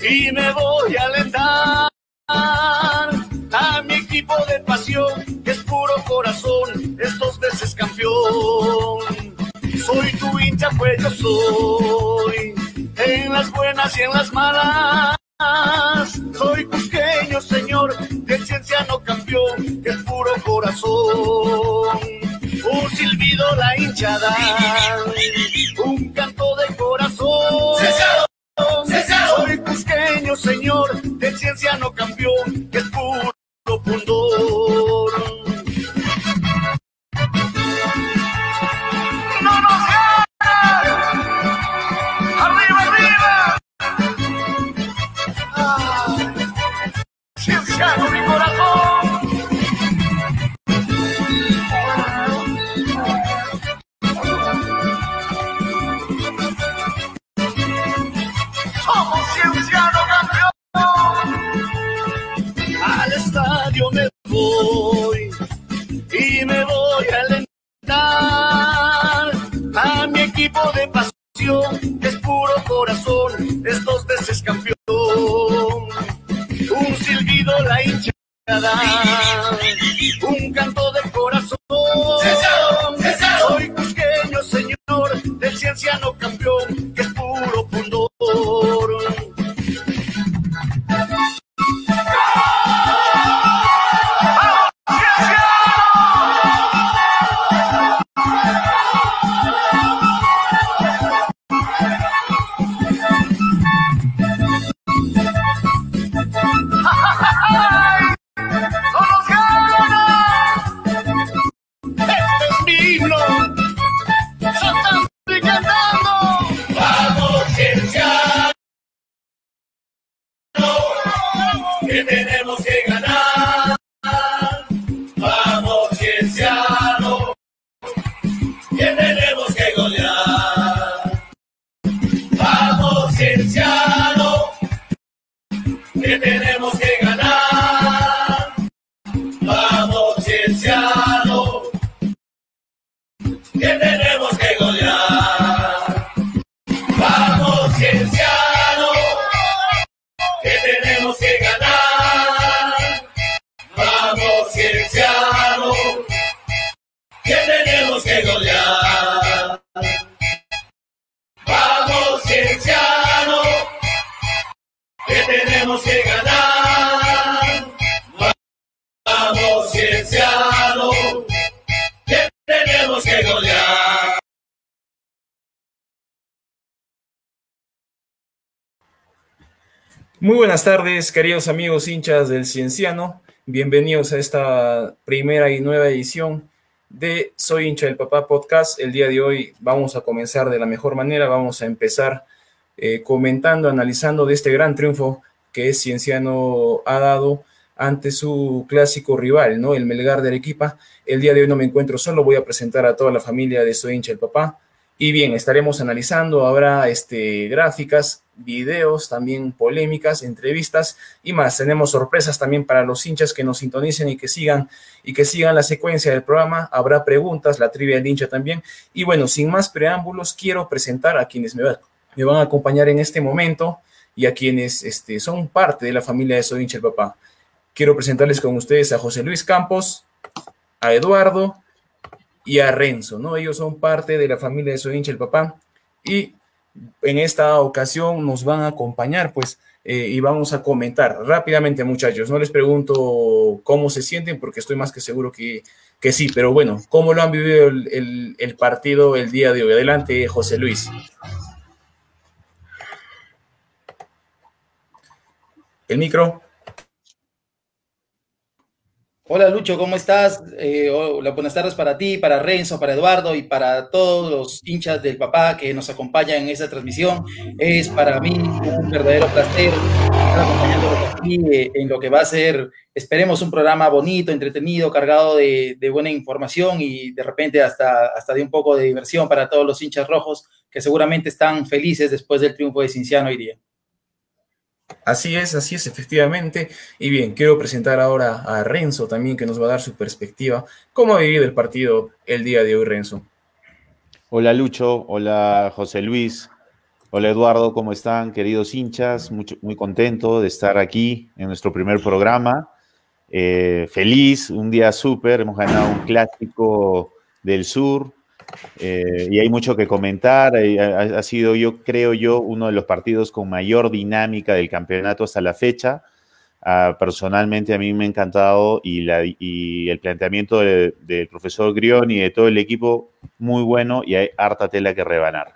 y me voy a alentar a mi equipo de pasión, que es puro corazón, es dos veces campeón. Soy tu hincha, pues yo soy, en las buenas y en las malas. Soy cusqueño, señor, del cienciano campeón, que es puro corazón. Un silbido la hinchada, un canto de corazón. Soy cusqueño, señor, del cienciano campeón, que es puro pundor. ¡No nos! ¡Arriba, arriba! Ah, Cienciano, mi corazón. Y me voy a alentar a mi equipo de pasión, que es puro corazón, es dos veces campeón. Un silbido la hinchada, un canto del corazón. Soy cusqueño, señor, del cienciano campeón, que es puro pundor. Vamos, Cienciano, que tenemos que ganar. Vamos, Cienciano, que tenemos que golear. Vamos, Cienciano, que tenemos que ganar. Vamos, Cienciano, que tenemos que que ganar. Vamos, Cienciano, que tenemos que golear. Muy buenas tardes, queridos amigos hinchas del Cienciano. Bienvenidos a esta primera y nueva edición de Soy hincha del papá podcast. El día de hoy vamos a comenzar de la mejor manera. Vamos a empezar eh, comentando, analizando de este gran triunfo que Cienciano ha dado ante su clásico rival, ¿no? El Melgar de Arequipa. El día de hoy no me encuentro solo, voy a presentar a toda la familia de Soy hincha del papá. Y bien, estaremos analizando, habrá este, gráficas, videos, también polémicas, entrevistas y más. Tenemos sorpresas también para los hinchas que nos sintonicen y que sigan y que sigan la secuencia del programa. Habrá preguntas, la trivia del hincha también. Y bueno, sin más preámbulos, quiero presentar a quienes me van a acompañar en este momento y a quienes este, son parte de la familia de Soy el papá. Quiero presentarles con ustedes a José Luis Campos, a Eduardo y a Renzo, ¿no? Ellos son parte de la familia de Soy el papá y en esta ocasión nos van a acompañar, pues, eh, y vamos a comentar rápidamente, muchachos. No les pregunto cómo se sienten, porque estoy más que seguro que, que sí, pero bueno, ¿cómo lo han vivido el, el partido el día de hoy? Adelante, José Luis. El micro. Hola Lucho, ¿cómo estás? Eh, hola, buenas tardes para ti, para Renzo, para Eduardo y para todos los hinchas del papá que nos acompañan en esta transmisión. Es para mí un verdadero placer estar acompañándolos aquí eh, en lo que va a ser, esperemos, un programa bonito, entretenido, cargado de, de, buena información y de repente hasta, hasta de un poco de diversión para todos los hinchas rojos que seguramente están felices después del triunfo de Cinciano hoy día. Así es, así es, efectivamente. Y bien, quiero presentar ahora a Renzo también, que nos va a dar su perspectiva. ¿Cómo ha vivido el partido el día de hoy, Renzo? Hola Lucho, hola José Luis, hola Eduardo, ¿cómo están, queridos hinchas? Mucho, muy contento de estar aquí en nuestro primer programa. Eh, feliz, un día súper, hemos ganado un clásico del sur, eh, y hay mucho que comentar. Ha, ha, sido, yo creo yo, uno de los partidos con mayor dinámica del campeonato hasta la fecha. Uh, personalmente a mí me ha encantado y, la, y el planteamiento del de profesor Grión y de todo el equipo muy bueno y hay harta tela que rebanar.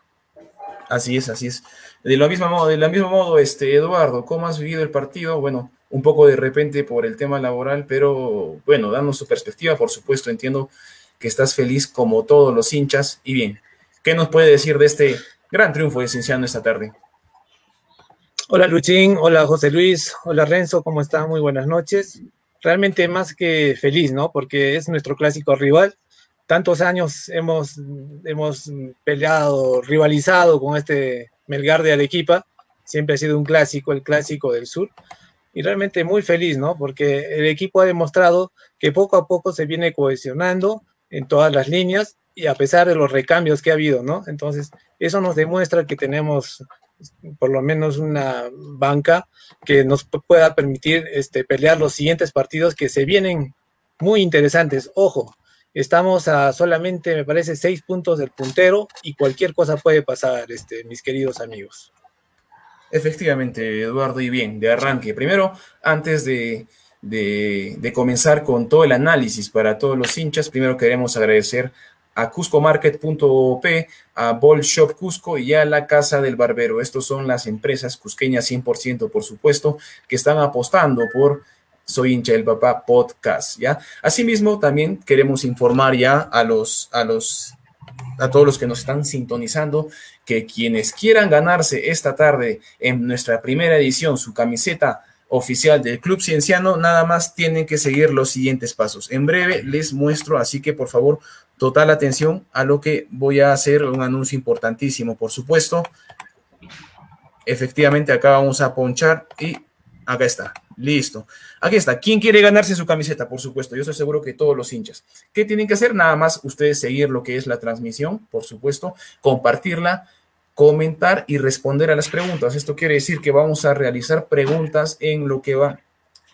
Así es, así es. De lo mismo modo, de la mismo modo, este, Eduardo, ¿cómo has vivido el partido? Bueno, un poco de repente por el tema laboral, pero bueno, danos su perspectiva, por supuesto, entiendo que estás feliz como todos los hinchas. Y bien, ¿qué nos puede decir de este gran triunfo de Cinciano esta tarde? Hola Luchín, hola José Luis, hola Renzo, ¿cómo están? Muy buenas noches. Realmente más que feliz, ¿no? Porque es nuestro clásico rival. Tantos años hemos, hemos peleado, rivalizado con este Melgar de Arequipa. Siempre ha sido un clásico, el clásico del sur. Y realmente muy feliz, ¿no? Porque el equipo ha demostrado que poco a poco se viene cohesionando, en todas las líneas y a pesar de los recambios que ha habido, ¿no? Entonces, eso nos demuestra que tenemos por lo menos una banca que nos pueda permitir este, pelear los siguientes partidos que se vienen muy interesantes. Ojo, estamos a solamente, me parece, seis puntos del puntero y cualquier cosa puede pasar, este, mis queridos amigos. Efectivamente, Eduardo, y bien, de arranque. Primero, antes de, de, comenzar con todo el análisis para todos los hinchas, primero queremos agradecer a cuscomarket.op, a Ball Shop Cusco y a la Casa del Barbero. Estos son las empresas cusqueñas 100%, por supuesto, que están apostando por Soy hincha del papá podcast, ¿ya? Asimismo, también queremos informar ya a los, a los, a todos los que nos están sintonizando que quienes quieran ganarse esta tarde en nuestra primera edición su camiseta oficial del Club Cienciano, nada más tienen que seguir los siguientes pasos. En breve les muestro, así que por favor, total atención a lo que voy a hacer, un anuncio importantísimo, por supuesto. Efectivamente, acá vamos a ponchar y acá está, listo. Aquí está, ¿quién quiere ganarse su camiseta? Por supuesto, yo estoy seguro que todos los hinchas. ¿Qué tienen que hacer? Nada más ustedes seguir lo que es la transmisión, por supuesto, compartirla, comentar y responder a las preguntas. Esto quiere decir que vamos a realizar preguntas en lo que va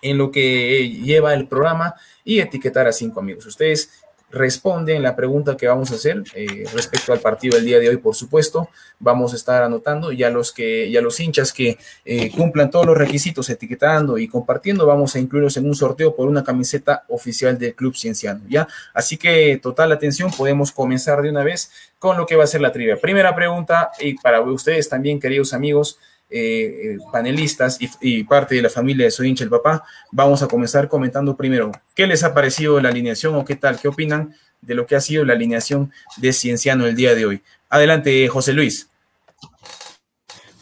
en lo que lleva el programa y etiquetar a cinco amigos. Ustedes responden la pregunta que vamos a hacer eh, respecto al partido del día de hoy, por supuesto. Vamos a estar anotando y a los que ya los hinchas que eh, cumplan todos los requisitos, etiquetando y compartiendo, vamos a incluirlos en un sorteo por una camiseta oficial del Club Cienciano. ¿ya? Así que total atención, podemos comenzar de una vez con lo que va a ser la trivia. Primera pregunta y para ustedes también, queridos amigos. Eh, panelistas y, parte de la familia de Soy hincha el papá, vamos a comenzar comentando primero qué les ha parecido la alineación o qué tal, qué opinan de lo que ha sido la alineación de Cienciano el día de hoy. Adelante, José Luis.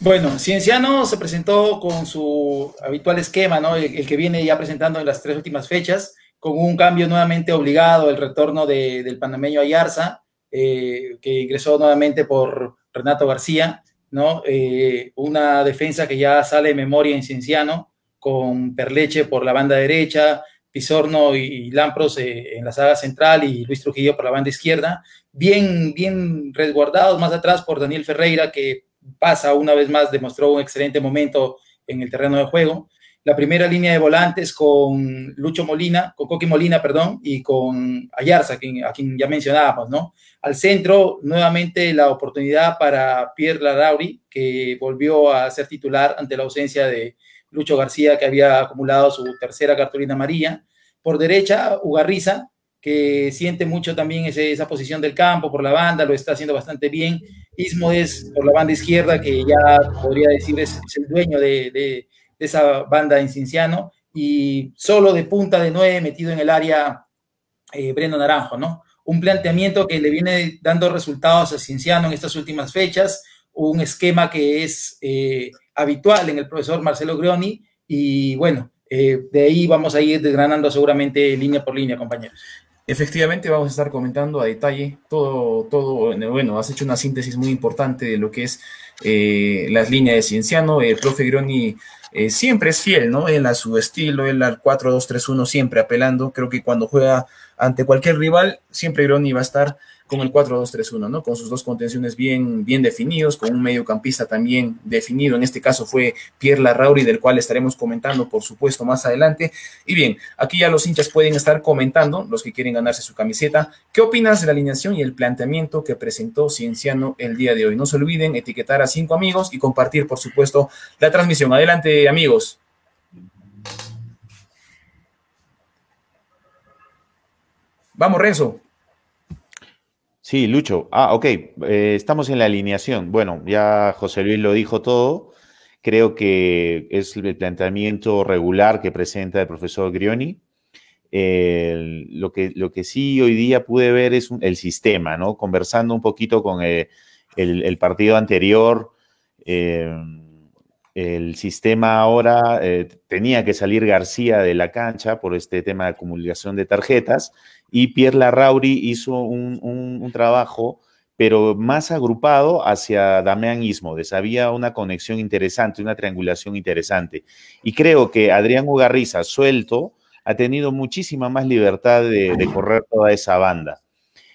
Bueno, Cienciano se presentó con su habitual esquema, ¿no? El, que viene ya presentando en las tres últimas fechas, con un cambio nuevamente obligado, el retorno del panameño Ayarza, eh, que ingresó nuevamente por Renato García. ¿No? Eh, una defensa que ya sale de memoria en Cienciano, con Perleche por la banda derecha, Pisorno y Lampros eh, en la saga central y Luis Trujillo por la banda izquierda, bien, bien resguardados más atrás por Daniel Ferreira, que pasa una vez más, demostró un excelente momento en el terreno de juego. La primera línea de volantes con Lucho Molina, con Coqui Molina, perdón, y con Ayarza, a quien, ya mencionábamos, ¿no? Al centro, nuevamente la oportunidad para Pierre Larauri, que volvió a ser titular ante la ausencia de Lucho García, que había acumulado su tercera cartulina amarilla. Por derecha, Ugarriza, que siente mucho también esa posición del campo por la banda, lo está haciendo bastante bien. Ismodes por la banda izquierda, que ya podría decir es, el dueño de, esa banda en Cinciano, y solo de punta de nueve metido en el área eh, Breno Naranjo, ¿no? un planteamiento que le viene dando resultados a Cienciano en estas últimas fechas, un esquema que es eh, habitual en el profesor Marcelo Grioni y bueno, eh, de ahí vamos a ir desgranando seguramente línea por línea, compañeros. Efectivamente, vamos a estar comentando a detalle todo, todo, bueno, has hecho una síntesis muy importante de lo que es eh, las líneas de Cienciano, el profe Grioni siempre es fiel, ¿no? Él a su estilo, él al 4-2-3-1 siempre apelando, creo que cuando juega ante cualquier rival, siempre Groni va a estar con el 4-2-3-1, ¿no? Con sus dos contenciones bien, bien definidos, con un mediocampista también definido. En este caso fue Pierre Larrauri, del cual estaremos comentando, por supuesto, más adelante. Y bien, aquí ya los hinchas pueden estar comentando, los que quieren ganarse su camiseta. ¿Qué opinas de la alineación y el planteamiento que presentó Cienciano el día de hoy? No se olviden etiquetar a cinco amigos y compartir, por supuesto, la transmisión. Adelante, amigos. Vamos, Renzo. Sí, Lucho. Ah, ok. Eh, estamos en la alineación. Bueno, ya José Luis lo dijo todo. Creo que es el planteamiento regular que presenta el profesor Grioni. lo, que, lo que sí hoy día pude ver es el sistema, ¿no? Conversando un poquito con eh, el, partido anterior. Eh, el sistema ahora tenía que salir García de la cancha por este tema de acumulación de tarjetas y Pierre Larrauri hizo un, trabajo, pero más agrupado hacia Damián Ismodes. Había una conexión interesante, una triangulación interesante. Y creo que Adrián Ugarriza, suelto, ha tenido muchísima más libertad de, de correr toda esa banda.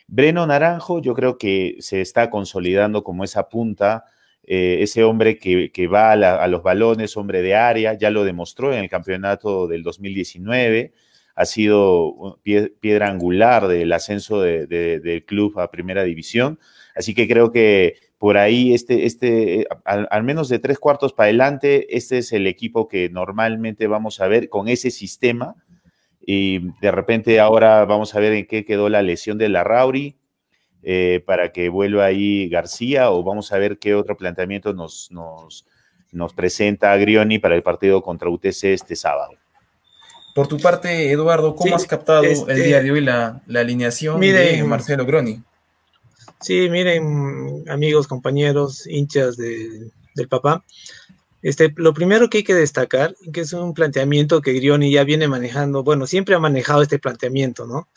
Breno Naranjo, yo creo que se está consolidando como esa punta eh, ese hombre que, va a, los balones, hombre de área, ya lo demostró en el campeonato del 2019, ha sido piedra angular del ascenso del club a primera división, así que creo que por ahí, este, este, al, menos de tres cuartos para adelante, este es el equipo que normalmente vamos a ver con ese sistema. Y de repente ahora vamos a ver en qué quedó la lesión de la Rauri, eh, para que vuelva ahí García o vamos a ver qué otro planteamiento nos, nos, nos presenta Grioni para el partido contra UTC este sábado. Por tu parte, Eduardo, ¿cómo has captado el este día de hoy la, alineación de Marcelo Groni? Sí, miren, amigos, compañeros, hinchas del papá. Este, lo primero que hay que destacar, que es un planteamiento que Grioni ya viene manejando, bueno, siempre ha manejado este planteamiento, ¿no?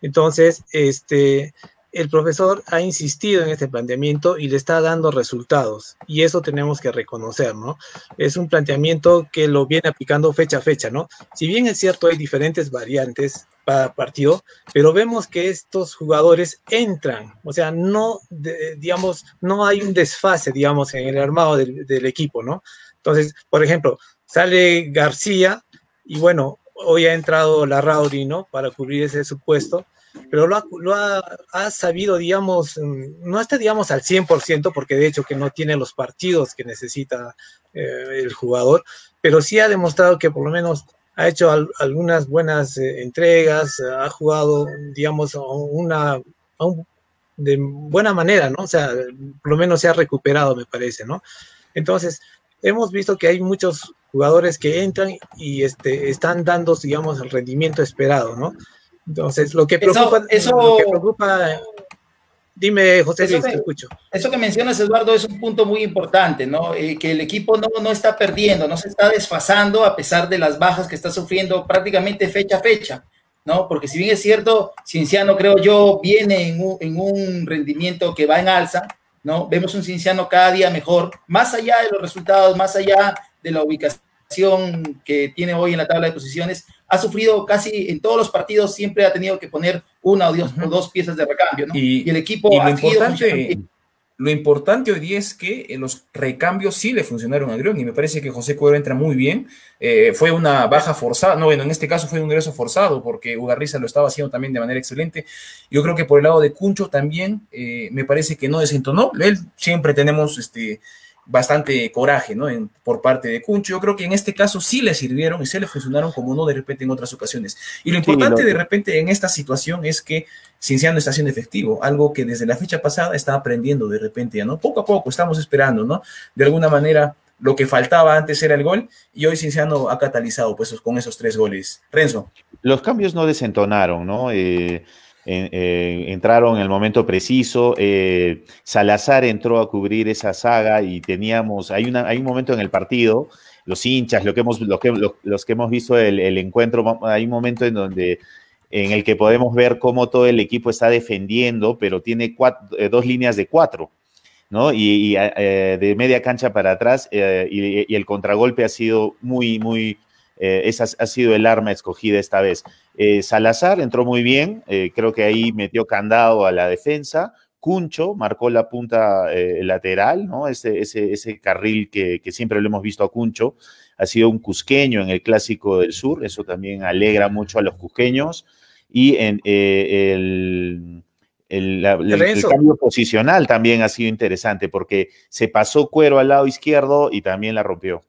Entonces, este, el profesor ha insistido en este planteamiento y le está dando resultados. Y eso tenemos que reconocer, ¿no? Es un planteamiento que lo viene aplicando fecha a fecha, ¿no? Si bien es cierto, hay diferentes variantes para partido, pero vemos que estos jugadores entran, o sea, no, digamos, no hay un desfase, digamos, en el armado del, del equipo, ¿no? Entonces, por ejemplo, sale García Y bueno, hoy ha entrado la Rauri, ¿no? Para cubrir ese supuesto, pero lo ha, sabido, digamos, mm, no está, digamos, al 100%, porque de hecho que no tiene los partidos que necesita eh, el jugador, pero sí ha demostrado que por lo menos ha hecho algunas buenas eh, entregas, ha jugado, digamos, una, de buena manera, ¿no? O sea, por lo menos se ha recuperado, me parece, ¿no? Entonces, hemos visto que hay muchos jugadores que entran y este, están dando, digamos, el rendimiento esperado, ¿no? Entonces, lo que preocupa, eso, Lo que preocupa Dime, José eso te escucho. Eso que mencionas, Eduardo, es un punto muy importante, ¿no? Eh, que el equipo no, no está perdiendo, no se está desfasando a pesar de las bajas que está sufriendo prácticamente fecha a fecha, ¿no? Porque si bien es cierto, Cienciano, creo yo, viene en un, en un rendimiento que va en alza, ¿no? Vemos un Cienciano cada día mejor, más allá de los resultados, más allá de la ubicación que tiene hoy en la tabla de posiciones, ha sufrido casi en todos los partidos, siempre ha tenido que poner una o dos, o dos piezas de recambio, ¿no? Y, el equipo lo importante, lo importante hoy día es que eh, los recambios sí le funcionaron a Grión y me parece que José Cuero entra muy bien. Eh, fue una baja forzada, no, bueno, en este caso fue un ingreso forzado porque Ugarriza lo estaba haciendo también de manera excelente. Yo creo que por el lado de Cuncho también eh, me parece que no desentonó. Él siempre tenemos este bastante coraje, ¿no? En, por parte de Cuncho. Yo creo que en este caso sí le sirvieron y sí le funcionaron como no de repente en otras ocasiones. Y lo importante de repente en esta situación es que Cinciano está siendo efectivo, algo que desde la fecha pasada está aprendiendo de repente, ya, ¿no? Poco a poco estamos esperando, ¿no? De alguna manera lo que faltaba antes era el gol y hoy Cinciano ha catalizado pues con esos tres goles. Renzo. Los cambios no desentonaron, ¿no? Eh, eh, entraron en el momento preciso. Eh, Salazar entró a cubrir esa saga y teníamos, hay, una, un momento en el partido, los hinchas, lo que hemos, los que hemos visto el, encuentro, hay un momento en donde en el que podemos ver cómo todo el equipo está defendiendo, pero tiene eh, dos líneas de cuatro. ¿no? Y, de media cancha para atrás, y, el contragolpe ha sido muy, muy, esa ha sido el arma escogida esta vez. Eh, Salazar entró muy bien, eh, creo que ahí metió candado a la defensa. Cuncho marcó la punta eh, lateral, ¿no? Ese, ese, carril que, siempre lo hemos visto a Cuncho. Ha sido un cusqueño en el Clásico del Sur, eso también alegra mucho a los cusqueños. Y en, el, el, el, cambio posicional también ha sido interesante porque se pasó cuero al lado izquierdo y también la rompió.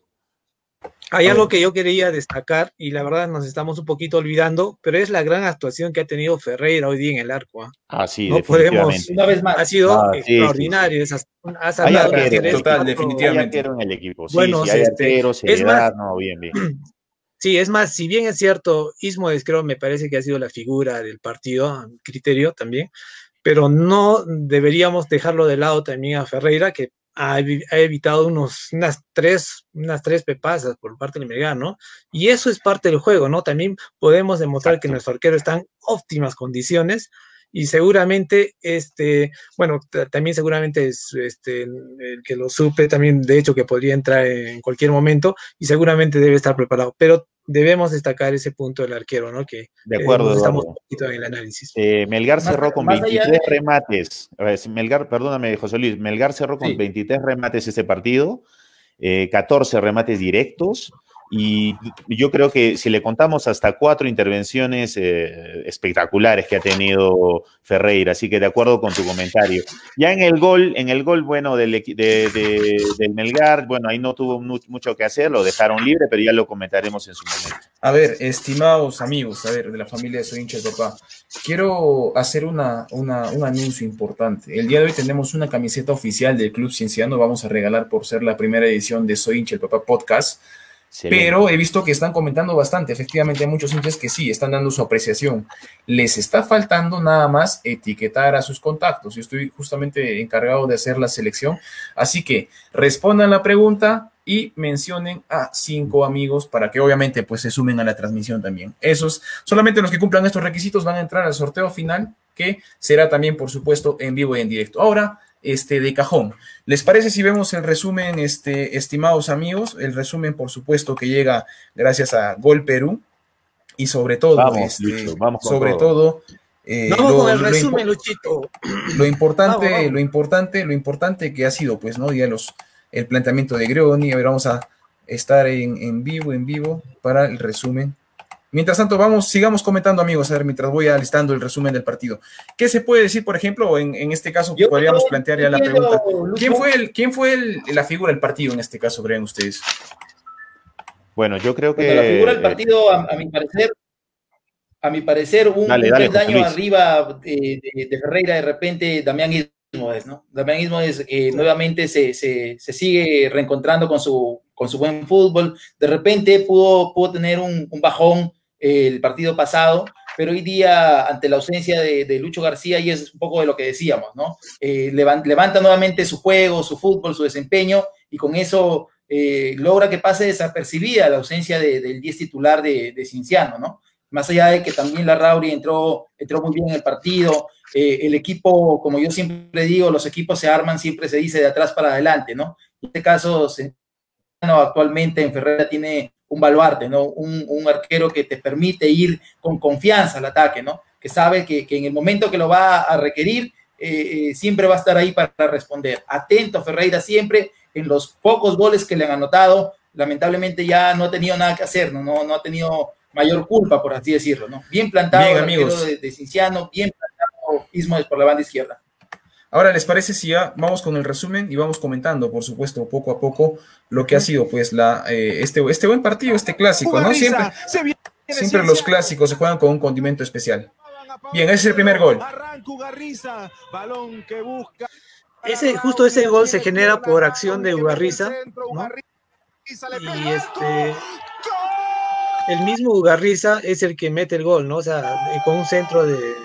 Hay algo que yo quería destacar y la verdad nos estamos un poquito olvidando, pero es la gran actuación que ha tenido Ferreira hoy día en el arco. ¿ah? ah sí, no podemos, una vez más, ha sido ah, extraordinario. Sí, ha salido total, definitivamente. en el equipo. Sí, bueno, sí, este, es más, no, bien, bien. Sí, es más, si bien es cierto, Ismodes creo me parece que ha sido la figura del partido, criterio también, pero no deberíamos dejarlo de lado también a Ferreira, que ha, evitado unos, unas, tres, unas tres pepasas por parte del Melgar, ¿no? Y eso es parte del juego, ¿no? También podemos demostrar que nuestro arquero está en óptimas condiciones y seguramente, este, bueno, también seguramente es este, el que lo supe, también de hecho que podría entrar en cualquier momento y seguramente debe estar preparado, pero debemos destacar ese punto del arquero, ¿no? Que de acuerdo, estamos un poquito en el análisis. Eh, Melgar cerró con 23 remates. Melgar, perdóname, José Luis, Melgar cerró con 23 remates ese partido, 14 eh, remates directos. Y yo creo que si le contamos hasta cuatro intervenciones eh, espectaculares que ha tenido Ferreira, así que de acuerdo con tu comentario. Ya en el gol, en el gol bueno del, de, del Melgar, bueno, ahí no tuvo mucho que hacer, lo dejaron libre, pero ya lo comentaremos en su momento. A ver, estimados amigos, a ver, de la familia de Soy hincha de papá, quiero hacer una, una, un anuncio importante. El día de hoy tenemos una camiseta oficial del Club Cienciano, vamos a regalar por ser la primera edición de Soy hincha el papá podcast pero he visto que están comentando bastante. Efectivamente, hay muchos hinchas que sí están dando su apreciación. Les está faltando nada más etiquetar a sus contactos. Yo estoy justamente encargado de hacer la selección. Así que respondan la pregunta y mencionen a cinco amigos para que obviamente pues se sumen a la transmisión también. Esos, solamente los que cumplan estos requisitos van a entrar al sorteo final que será también por supuesto en vivo y en directo. Ahora este, de cajón. ¿Les parece si vemos el resumen, este, estimados amigos? El resumen, por supuesto, que llega gracias a Gol Perú y sobre todo, este, sobre todo, eh, lo, el resumen, Luchito. Lo importante, lo importante, lo importante que ha sido, pues, ¿no? Ya los, el planteamiento de Grioni, a ver, vamos a estar en, en vivo, en vivo, para el resumen Mientras tanto, vamos, sigamos comentando, amigos, a ver, mientras voy alistando el resumen del partido. ¿Qué se puede decir, por ejemplo, en, en este caso, podríamos plantear ya la pregunta? ¿Quién fue, el, quién fue el, la figura del partido en este caso, creen ustedes? Bueno, yo creo que... la figura del partido, a, a mi parecer, a mi parecer, un, dale, dale, un daño arriba de, de, de, Ferreira, de repente, Damián Ismoes, ¿no? Damián Ismoes eh, nuevamente se, se, se, sigue reencontrando con su, con su buen fútbol. De repente pudo, pudo tener un, un bajón el partido pasado, pero hoy día, ante la ausencia de, de, Lucho García, y es un poco de lo que decíamos, ¿no? Eh, levanta, nuevamente su juego, su fútbol, su desempeño, y con eso eh, logra que pase desapercibida la ausencia de, del 10 titular de, de, Cinciano, ¿no? Más allá de que también la Rauri entró, entró muy bien en el partido, eh, el equipo, como yo siempre digo, los equipos se arman, siempre se dice de atrás para adelante, ¿no? En este caso, actualmente en Ferrera tiene un baluarte, ¿no? Un, un, arquero que te permite ir con confianza al ataque, ¿no? Que sabe que, que en el momento que lo va a requerir, eh, eh, siempre va a estar ahí para responder. Atento Ferreira siempre en los pocos goles que le han anotado. Lamentablemente ya no ha tenido nada que hacer, no, no, no ha tenido mayor culpa, por así decirlo, ¿no? Bien plantado bien, el amigos. de, de Cinciano, bien plantado Ismo por la banda izquierda. Ahora, ¿les parece si ya vamos con el resumen y vamos comentando, por supuesto, poco a poco lo que ha sido, pues, la, eh, este, este buen partido, este clásico, ¿no? Siempre, siempre los clásicos se juegan con un condimento especial. Bien, ese es el primer gol. Ese, justo ese gol se genera por acción de Ugarriza, ¿no? Y este, el mismo Ugarriza es el que mete el gol, ¿no? O sea, con un centro de,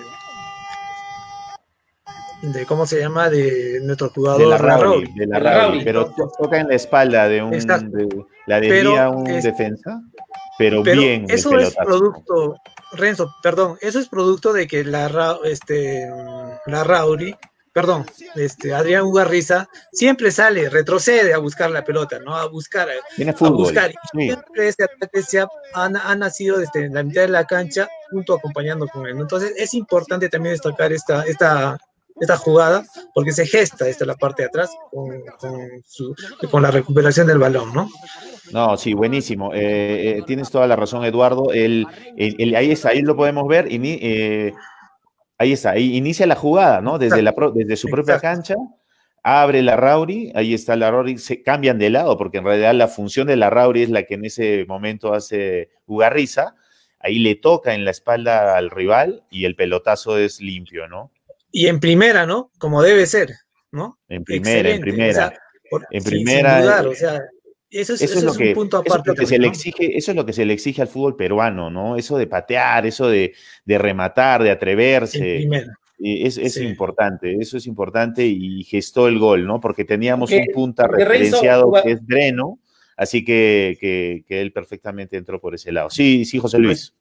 de cómo se llama de nuestro jugador de la Rauri, de la Rauri, pero toca en la espalda de un de, la desvía un es, defensa pero, pero bien eso es producto Renzo perdón eso es producto de que la este la Rauri perdón este Adrián Ugarriza siempre sale retrocede a buscar la pelota no a buscar Tiene fútbol, a buscar sí. siempre ese ataque se ha, ha, ha nacido desde la mitad de la cancha junto acompañando con él entonces es importante también destacar esta esta esta jugada, porque se gesta esta la parte de atrás con, con, su, con la recuperación del balón, ¿no? No, sí, buenísimo. Eh, eh, tienes toda la razón, Eduardo. El, el, el, ahí está, ahí lo podemos ver. Y, eh, ahí está, ahí inicia la jugada, ¿no? Desde, la, desde su propia Exacto. cancha, abre la Rauri, ahí está la Rauri, se cambian de lado, porque en realidad la función de la Rauri es la que en ese momento hace Ugarriza. Ahí le toca en la espalda al rival y el pelotazo es limpio, ¿no? Y en primera, ¿no? Como debe ser, ¿no? En primera, Excelente. en primera. O sea, por, en primera. Sin dudar, o sea, eso es, eso, eso es, lo que, un punto aparte. Eso es, se le exige, eso es lo que se le exige al fútbol peruano, ¿no? Eso de patear, eso de, de rematar, de atreverse. En primera. Es, es sí. importante, eso es importante y gestó el gol, ¿no? Porque teníamos porque, un punta referenciado Renzo, que es Breno, así que, que, que, él perfectamente entró por ese lado. Sí, sí, José Luis.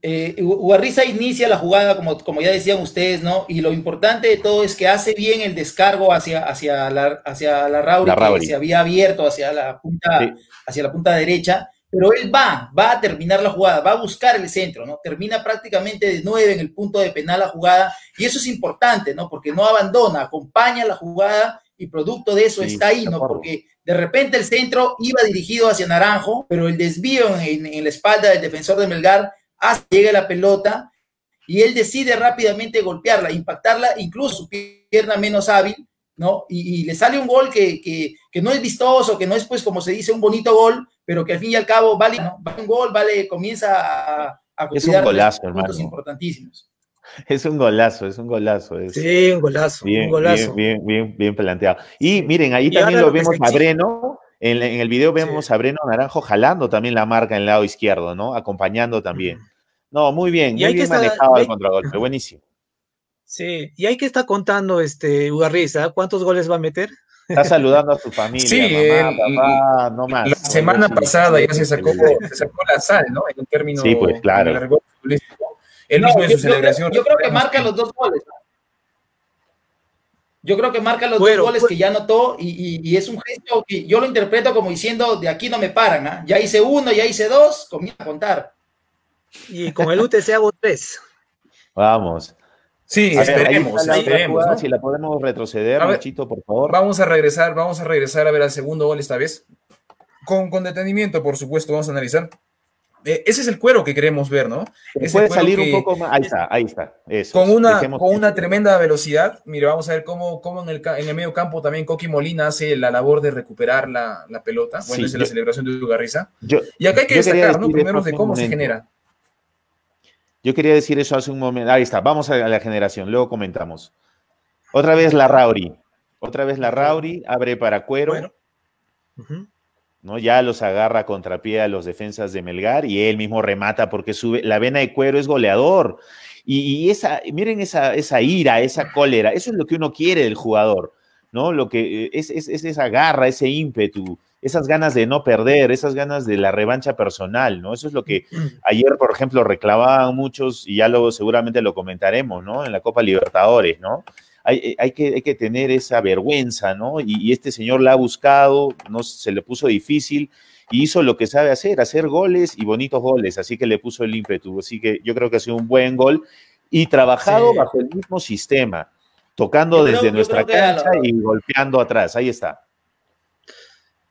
Eh, Ugarriza inicia la jugada, como, como ya decían ustedes, ¿no? Y lo importante de todo es que hace bien el descargo hacia, hacia, la, hacia la, Rauri, la Rauri. que se había abierto hacia la, punta, sí. hacia la punta derecha, pero él va, va a terminar la jugada, va a buscar el centro, ¿no? Termina prácticamente de nueve en el punto de penal la jugada, y eso es importante, ¿no? Porque no abandona, acompaña la jugada y producto de eso sí, está ahí, ¿no? Porque de repente el centro iba dirigido hacia Naranjo, pero el desvío en, en la espalda del defensor de Melgar hasta llega la pelota y él decide rápidamente golpearla, impactarla, incluso su pierna menos hábil, ¿no? Y, y le sale un gol que, que, que, no es vistoso, que no es, pues, como se dice, un bonito gol, pero que al fin y al cabo vale, ¿no? vale un gol, vale, comienza a, a es un golazo, puntos hermano. importantísimos. Es un golazo, es un golazo. Es sí, un golazo, bien, un golazo. Bien, bien, bien, bien planteado. Y miren, ahí y también lo vemos a Breno, en, en, el video vemos sí. a Breno Naranjo jalando también la marca en el lado izquierdo, ¿no? Acompañando también. No, muy bien, muy bien manejado el contragolpe, buenísimo. Sí, y hay que estar contando este Ugarriza, ¿cuántos goles va a meter? Está saludando a su familia, sí, mamá, el, papá, no más. La semana pasada ya se sacó, se sacó la sal, ¿no? En un término sí, pues, claro. Él no, mismo en su yo, celebración. Yo, yo creo que marca los dos goles. Yo creo que marca los bueno, dos goles pues, que ya anotó y, y, y, es un gesto que yo lo interpreto como diciendo de aquí no me paran, ¿eh? ya hice uno, ya hice dos, comienza a contar. Y con el UTC hago tres. Vamos. Sí, esperemos, esperemos. Si la podemos retroceder, Luchito, por favor. Vamos a regresar, vamos a regresar a ver al segundo gol esta vez. Con, con detenimiento, por supuesto, vamos a analizar. Eh, ese es el cuero que queremos ver, ¿no? puede salir un poco más. Ahí está, ahí está. con una, con una tremenda velocidad. Mire, vamos a ver cómo, cómo en, el, en el medio campo también Coqui Molina hace la labor de recuperar la, la pelota. Bueno, es la celebración de Ugarriza. y acá hay que destacar, ¿no? Primero de cómo se genera. Yo quería decir eso hace un momento. Ahí está, vamos a la generación, luego comentamos. Otra vez la Rauri. Otra vez la Rauri, abre para cuero. ¿No? Ya los agarra contrapié a los defensas de Melgar y él mismo remata porque sube. La vena de cuero es goleador. Y, esa, miren esa, esa ira, esa cólera, eso es lo que uno quiere del jugador, ¿no? Lo que eh, es, es, es esa garra, ese ímpetu, esas ganas de no perder, esas ganas de la revancha personal, ¿no? Eso es lo que ayer, por ejemplo, reclamaban muchos, y ya luego seguramente lo comentaremos, ¿no? En la Copa Libertadores, ¿no? Hay, hay, que, hay que tener esa vergüenza, ¿no? Y, este señor la ha buscado, no se le puso difícil y hizo lo que sabe hacer, hacer goles y bonitos goles, así que le puso el ímpetu. Así que yo creo que ha sido un buen gol y trabajado bajo el mismo sistema, tocando desde nuestra cancha y golpeando atrás. Ahí está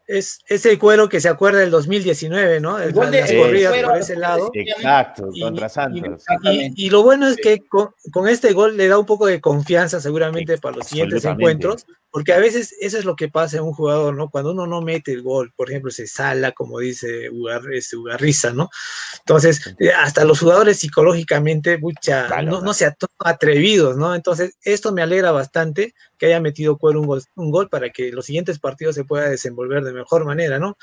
es, ese cuero que se acuerda del 2019, ¿no? El, de, las corridas por ese lado. Exacto, contra Santos. Y, lo bueno es que con, con, este gol le da un poco de confianza seguramente para los siguientes encuentros, porque a veces eso es lo que pasa en un jugador, ¿no? Cuando uno no mete el gol, por ejemplo, se sala, como dice Ugar, este, Ugarriza, ¿no? Entonces, eh, hasta los jugadores psicológicamente, mucha, no, no se atrevidos, ¿no? Entonces, esto me alegra bastante que haya metido Cuero un gol, un gol para que los siguientes partidos se pueda desenvolver de mejor manera, ¿no?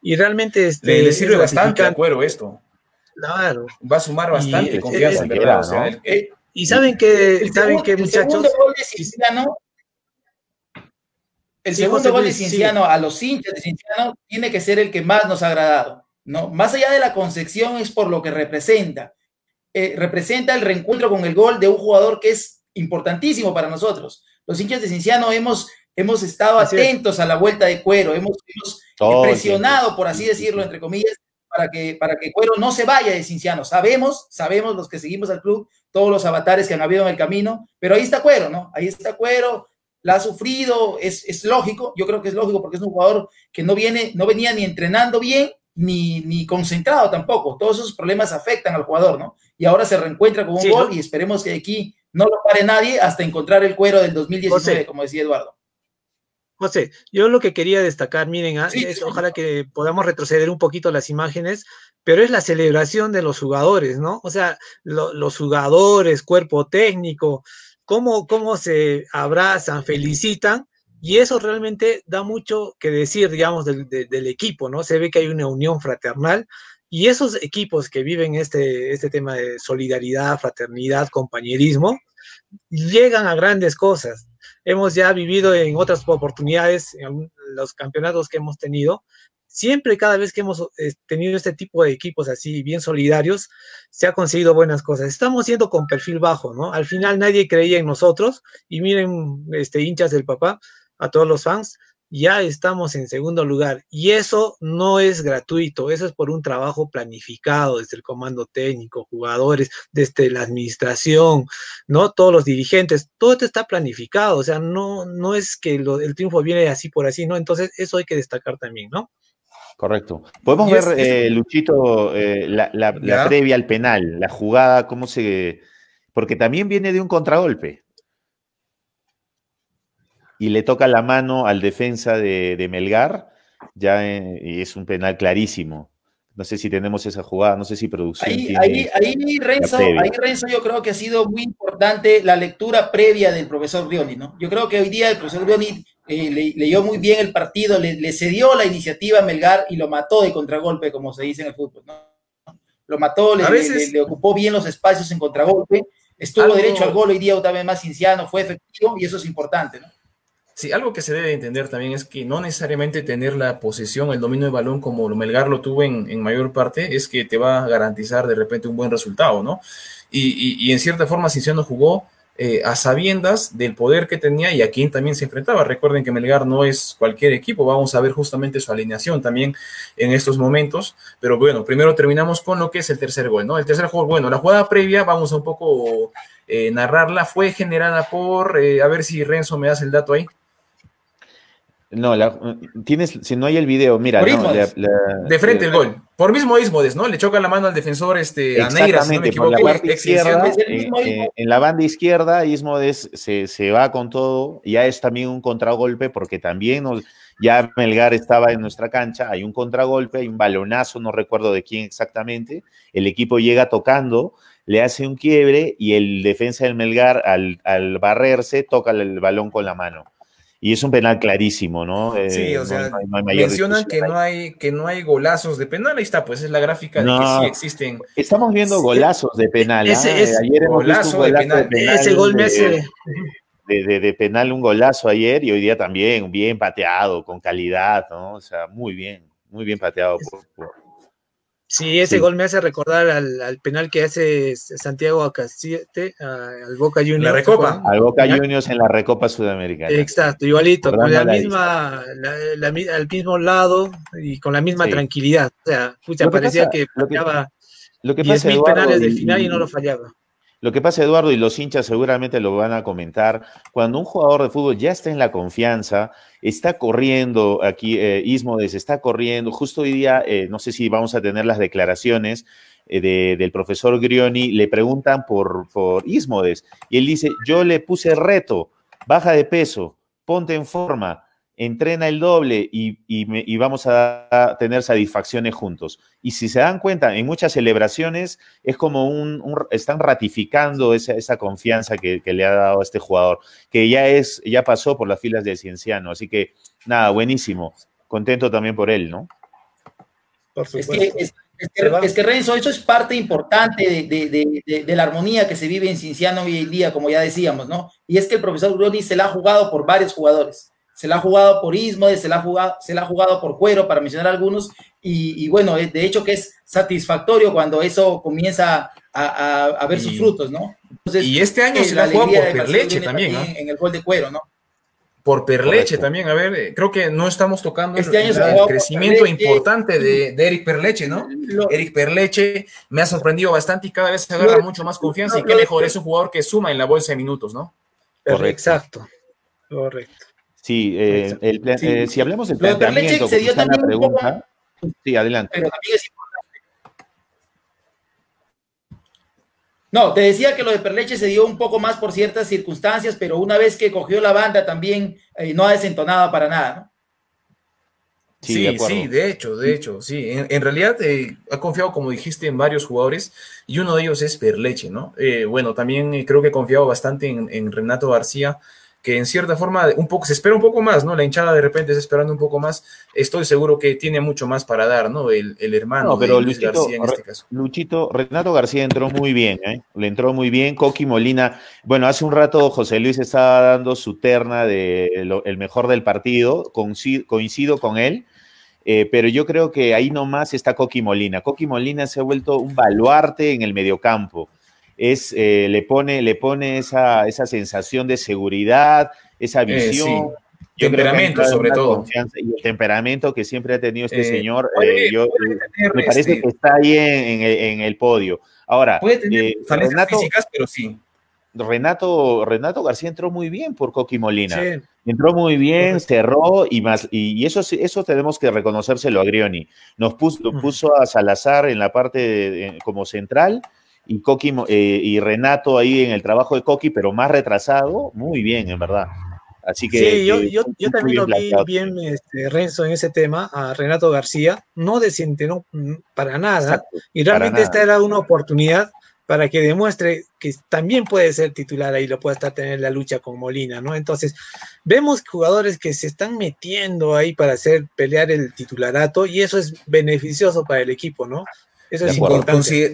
Y realmente... Este, le, sirve bastante a Cuero esto. Claro. Va a sumar bastante confianza, y saben que, saben que muchachos... El segundo gol de Cienciano a los hinchas de Cienciano tiene que ser el que más nos ha agradado, ¿no? Más allá de la concepción es por lo que representa. Eh, representa el reencuentro con el gol de un jugador que es importantísimo para nosotros. Los hinchas de Cienciano hemos, hemos estado atentos a la vuelta de Cuero, hemos, presionado, por así decirlo, entre comillas, para que, para que Cuero no se vaya de Cinciano. Sabemos, sabemos los que seguimos al club, todos los avatares que han habido en el camino, pero ahí está Cuero, ¿no? Ahí está Cuero, la ha sufrido, es, es, lógico, yo creo que es lógico porque es un jugador que no viene, no venía ni entrenando bien, ni, ni concentrado tampoco. Todos esos problemas afectan al jugador, ¿no? Y ahora se reencuentra con un gol y esperemos que aquí no lo pare nadie hasta encontrar el cuero del 2019, como decía Eduardo. José, yo lo que quería destacar, miren, ah, ojalá que podamos retroceder un poquito las imágenes, pero es la celebración de los jugadores, ¿no? O sea, los jugadores, cuerpo técnico, cómo, se abrazan, felicitan, y eso realmente da mucho que decir, digamos, del, equipo, ¿no? Se ve que hay una unión fraternal y esos equipos que viven este, este tema de solidaridad, fraternidad, compañerismo, llegan a grandes cosas. Hemos ya vivido en otras oportunidades, en los campeonatos que hemos tenido, siempre cada vez que hemos eh, tenido este tipo de equipos así bien solidarios, se ha conseguido buenas cosas. Estamos siendo con perfil bajo, ¿no? Al final nadie creía en nosotros y miren, este, hinchas del papá, a todos los fans, ya estamos en segundo lugar y eso no es gratuito, eso es por un trabajo planificado desde el comando técnico, jugadores, desde la administración, ¿no? Todos los dirigentes, todo esto está planificado, o sea, no, no es que el triunfo viene así por así, ¿no? Entonces, eso hay que destacar también, ¿no? Correcto. Podemos ver, eh, Luchito, eh, la, previa al penal, la jugada, cómo se... Porque también viene de un contragolpe. Y le toca la mano al defensa de, Melgar, ya eh, y es un penal clarísimo. No sé si tenemos esa jugada, no sé si producción. Ahí, ahí, ahí, Renzo, ahí, Renzo, yo creo que ha sido muy importante la lectura previa del profesor Rioli, ¿no? Yo creo que hoy día el profesor Rioli eh, leyó muy bien el partido, le, cedió la iniciativa a Melgar y lo mató de contragolpe, como se dice en el fútbol, ¿no? Lo mató, le, le ocupó bien los espacios en contragolpe, estuvo derecho al gol hoy día otra vez más Cinciano, fue efectivo y eso es importante, ¿no? Sí, algo que se debe entender también es que no necesariamente tener la posesión, el dominio de balón como Melgar lo tuvo en, mayor parte, es que te va a garantizar de repente un buen resultado, ¿no? Y, en cierta forma Cinciano jugó eh, a sabiendas del poder que tenía y a quién también se enfrentaba. Recuerden que Melgar no es cualquier equipo, vamos a ver justamente su alineación también en estos momentos, pero bueno, primero terminamos con lo que es el tercer gol, ¿no? El tercer gol, bueno, la jugada previa, vamos a un poco eh, narrarla, fue generada por, a ver si Renzo me das el dato ahí. No, tienes, si no hay el video, mira. de frente el gol. Por mismo Ismodes, ¿no? Le choca la mano al defensor este, a Neira, si no me equivoco. en la banda izquierda, Ismodes se, se, va con todo. Ya es también un contragolpe, porque también ya Melgar estaba en nuestra cancha. Hay un contragolpe, hay un balonazo, no recuerdo de quién exactamente. El equipo llega tocando, le hace un quiebre y el defensa del Melgar, al, al barrerse, toca el balón con la mano y es un penal clarísimo, ¿no? sí, o sea, mencionan que no, hay, que no hay golazos de penal, ahí está, pues es la gráfica de que sí existen. Estamos viendo golazos de penal. Ese, ¿ah? ayer hemos golazo de, penal. Ese gol me hace... De, de, penal un golazo ayer y hoy día también, bien pateado, con calidad, ¿no? O sea, muy bien, muy bien pateado por, Sí, ese gol me hace recordar al, penal que hace Santiago Acacete al Boca Juniors. La Recopa. Al Boca Juniors en la Recopa Sudamericana. Exacto, igualito, con la misma, al mismo lado y con la misma tranquilidad. O sea, parecía que fallaba lo que, 10.000 penales de final y no lo fallaba. Lo que pasa, Eduardo, y los hinchas seguramente lo van a comentar, cuando un jugador de fútbol ya está en la confianza, está corriendo, aquí eh, Ismodes está corriendo, justo hoy día, eh, no sé si vamos a tener las declaraciones eh, del profesor Grioni, le preguntan por, por Ismodes, y él dice, yo le puse reto, baja de peso, ponte en forma, entrena el doble y, vamos a, tener satisfacciones juntos. Y si se dan cuenta, en muchas celebraciones es como un, están ratificando esa, esa confianza que, le ha dado a este jugador, que ya es, ya pasó por las filas del Cienciano. Así que, nada, buenísimo. Contento también por él, ¿no? Por supuesto. Es que, es, que, Renzo, eso es parte importante de, la armonía que se vive en Cienciano hoy en día, como ya decíamos, ¿no? Y es que el profesor Groni se la ha jugado por varios jugadores se la ha jugado por Ismo, se la ha jugado, se la ha jugado por Cuero, para mencionar algunos, y, bueno, de hecho que es satisfactorio cuando eso comienza a, ver sus frutos, ¿no? y este año se la ha jugado por Perleche también, ¿no? En el gol de Cuero, ¿no? Por Perleche también, a ver, eh, creo que no estamos tocando este año el, crecimiento importante de, Eric Perleche, ¿no? Eric Perleche me ha sorprendido bastante y cada vez se agarra mucho más confianza y qué mejor es un jugador que suma en la bolsa de minutos, ¿no? Correcto. Exacto, correcto. Sí, eh, el, eh, si hablemos del planteamiento, se dio también pregunta. Sí, adelante. Pero también es No, te decía que lo de Perleche se dio un poco más por ciertas circunstancias, pero una vez que cogió la banda también eh, no ha desentonado para nada, ¿no? Sí, sí, de, sí, de hecho, de hecho, sí. En, realidad ha confiado, como dijiste, en varios jugadores y uno de ellos es Perleche, ¿no? bueno, también creo que ha confiado bastante en Renato García que en cierta forma un poco se espera un poco más, ¿no? La hinchada de repente está esperando un poco más. Estoy seguro que tiene mucho más para dar, ¿no? El, hermano pero de Luis García en este caso. Luchito, Renato García entró muy bien, ¿eh? Le entró muy bien. Coqui Molina, bueno, hace un rato José Luis estaba dando su terna de el mejor del partido, coincido, con él. Eh, pero yo creo que ahí nomás está Coqui Molina. Coqui Molina se ha vuelto un baluarte en el mediocampo es, eh, le pone, le pone esa, esa sensación de seguridad, esa eh, visión. temperamento, sobre todo. Y el temperamento que siempre ha tenido este eh, señor, yo, me parece este que está ahí en, el, podio. Ahora, Renato, físicas, pero sí. Renato, Renato García entró muy bien por Coqui Molina. Entró muy bien, cerró y más, y, eso, eso tenemos que reconocérselo a Grioni. Nos puso, puso a Salazar en la parte como central y Coqui eh, y Renato ahí en el trabajo de Coqui, pero más retrasado, muy bien, en verdad. Así que. Sí, yo, yo, yo también lo vi bien, este, Renzo, en ese tema, a Renato García, no desentenó para nada, y realmente esta era una oportunidad para que demuestre que también puede ser titular ahí, lo puede estar tener la lucha con Molina, ¿no? Entonces, vemos jugadores que se están metiendo ahí para hacer pelear el titularato y eso es beneficioso para el equipo, ¿no?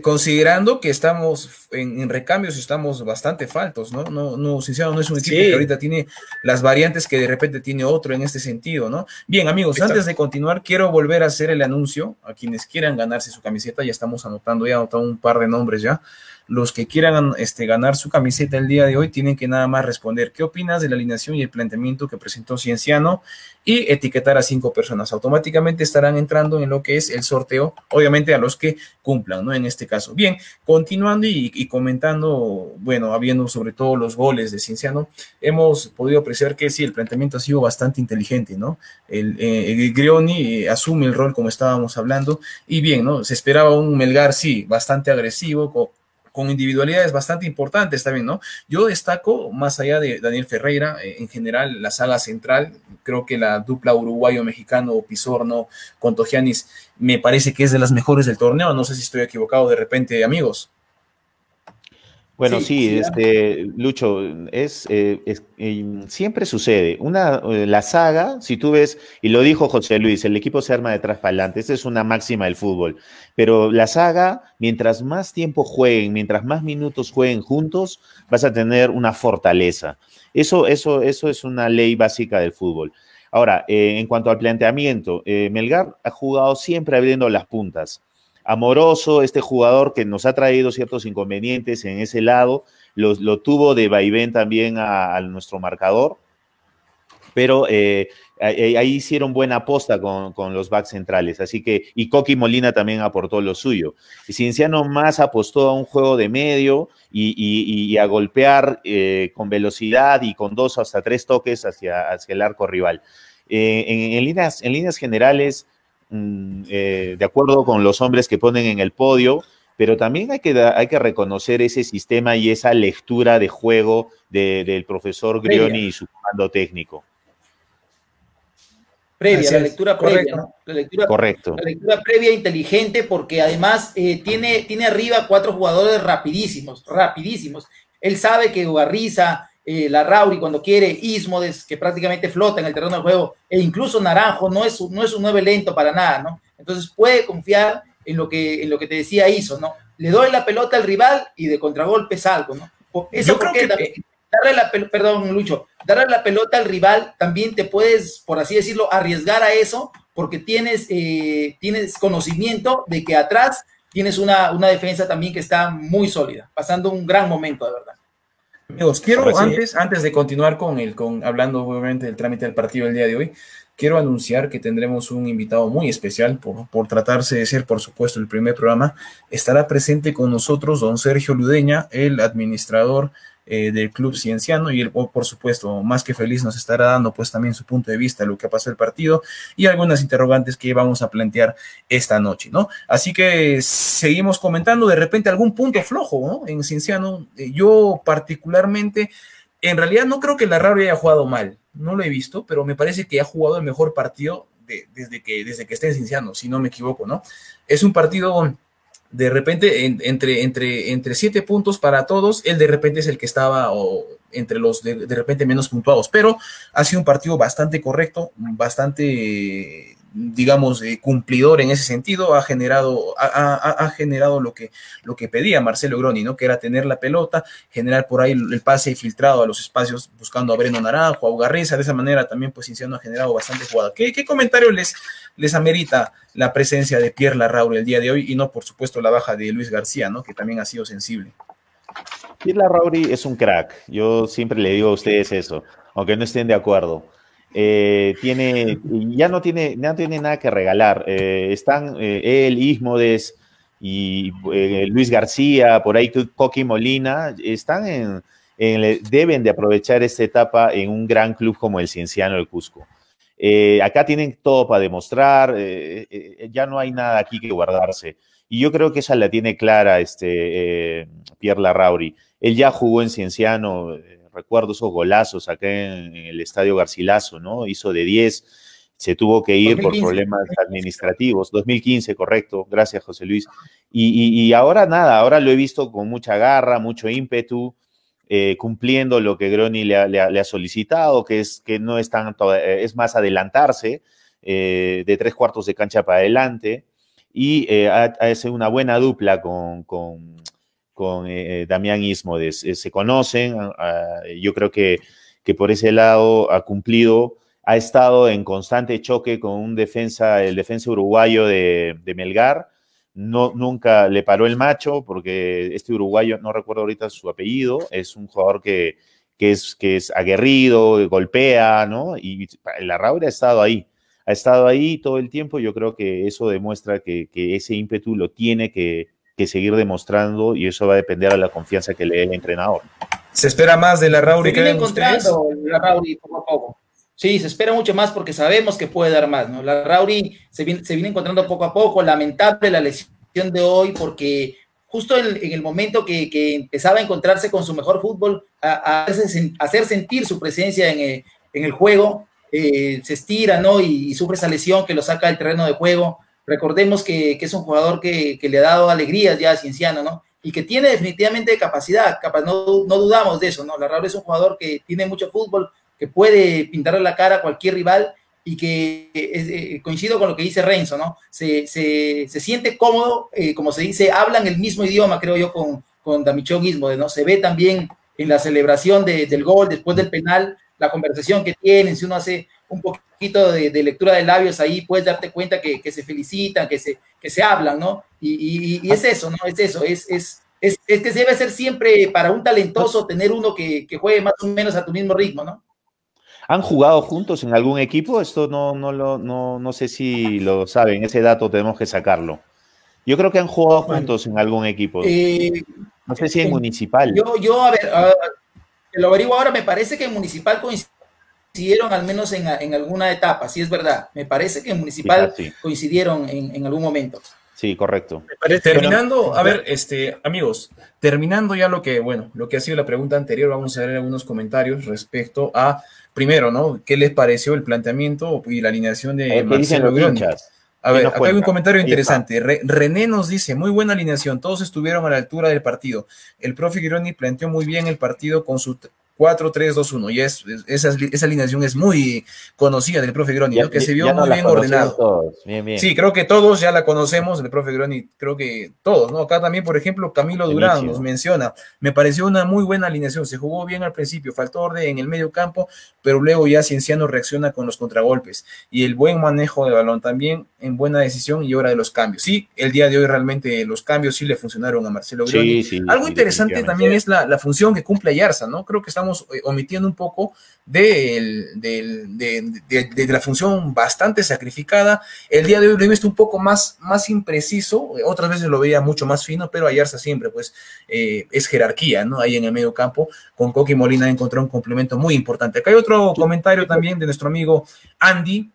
Considerando que estamos en, recambios, estamos bastante faltos, ¿no? No, no, sinceramente no es un equipo que ahorita tiene las variantes que de repente tiene otro en este sentido, ¿no? Bien, amigos, antes de continuar, quiero volver a hacer el anuncio a quienes quieran ganarse su camiseta, ya estamos anotando, ya anotado un par de nombres ya. Los que quieran este, ganar su camiseta el día de hoy tienen que nada más responder qué opinas de la alineación y el planteamiento que presentó Cienciano y etiquetar a cinco personas. Automáticamente estarán entrando en lo que es el sorteo, obviamente a los que cumplan, ¿no? En este caso. Bien, continuando y, comentando, bueno, habiendo sobre todo los goles de Cienciano, hemos podido apreciar que sí, el planteamiento ha sido bastante inteligente, ¿no? El, eh, Grioni eh, asume el rol como estábamos hablando y bien, ¿no? Se esperaba un Melgar, sí, bastante agresivo, con, con individualidades bastante importantes también, ¿no? Yo destaco, más allá de Daniel Ferreira, eh, en general la saga central, creo que la dupla uruguayo-mexicano Pizorno con Togianis me parece que es de las mejores del torneo, no sé si estoy equivocado de repente, amigos. Bueno, sí, este, Lucho, es, eh, eh, siempre sucede. Una, eh, la saga, si tú ves, y lo dijo José Luis, el equipo se arma de atrás para adelante, esa es una máxima del fútbol. Pero la saga, mientras más tiempo jueguen, mientras más minutos jueguen juntos, vas a tener una fortaleza. Eso, eso, eso es una ley básica del fútbol. Ahora, en cuanto al planteamiento, Melgar ha jugado siempre abriendo las puntas amoroso, este jugador que nos ha traído ciertos inconvenientes en ese lado, lo, tuvo de vaivén también a, nuestro marcador, pero eh, ahí hicieron buena aposta con, los backs centrales, así que, y Coqui Molina también aportó lo suyo. Y Cienciano más apostó a un juego de medio y, a golpear eh, con velocidad y con dos hasta tres toques hacia, hacia el arco rival. Eh, en, líneas, en líneas generales, Mm, eh, de acuerdo con los hombres que ponen en el podio, pero también hay que, hay que reconocer ese sistema y esa lectura de juego del profesor Grioni y su comando técnico. Previa, la lectura previa, La lectura, Correcto. La lectura previa inteligente porque además eh, tiene, tiene arriba cuatro jugadores rapidísimos, rapidísimos. Él sabe que Ugarriza, eh, la Rauri cuando quiere, Ismodes, que prácticamente flota en el terreno de juego, e incluso Naranjo no es, no es un nueve lento para nada, ¿no? Entonces puede confiar en lo que, en lo que te decía Iso, ¿no? Le doy la pelota al rival y de contragolpe salgo, ¿no? Eso porque darle la perdón, Lucho, darle la pelota al rival también te puedes, por así decirlo, arriesgar a eso porque tienes, eh, tienes conocimiento de que atrás tienes una, una defensa también que está muy sólida, pasando un gran momento, de verdad. Amigos, quiero antes, antes de continuar con el, con hablando obviamente del trámite del partido del día de hoy, quiero anunciar que tendremos un invitado muy especial, por, por, tratarse de ser, por supuesto, el primer programa. Estará presente con nosotros don Sergio Ludeña, el administrador eh, del Club Cienciano y él, por supuesto, más que feliz nos estará dando pues también su punto de vista de lo que ha pasado el partido y algunas interrogantes que vamos a plantear esta noche, ¿no? Así que seguimos comentando de repente algún punto flojo, ¿no? En Cienciano, eh, yo particularmente, en realidad no creo que la Rabia haya jugado mal, no lo he visto, pero me parece que ha jugado el mejor partido desde, que, desde que está en Cienciano, si no me equivoco, ¿no? Es un partido de repente entre, entre, entre siete puntos para todos, él de repente es el que estaba entre los de, de, repente menos puntuados, pero ha sido un partido bastante correcto, bastante digamos, eh, cumplidor en ese sentido, ha generado, ha, generado lo que, lo que pedía Marcelo Groni, ¿no? Que era tener la pelota, generar por ahí el, pase filtrado a los espacios buscando a Breno Naranjo, a Ugarriza, de esa manera también pues Cinciano ha generado bastante jugada. ¿Qué, qué comentario les, les amerita la presencia de Pierre Larrauri el día de hoy y no, por supuesto, la baja de Luis García, ¿no? Que también ha sido sensible. Pierre Larrauri es un crack, yo siempre le digo a ustedes eso, aunque no estén de acuerdo. Eh, tiene, ya no tiene, no tiene nada que regalar. Eh, están eh, él, Ismodes y Luis García, por ahí Coqui Molina, están en, deben de aprovechar esta etapa en un gran club como el Cienciano del Cusco. acá tienen todo para demostrar, ya no hay nada aquí que guardarse. Y yo creo que esa la tiene clara este, Pierre Larrauri. Él ya jugó en Cienciano, recuerdo esos golazos acá en, el estadio Garcilaso, ¿no? Hizo de 10, se tuvo que ir por problemas administrativos. 2015, correcto. Gracias, José Luis. Y, ahora nada, ahora lo he visto con mucha garra, mucho ímpetu, eh, cumpliendo lo que Groni le ha, solicitado, que es que no es tanto, eh, es más adelantarse eh, de tres cuartos de cancha para adelante y hace una buena dupla con con eh, eh, Damián Ismodes. Se conocen, ah, yo creo que, que, por ese lado ha cumplido, ha estado en constante choque con un defensa, el defensa uruguayo de, Melgar, no, nunca le paró el macho, porque este uruguayo, no recuerdo ahorita su apellido, es un jugador que, que, es, que es aguerrido, golpea, ¿no? Y la Raúl ha estado ahí, ha estado ahí todo el tiempo. Yo creo que eso demuestra que ese ímpetu lo tiene que, que, seguir demostrando y eso va a depender de la confianza que le dé el entrenador. ¿Se espera más de la Raúl? Se viene encontrando la Raúl poco a poco. Sí, se espera mucho más porque sabemos que puede dar más, ¿no? La Rauri se viene, se viene encontrando poco a poco, lamentable la lesión de hoy porque justo en, en el momento que, que, empezaba a encontrarse con su mejor fútbol, a, a hacer sentir su presencia en el, en el juego, eh, se estira, ¿no? Y, y, sufre esa lesión que lo saca del terreno de juego. Recordemos que, es un jugador que, le ha dado alegrías ya a Cienciano, ¿no? Y que tiene definitivamente capacidad, capaz, no, no dudamos de eso, ¿no? La Rauri es un jugador que tiene mucho fútbol, que puede pintarle la cara a cualquier rival y que eh, coincido con lo que dice Renzo, ¿no? Se, se, se siente cómodo, eh, como se dice, hablan el mismo idioma, creo yo, con, con Damichón Ismo, ¿no? Se ve también en la celebración de, del gol, después del penal, la conversación que tienen, si uno hace un poquito de, de lectura de labios ahí, puedes darte cuenta que, que, se felicitan, que se, que se hablan, ¿no? Y, y, y es eso, ¿no? Es eso, es, es, es, es que debe ser siempre para un talentoso tener uno que, que juegue más o menos a tu mismo ritmo, ¿no? ¿Han jugado juntos en algún equipo? Esto no, no, lo, no, no sé si lo saben, ese dato tenemos que sacarlo. Yo creo que han jugado juntos en algún equipo. Eh, no sé si en eh, Municipal. Yo, yo a ver, a, lo averiguo ahora, me parece que en Municipal coincidieron al menos en, en alguna etapa, sí es verdad. Me parece que en Municipal sí, sí. coincidieron en, en algún momento. Sí, correcto. Terminando, a ver, este, amigos, terminando ya lo que, bueno, lo que ha sido la pregunta anterior, vamos a ver algunos comentarios respecto a primero, ¿no? ¿Qué les pareció el planteamiento y la alineación de Marcelo Groni? A ver, acá hay un comentario interesante. Re René nos dice, muy buena alineación, todos estuvieron a la altura del partido. El profe Gironi planteó muy bien el partido con su 4-3-2-1. Y es, esa, esa, alineación es muy conocida del profe Groni, ¿no? que se vio muy bien ordenado. Bien, bien. Sí, creo que todos ya la conocemos, del profe Groni, creo que todos, ¿no? Acá también, por ejemplo, Camilo Durán nos menciona, me pareció una muy buena alineación, se jugó bien al principio, faltó orden en el medio campo, pero luego ya Cienciano reacciona con los contragolpes y el buen manejo del balón también en buena decisión y hora de los cambios. Sí, el día de hoy realmente los cambios sí le funcionaron a Marcelo Groni. Sí, sí, Algo interesante también es la, la, función que cumple Ayarza, ¿no? Creo que estamos estamos eh, omitiendo un poco de, la función bastante sacrificada. El día de hoy lo he visto un poco más, más impreciso, otras veces lo veía mucho más fino, pero Ayarza siempre pues eh, es jerarquía, ¿no? Ahí en el medio campo, con Coqui Molina encontró un complemento muy importante. Acá hay otro comentario también de nuestro amigo Andy,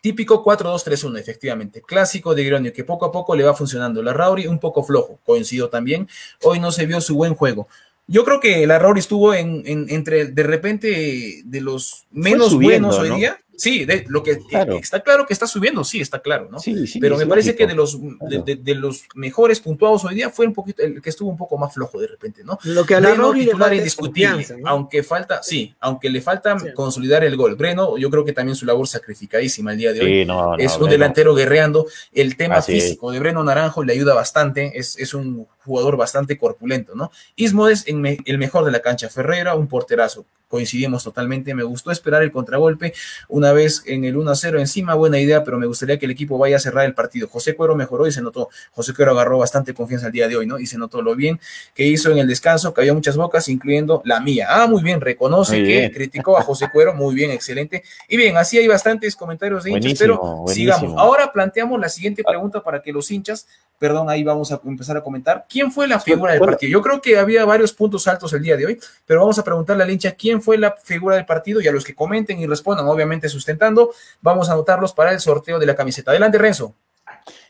Típico 4-2-3-1, efectivamente. Clásico de Gronio, que poco a poco le va funcionando. La Rauri un poco flojo, coincido también. Hoy no se vio su buen juego. Yo creo que el error estuvo en, en, entre de repente de los menos subiendo, buenos hoy ¿no? día. Sí, de, lo que claro. está claro que está subiendo, sí, está claro, ¿no? Sí, sí, Pero me parece lógico. que de los, claro. de, de, los mejores puntuados hoy día fue un poquito el que estuvo un poco más flojo de repente, ¿no? Lo que a la Breno titular indiscutible, ¿no? aunque falta, sí, aunque le falta sí. consolidar el gol. Breno, yo creo que también su labor sacrificadísima el día de hoy. No, no, es un Breno. delantero guerreando. El tema Así físico es. de Breno Naranjo le ayuda bastante, es, es un jugador bastante corpulento, ¿no? Ismo es me, el mejor de la cancha, Ferreira, un porterazo, coincidimos totalmente, me gustó esperar el contragolpe, una vez en el 1-0 encima, buena idea, pero me gustaría que el equipo vaya a cerrar el partido. José Cuero mejoró y se notó, José Cuero agarró bastante confianza el día de hoy, ¿no? Y se notó lo bien que hizo en el descanso, cayó muchas bocas, incluyendo la mía. Ah, muy bien, reconoce muy bien. que criticó a José Cuero, muy bien, excelente. Y bien, así hay bastantes comentarios de hinchas, buenísimo, pero buenísimo. sigamos. Ahora planteamos la siguiente pregunta para que los hinchas, perdón, ahí vamos a empezar a comentar, ¿quién fue la figura del partido? Yo creo que había varios puntos altos el día de hoy, pero vamos a preguntarle al hincha quién fue la figura del partido y a los que comenten y respondan, obviamente sustentando, vamos a anotarlos para el sorteo de la camiseta. Adelante, Renzo.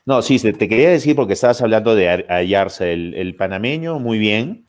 No, sí, te quería decir porque estabas hablando de Ayarza, el, el panameño, muy bien.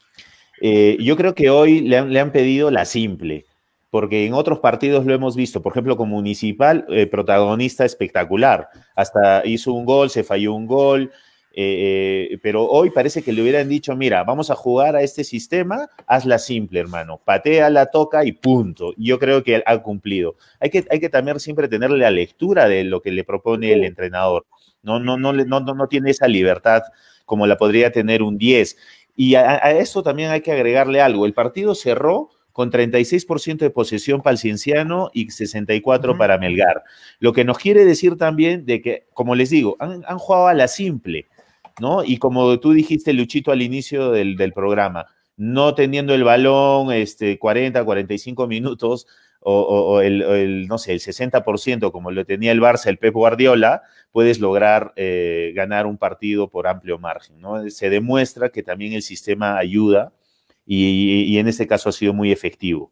Eh, yo creo que hoy le han, le han, pedido la simple, porque en otros partidos lo hemos visto, por ejemplo, con Municipal, eh, protagonista espectacular, hasta hizo un gol, se falló un gol, eh, pero hoy parece que le hubieran dicho, mira, vamos a jugar a este sistema, hazla simple, hermano, patea, la toca y punto. Yo creo que ha cumplido. Hay que, hay que también siempre tener la lectura de lo que le propone el entrenador. No, no, no, no, no, no tiene esa libertad como la podría tener un 10. Y a, a esto también hay que agregarle algo. El partido cerró con 36% de posesión para el Cienciano y 64% uh -huh. para Melgar. Lo que nos quiere decir también de que, como les digo, han, han jugado a la simple Y como tú dijiste, Luchito, al inicio del, programa, no teniendo el balón este, 40, 45 minutos, o, el, no sé, el 60% como lo tenía el Barça, el Pep Guardiola, puedes lograr eh, ganar un partido por amplio margen. Se demuestra que también el sistema ayuda y, en este caso ha sido muy efectivo.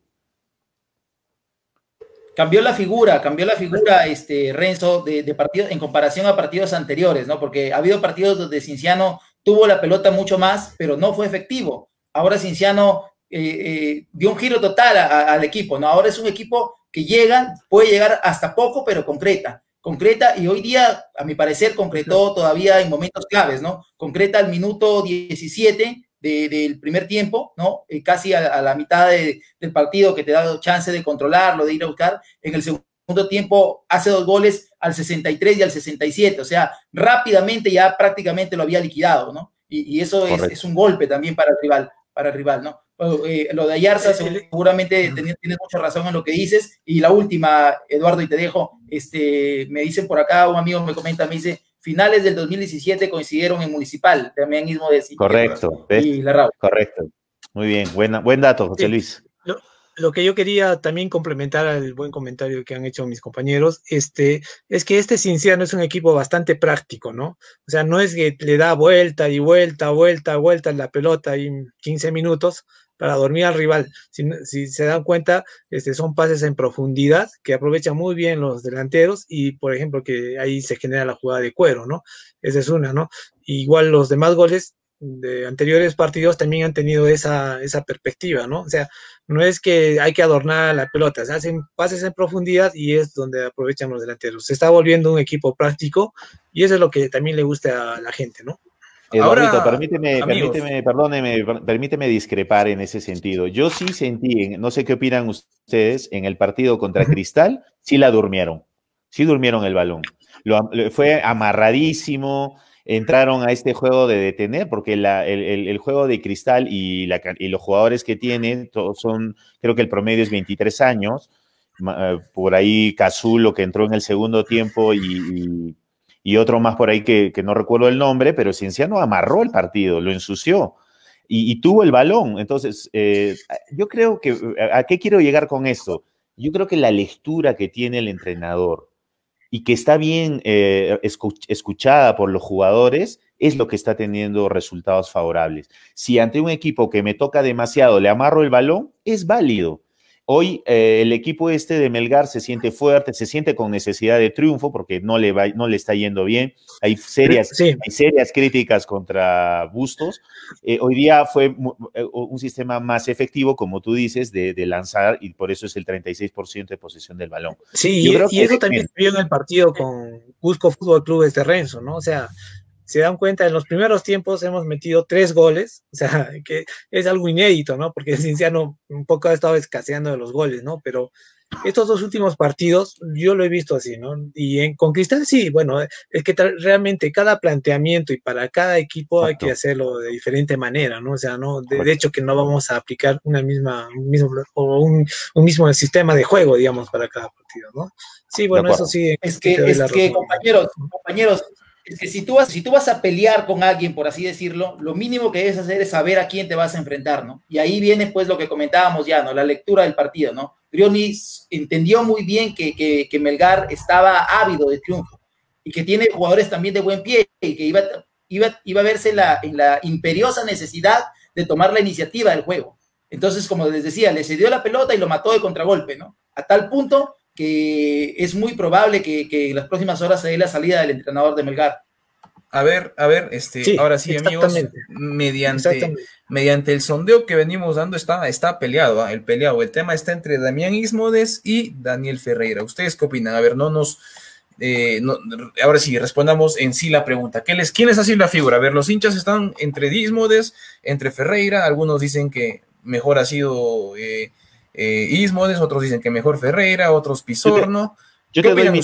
Cambió la figura, cambió la figura, este, Renzo, de, de partidos en comparación a partidos anteriores, ¿no? Porque ha habido partidos donde Cinciano tuvo la pelota mucho más, pero no fue efectivo. Ahora Cinciano eh, eh, dio un giro total al equipo, ¿no? Ahora es un equipo que llega, puede llegar hasta poco, pero concreta. Concreta, y hoy día, a mi parecer, concretó todavía en momentos claves, ¿no? Concreta al minuto 17 del primer tiempo, ¿no? Eh, casi a, la mitad del partido que te da chance de controlarlo, de ir a buscar. En el segundo tiempo hace dos goles al 63 y al 67, o sea, rápidamente ya prácticamente lo había liquidado, ¿no? Y, eso es, es, un golpe también para el rival, para el rival, ¿no? Eh, lo de Ayarza, seguramente tienes, mucha razón en lo que dices. Y la última, Eduardo, y te dejo, este, me dicen por acá, un amigo me comenta, me dice, finales del 2017 coincidieron en Municipal, también mismo de Correcto. Y la Correcto. Muy bien, buena, buen dato, José Luis lo que yo quería también complementar al buen comentario que han hecho mis compañeros, este, es que este Cinciano es un equipo bastante práctico, ¿no? O sea, no es que le da vuelta y vuelta, vuelta, vuelta en la pelota en 15 minutos para dormir al rival. Si, se dan cuenta, este, son pases en profundidad que aprovechan muy bien los delanteros y, por ejemplo, que ahí se genera la jugada de cuero, ¿no? Esa es una, ¿no? igual los demás goles de anteriores partidos también han tenido esa, esa perspectiva, ¿no? O sea, no es que hay que adornar la pelota, se hacen pases en profundidad y es donde aprovechan los delanteros. Se está volviendo un equipo práctico y eso es lo que también le gusta a la gente, ¿no? Ahora, permíteme, permíteme, perdóneme, permíteme discrepar en ese sentido. Yo sí sentí, no sé qué opinan ustedes, en el partido contra Cristal, sí la durmieron, sí durmieron el balón. Lo, fue amarradísimo, entraron a este juego de detener, porque el, juego de cristal y, los jugadores que tienen, todos son, creo que el promedio es 23 años, eh, por ahí Cazulo que entró en el segundo tiempo y, otro más por ahí que, no recuerdo el nombre, pero Cienciano amarró el partido, lo ensució. Y, tuvo el balón. Entonces, eh, yo creo que, ¿a qué quiero llegar con esto? Yo creo que la lectura que tiene el entrenador y que está bien eh, escuchada por los jugadores, es lo que está teniendo resultados favorables. Si ante un equipo que me toca demasiado le amarro el balón, es válido. Hoy eh, el equipo este de Melgar se siente fuerte, se siente con necesidad de triunfo porque no le, va, no le está yendo bien. Hay serias, serias críticas contra Bustos. Eh, hoy día fue eh, un sistema más efectivo, como tú dices, de, lanzar y por eso es el 36% de posesión del balón. Sí, y, eso también se vio en el partido con Cusco Fútbol Club de Renzo, ¿no? O sea, se dan cuenta, en los primeros tiempos hemos metido tres goles, o sea, que es algo inédito, ¿no? Porque el Cinciano un poco ha estado escaseando de los goles, ¿no? Pero estos dos últimos partidos yo lo he visto así, ¿no? Y en, con Cristal sí, bueno, es que realmente cada planteamiento y para cada equipo hay que hacerlo de diferente manera, ¿no? O sea, no, de, hecho que no vamos a aplicar una misma, un mismo, o un, mismo sistema de juego, digamos, para cada partido, ¿no? Sí, bueno, eso sí. Es que, es que compañeros, compañeros, es que si tú, vas, si tú vas a pelear con alguien, por así decirlo, lo mínimo que debes hacer es saber a quién te vas a enfrentar, ¿no? Y ahí viene pues lo que comentábamos ya, ¿no? La lectura del partido, ¿no? Brionis entendió muy bien que, que, Melgar estaba ávido de triunfo y que tiene jugadores también de buen pie y que iba, iba, iba a verse la, en la imperiosa necesidad de tomar la iniciativa del juego. Entonces, como les decía, le cedió la pelota y lo mató de contragolpe, ¿no? A tal punto que es muy probable que, en las próximas horas se dé la salida del entrenador de Melgar. A ver, a ver, este, ahora sí, amigos, mediante, mediante el sondeo que venimos dando está, está peleado, ¿ah? el peleado. El tema está entre Damián Ismodes y Daniel Ferreira. ¿Ustedes qué opinan? A ver, no nos, eh, ahora sí, respondamos en sí la pregunta. ¿Qué les, ¿Quién es así la figura? A ver, los hinchas están entre Ismodes, entre Ferreira, algunos dicen que mejor ha sido eh, eh, Ismodes, otros dicen que mejor Ferreira, otros Pisorno. Yo te, doy mi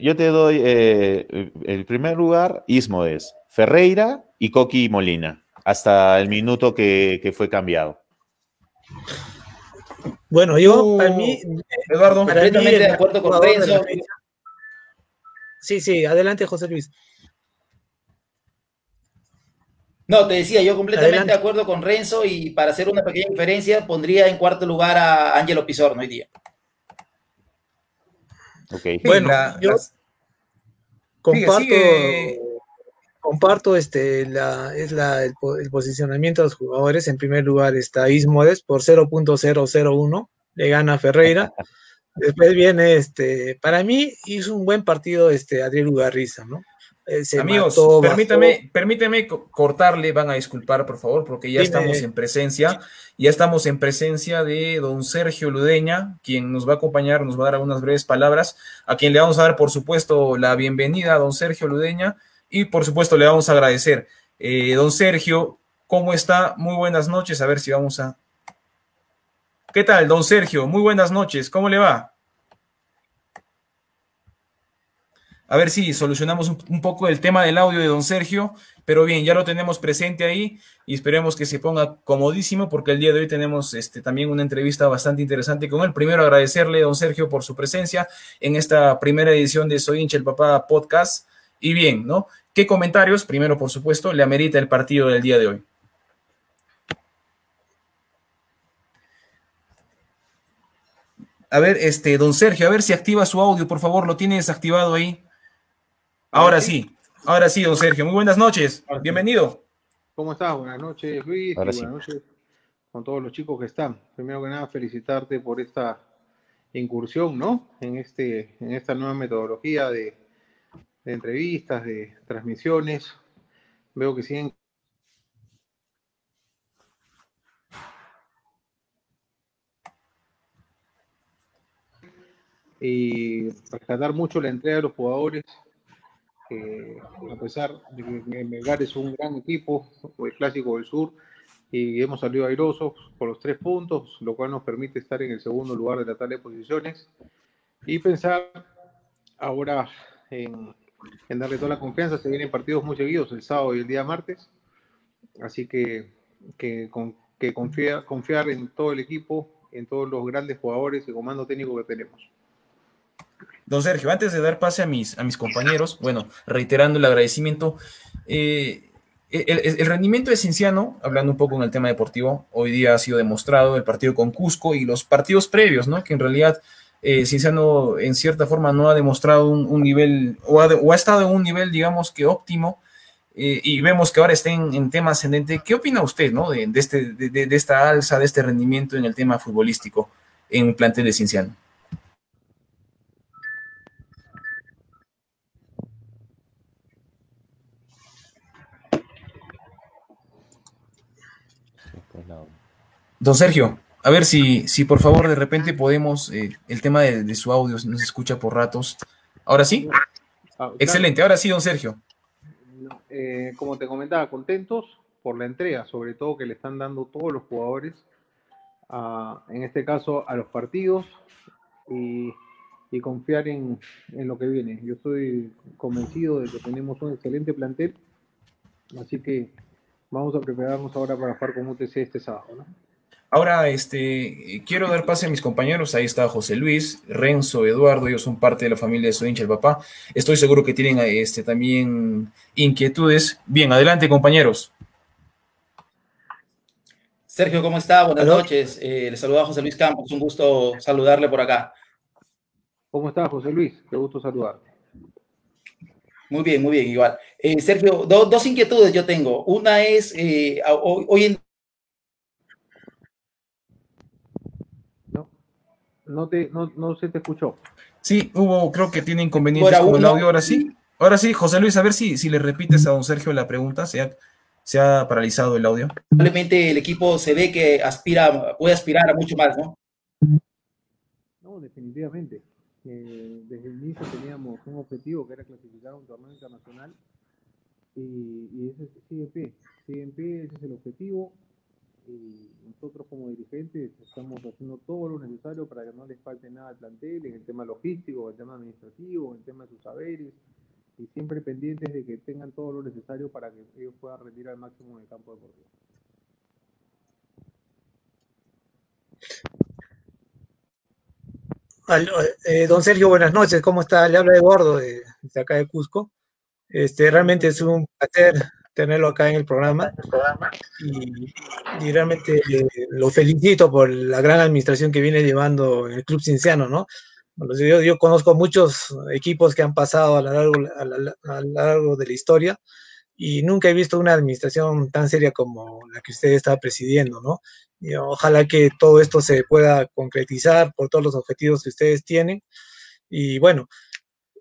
yo, te doy eh, el primer lugar, Ismodes, Ferreira y Coqui Molina, hasta el minuto que, fue cambiado. Bueno, yo, para mí, Eduardo, completamente de acuerdo con Renzo. Sí, sí, adelante, José Luis. No, te decía, yo completamente de acuerdo con Renzo y para hacer una pequeña diferencia pondría en cuarto lugar a Angelo Pizorno hoy día. Ok. Bueno, yo comparto, comparto este, la, es la, el, posicionamiento de los jugadores. En primer lugar está Ismodes por 0.001, le gana Ferreira. Después viene, este, para mí hizo un buen partido este Adriel Ugarriza, ¿no? Amigos, permítame, permíteme cortarle, van a disculpar, por favor, porque ya estamos en presencia, ya estamos en presencia de don Sergio Ludeña, quien nos va a acompañar, nos va a dar algunas breves palabras, a quien le vamos a dar, por supuesto, la bienvenida a don Sergio Ludeña, y por supuesto le vamos a agradecer. Eh, don Sergio, ¿cómo está? Muy buenas noches, a ver si vamos a... ¿Qué tal, don Sergio? Muy buenas noches, ¿cómo le va? A ver si solucionamos un, poco el tema del audio de don Sergio, pero bien, ya lo tenemos presente ahí y esperemos que se ponga comodísimo porque el día de hoy tenemos este, también una entrevista bastante interesante con él. Primero agradecerle, don Sergio, por su presencia en esta primera edición de Soy hincha el papá podcast. Y bien, ¿no? ¿Qué comentarios, primero por supuesto, le amerita el partido del día de hoy? A ver, este, don Sergio, a ver si activa su audio, por favor, lo tienes activado ahí. Ahora sí, ahora sí, don Sergio. Muy buenas noches. Bienvenido. ¿Cómo estás? Buenas noches, Luis. buenas noches con todos los chicos que están. Primero que nada, felicitarte por esta incursión, ¿no? En, este, en esta nueva metodología de, de entrevistas, de transmisiones. Veo que siguen y rescatar mucho la entrega de los jugadores a pesar de que Melgar es un gran equipo, el clásico del sur, y hemos salido airosos por los tres puntos, lo cual nos permite estar en el segundo lugar de la tabla de posiciones y pensar ahora en, darle toda la confianza. Se vienen partidos muy seguidos el sábado y el día martes, así que, que, que confiar en todo el equipo, en todos los grandes jugadores y comando técnico que tenemos. Don Sergio, antes de dar pase a mis, a mis compañeros, bueno, reiterando el agradecimiento, eh, el, rendimiento de Cinciano, hablando un poco en el tema deportivo, hoy día ha sido demostrado el partido con Cusco y los partidos previos, ¿no? Que en realidad eh, Cinciano en cierta forma no ha demostrado un, nivel, o ha, estado en un nivel, digamos que óptimo, eh, y vemos que ahora está en, tema ascendente. ¿Qué opina usted, ¿no? De, este, de, de, esta alza, de este rendimiento en el tema futbolístico en plantel de Cinciano? Don Sergio, a ver si, si por favor de repente podemos, eh, el tema de, su audio no se escucha por ratos. ¿Ahora sí? Ah, Excelente, ahora sí, don Sergio. Eh, como te comentaba, contentos por la entrega, sobre todo que le están dando todos los jugadores, en este caso a los partidos, y, confiar en, en, lo que viene. Yo estoy convencido de que tenemos un excelente plantel, así que vamos a prepararnos ahora para jugar con UTC este sábado. ¿no? Ahora, este, quiero dar pase a mis compañeros. Ahí está José Luis, Renzo, Eduardo. Ellos son parte de la familia de Soy el papá. Estoy seguro que tienen este, también inquietudes. Bien, adelante, compañeros. Sergio, ¿cómo está? Buenas noches. Eh, le saluda José Luis Campos. Un gusto saludarle por acá. ¿Cómo está, José Luis? Qué gusto saludarte. Muy bien, muy bien, igual. Eh, Sergio, dos inquietudes yo tengo. Una es, eh, hoy en no, te, no, no se te escuchó. Sí, hubo, creo que tiene inconvenientes con el audio. Ahora sí, ahora sí, José Luis, a ver si, si le repites a don Sergio la pregunta, se ha, se ha paralizado el audio. Probablemente el equipo se ve que aspira, puede aspirar a mucho más, ¿no? No, definitivamente. Eh, desde el inicio teníamos un objetivo que era clasificar a un torneo internacional y, y ese sigue en pie, sigue en pie, ese es el objetivo y nosotros como dirigentes estamos haciendo todo lo necesario para que no les falte nada al plantel, en el tema logístico, en el tema administrativo, en el tema de sus saberes, y siempre pendientes de que tengan todo lo necesario para que ellos puedan rendir al máximo en el campo deportivo. Eh, don Sergio, buenas noches, ¿cómo está? Le habla Eduardo de, de acá de Cusco. Este, realmente es un placer tenerlo acá en el programa. Y, realmente lo felicito por la gran administración que viene llevando el Club Cinciano, ¿no? Yo, yo conozco muchos equipos que han pasado a lo largo, a a lo largo de la historia y nunca he visto una administración tan seria como la que usted está presidiendo, ¿no? Y ojalá que todo esto se pueda concretizar por todos los objetivos que ustedes tienen. Y bueno,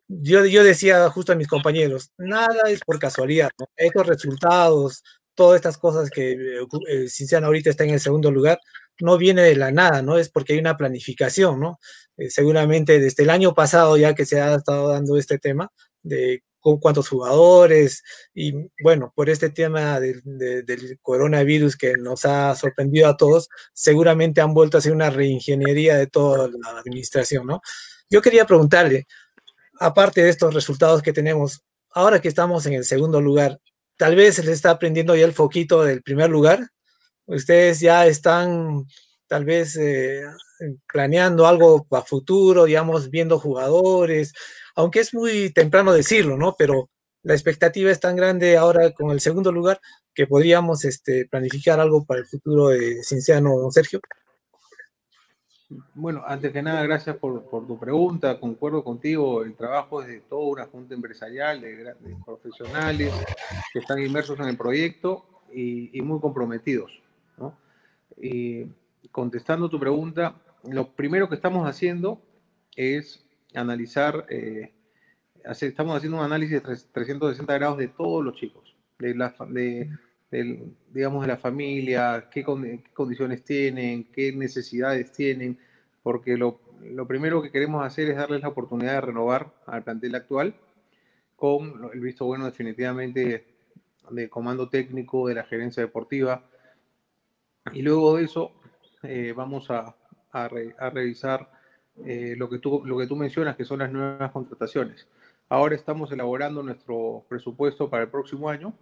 yo, yo decía justo a mis compañeros, nada es por casualidad. Estos resultados, todas estas cosas que eh, Cinciano ahorita está en el segundo lugar, no viene de la nada, ¿no? Es porque hay una planificación, ¿no? Eh, seguramente desde el año pasado ya que se ha estado dando este tema de cuántos jugadores y bueno, por este tema del coronavirus que nos ha sorprendido a todos, seguramente han vuelto a hacer una reingeniería de toda la administración, ¿no? Yo quería preguntarle, aparte de estos resultados que tenemos, ahora que estamos en el segundo lugar, tal vez se les está prendiendo ya el foquito del primer lugar, ustedes ya están tal vez eh, planeando algo para futuro, digamos, viendo jugadores, aunque es muy temprano decirlo, ¿no? Pero la expectativa es tan grande ahora con el segundo lugar que podríamos este, planificar algo para el futuro de Cinciano, Sergio. Bueno, antes que nada, gracias por, tu pregunta. Concuerdo contigo, el trabajo es de toda una junta empresarial, de, profesionales que están inmersos en el proyecto y, muy comprometidos. Y contestando tu pregunta, lo primero que estamos haciendo es analizar, eh, estamos haciendo un análisis de 360 grados de todos los chicos, de la, de, digamos, de la familia, qué, condiciones tienen, qué necesidades tienen, porque lo, lo, primero que queremos hacer es darles la oportunidad de renovar al plantel actual con el visto bueno definitivamente de comando técnico de la gerencia deportiva. Y luego de eso eh, vamos a, a, a revisar eh, lo, que tú, lo que tú mencionas, que son las nuevas contrataciones. Ahora estamos elaborando nuestro presupuesto para el próximo año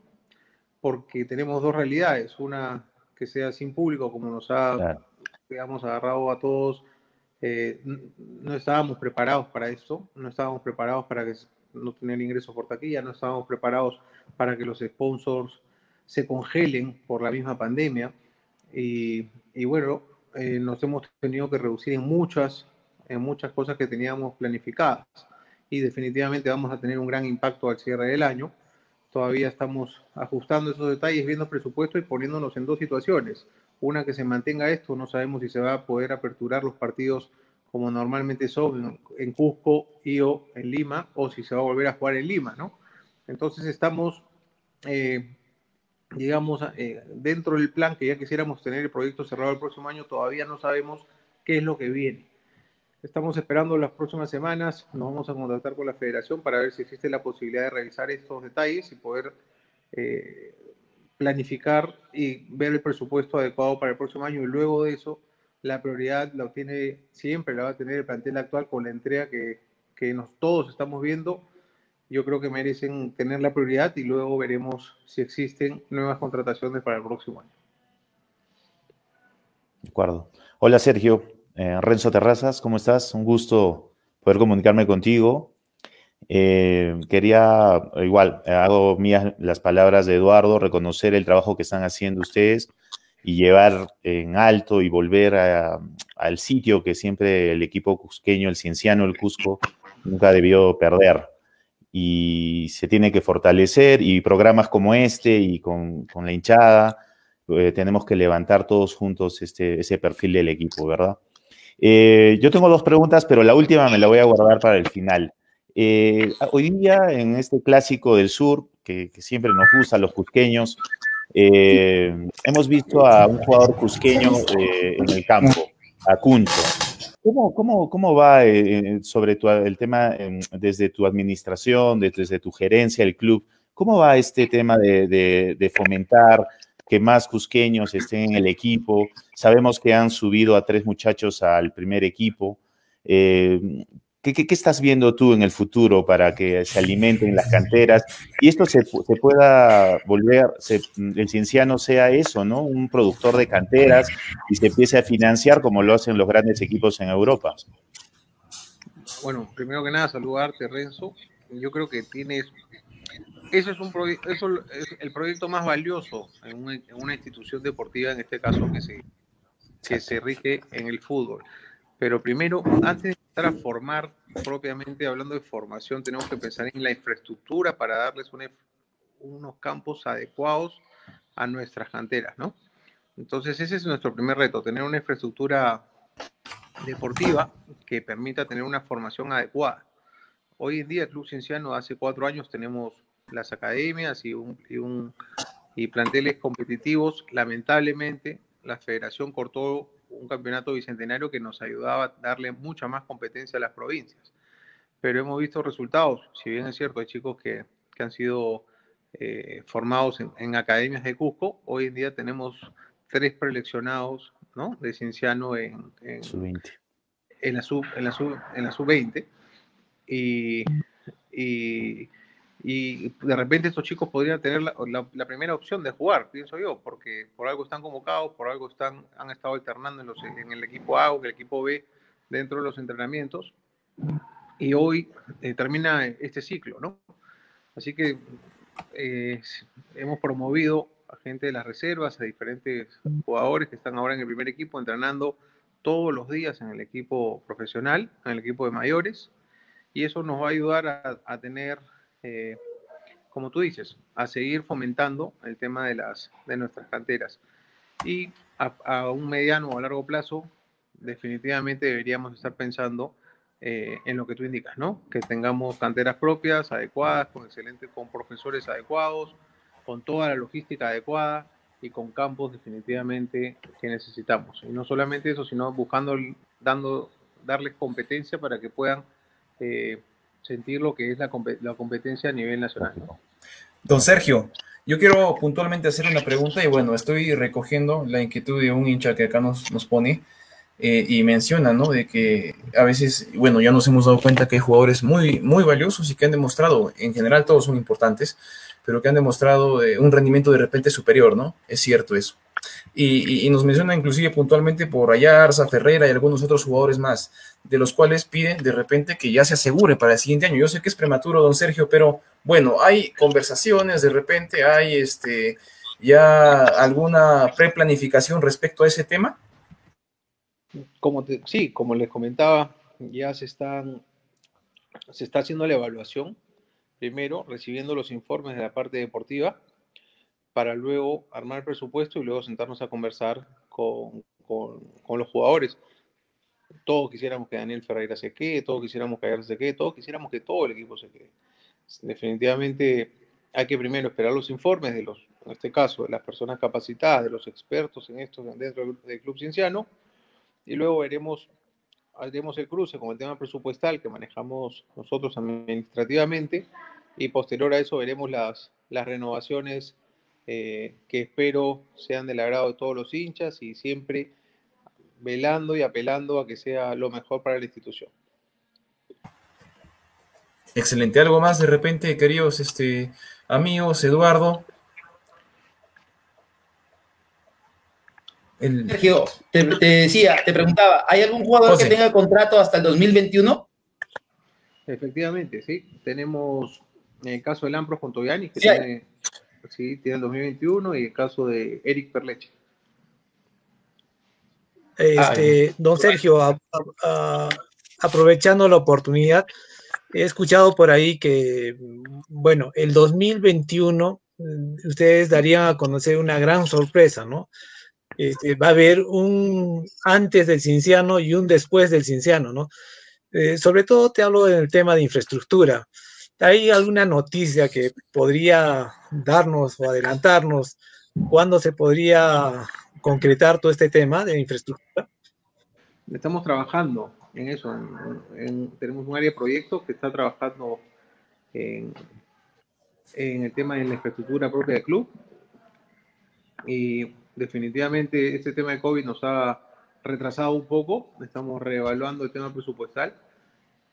porque tenemos dos realidades. Una que sea sin público, como nos ha digamos, agarrado a todos. Eh, no estábamos preparados para esto, no estábamos preparados para que no tener ingresos por taquilla, no estábamos preparados para que los sponsors se congelen por la misma pandemia. Y, y bueno, eh, nos hemos tenido que reducir en muchas en muchas cosas que teníamos planificadas y definitivamente vamos a tener un gran impacto al cierre del año. Todavía estamos ajustando esos detalles, viendo presupuesto y poniéndonos en dos situaciones. Una que se mantenga esto, no sabemos si se va a poder aperturar los partidos como normalmente son en Cusco y o en Lima, o si se va a volver a jugar en Lima, ¿no? Entonces estamos, eh, digamos, eh, dentro del plan que ya quisiéramos tener el proyecto cerrado el próximo año, todavía no sabemos qué es lo que viene. Estamos esperando las próximas semanas, nos vamos a contactar con la federación para ver si existe la posibilidad de revisar estos detalles y poder eh, planificar y ver el presupuesto adecuado para el próximo año y luego de eso la prioridad la tiene siempre, la va a tener el plantel actual con la entrega que, que nos, todos estamos viendo. Yo creo que merecen tener la prioridad y luego veremos si existen nuevas contrataciones para el próximo año. De acuerdo. Hola Sergio, eh, Renzo Terrazas, ¿cómo estás? Un gusto poder comunicarme contigo. Eh, quería, igual, hago mías las palabras de Eduardo, reconocer el trabajo que están haciendo ustedes y llevar en alto y volver al sitio que siempre el equipo cusqueño, el cienciano, el Cusco, nunca debió perder. Y se tiene que fortalecer y programas como este y con, la hinchada, eh, tenemos que levantar todos juntos este, ese perfil del equipo, ¿verdad? Eh, yo tengo dos preguntas, pero la última me la voy a guardar para el final. Eh, hoy día, en este clásico del sur, que, siempre nos gusta a los cusqueños, eh, hemos visto a un jugador cusqueño en el campo, a Cuncho. ¿Cómo, cómo, cómo va sobre el tema desde tu administración, desde, tu gerencia, el club? ¿Cómo va este tema de fomentar que más cusqueños estén en el equipo. Sabemos que han subido a tres muchachos al primer equipo. Eh, ¿qué, estás viendo tú en el futuro para que se alimenten las canteras y esto se, pueda volver, el cienciano sea eso, ¿no? Un productor de canteras y se empiece a financiar como lo hacen los grandes equipos en Europa. Bueno, primero que nada, saludarte, Renzo. Yo creo que tienes eso es, un eso es el proyecto más valioso en una, institución deportiva, en este caso que se, que se rige en el fútbol. Pero primero, antes de empezar a formar, propiamente hablando de formación, tenemos que pensar en la infraestructura para darles unos campos adecuados a nuestras canteras, ¿no? Entonces ese es nuestro primer reto, tener una infraestructura deportiva que permita tener una formación adecuada. Hoy en día el Club Cienciano, hace cuatro años tenemos las academias y, un, y, un, y planteles competitivos. Lamentablemente la federación cortó un campeonato bicentenario que nos ayudaba a darle mucha más competencia a las provincias. Pero hemos visto resultados, si bien es cierto, hay chicos que, que han sido eh, formados en, academias de Cusco, hoy en día tenemos tres preeleccionados ¿no? de Cienciano en, en, en la sub en la sub en la sub 20 y, y, y, de repente estos chicos podrían tener la, la, primera opción de jugar, pienso yo, porque por algo están convocados, por algo están, han estado alternando en, los, en el equipo A o el equipo B dentro de los entrenamientos y hoy eh, termina este ciclo, ¿no? Así que eh, hemos promovido a gente de las reservas, a diferentes jugadores que están ahora en el primer equipo entrenando todos los días en el equipo profesional, en el equipo de mayores, y eso nos va a ayudar a, tener, eh, como tú dices, a seguir fomentando el tema de, las, de nuestras canteras. Y a, a un mediano o a largo plazo, definitivamente deberíamos estar pensando eh, en lo que tú indicas, ¿no? Que tengamos canteras propias, adecuadas, con excelentes, con profesores adecuados, con toda la logística adecuada y con campos definitivamente que necesitamos. Y no solamente eso, sino buscando, dando, darles competencia para que puedan eh, sentir lo que es la, la competencia a nivel nacional. Don Sergio, yo quiero puntualmente hacer una pregunta y bueno, estoy recogiendo la inquietud de un hincha que acá nos, nos pone. Eh, y menciona, ¿no? De que a veces, bueno, ya nos hemos dado cuenta que hay jugadores muy, muy valiosos y que han demostrado, en general todos son importantes, pero que han demostrado eh, un rendimiento de repente superior, ¿no? Es cierto eso. Y, nos menciona inclusive puntualmente por allá Arza Ferreira y algunos otros jugadores más, de los cuales piden de repente que ya se asegure para el siguiente año. Yo sé que es prematuro, don Sergio, pero bueno, hay conversaciones, de repente hay este ya alguna preplanificación respecto a ese tema como sí, como les comentaba, ya se están se está haciendo la evaluación, primero recibiendo los informes de la parte deportiva, para luego armar el presupuesto y luego sentarnos a conversar con, con, los jugadores. Todos quisiéramos que Daniel Ferreira se quede, todos quisiéramos que Ayer se quede, todos quisiéramos que todo el equipo se quede. Definitivamente hay que primero esperar los informes de los, en este caso, de las personas capacitadas, de los expertos en esto dentro del Club Cienciano, y luego veremos, haremos el cruce con el tema presupuestal que manejamos nosotros administrativamente y posterior a eso veremos las, las renovaciones eh, que espero sean del agrado de todos los hinchas y siempre velando y apelando a que sea lo mejor para la institución. Excelente. ¿Algo más de repente, queridos este, amigos? Eduardo. Sergio, te, decía, te preguntaba, ¿hay algún jugador que tenga contrato hasta el 2021? Efectivamente, sí. Tenemos el caso de Lampros con Toyanis, que tiene, sí, tiene el 2021, y el caso de Eric Perleche. Este, don Sergio, aprovechando la oportunidad, he escuchado por ahí que, bueno, el 2021 mm, ustedes darían a conocer una gran sorpresa, ¿no? Este, va a haber un antes del cinciano y un después del cinciano, ¿no? Eh, sobre todo te hablo del tema de infraestructura. ¿Hay alguna noticia que podría darnos o adelantarnos cuándo se podría concretar todo este tema de infraestructura? Estamos trabajando en eso. tenemos un área de proyectos que está trabajando en, en el tema de la infraestructura propia del club. Y definitivamente este tema de COVID nos ha retrasado un poco, estamos reevaluando el tema presupuestal,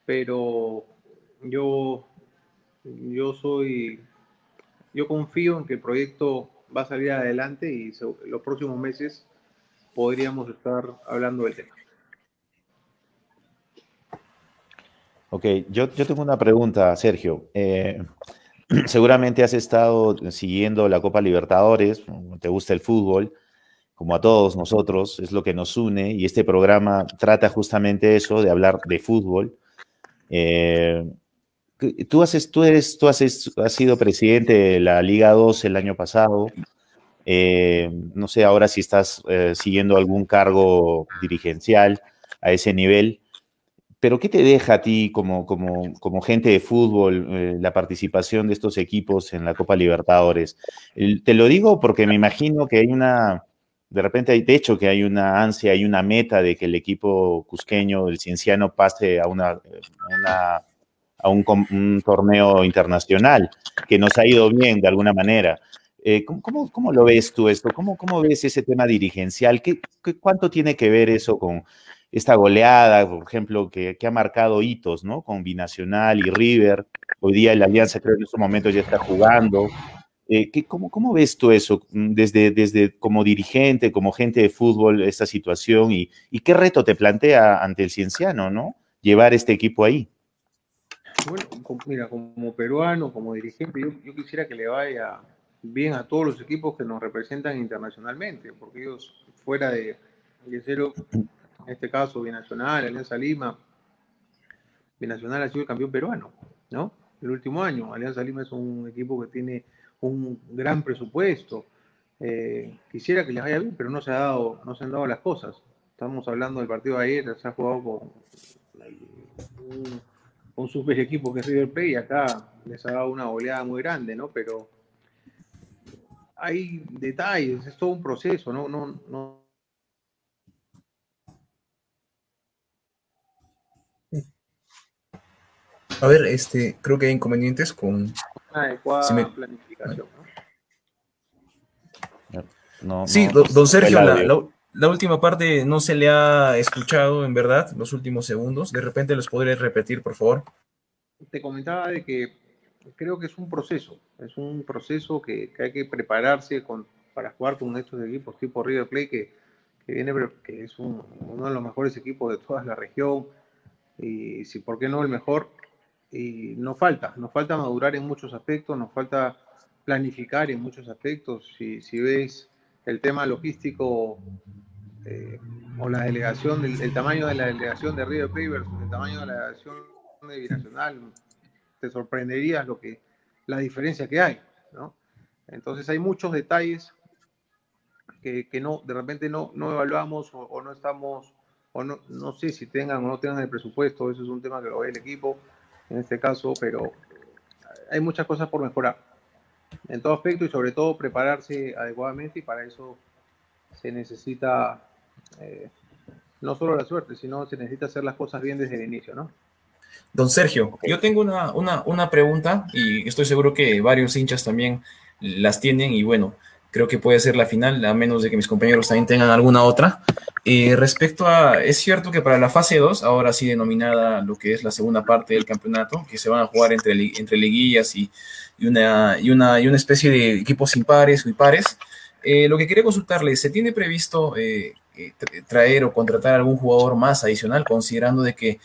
pero yo, yo soy, yo confío en que el proyecto va a salir adelante y los próximos meses podríamos estar hablando del tema. Ok, yo, yo tengo una pregunta, Sergio. Eh, seguramente has estado siguiendo la Copa Libertadores, te gusta el fútbol, como a todos nosotros, es lo que nos une y este programa trata justamente eso, de hablar de fútbol. Eh, tú, haces, tú, eres, tú has, sido presidente de la Liga 2 el año pasado. Eh, no sé ahora si estás eh, siguiendo algún cargo dirigencial a ese nivel, pero ¿qué te deja a ti como, como, como gente de fútbol eh, la participación de estos equipos en la Copa Libertadores? te lo digo porque me imagino que hay una, de repente hay, de hecho, que hay una ansia, hay una meta de que el equipo cusqueño, el cienciano, pase a una, a un, torneo internacional, que nos ha ido bien de alguna manera. Eh, ¿cómo, cómo, lo ves tú esto? ¿Cómo, cómo ves ese tema dirigencial? ¿Qué, cuánto tiene que ver eso con esta goleada, por ejemplo, que, ha marcado hitos, ¿no? Con Binacional y River. Hoy día la Alianza creo que en estos momentos ya está jugando. Eh, cómo, cómo, ves tú eso desde, desde como dirigente, como gente de fútbol, esta situación y, y qué reto te plantea ante el Cienciano, ¿no? Llevar este equipo ahí. Bueno, mira, como peruano, como dirigente, yo, quisiera que le vaya bien a todos los equipos que nos representan internacionalmente, porque ellos fuera de, de cero en este caso Binacional, Alianza Lima, Binacional ha sido el campeón peruano, ¿no? El último año. Alianza Lima es un equipo que tiene un gran presupuesto. Eh, quisiera que les vaya bien, pero no se, ha dado, no se han dado las cosas. Estamos hablando del partido de ayer, se ha jugado con un, super equipo que es River Plate y acá les ha dado una oleada muy grande, ¿no? Pero hay detalles, es todo un proceso, ¿no? no, no A ver, este, creo que hay inconvenientes con adecuada planificación. ¿no? sí, don Sergio, la, última parte no se le ha escuchado, en verdad, los últimos segundos. De repente los podré repetir, por favor. Te comentaba de que creo que es un proceso, es un proceso que, hay que prepararse con, para jugar con estos equipos tipo River Plate, que, que, viene, que es uno de los mejores equipos de toda la región, y si por qué no el mejor, y nos falta, nos falta madurar en muchos aspectos, nos falta planificar en muchos aspectos. Si, si ves el tema logístico eh, o la delegación, el, tamaño de la delegación de River Plate versus el tamaño de la delegación de Binacional, te sorprenderías lo que, la diferencia que hay, ¿no? Entonces hay muchos detalles que, que no, de repente no, no evaluamos o, o, no estamos, o no, no sé si tengan o no tengan el presupuesto, eso es un tema que lo ve el equipo, en este caso, pero hay muchas cosas por mejorar en todo aspecto y sobre todo prepararse adecuadamente y para eso se necesita eh, no solo la suerte, sino se necesita hacer las cosas bien desde el inicio, ¿no? Don Sergio, yo tengo una, una, una pregunta y estoy seguro que varios hinchas también las tienen y bueno, creo que puede ser la final, a menos de que mis compañeros también tengan alguna otra. Eh, respecto a, es cierto que para la fase 2, ahora sí denominada lo que es la segunda parte del campeonato, que se van a jugar entre, entre liguillas y, y, una, y, una, y una especie de equipos impares o impares, eh, lo que quería consultarle, ¿se tiene previsto eh, traer o contratar algún jugador más adicional, considerando de que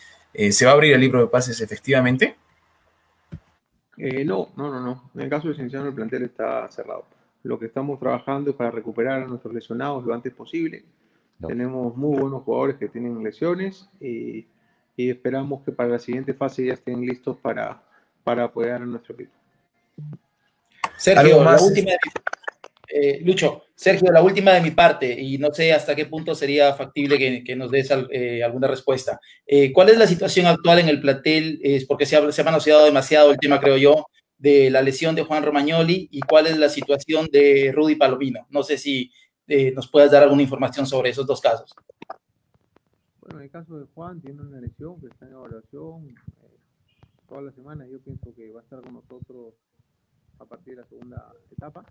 se va a abrir el libro de pases efectivamente? no, no, no, no. En el caso de Cienciano, el plantel está cerrado. Lo que estamos trabajando es para recuperar a nuestros lesionados lo antes posible. Tenemos muy buenos jugadores que tienen lesiones y, esperamos que para la siguiente fase ya estén listos para, para apoyar a nuestro equipo. Sergio, la última eh, Lucho, Sergio, la última de mi parte, y no sé hasta qué punto sería factible que, nos des eh, alguna respuesta. Eh, ¿Cuál es la situación actual en el plantel? Es porque se ha, se manoseado demasiado el tema, creo yo, de la lesión de Juan Romagnoli y cuál es la situación de Rudy Palomino. No sé si nos puedes dar alguna información sobre esos dos casos. Bueno, en el caso de Juan tiene una lesión que está en evaluación toda la semana. Yo pienso que va a estar con nosotros a partir de la segunda etapa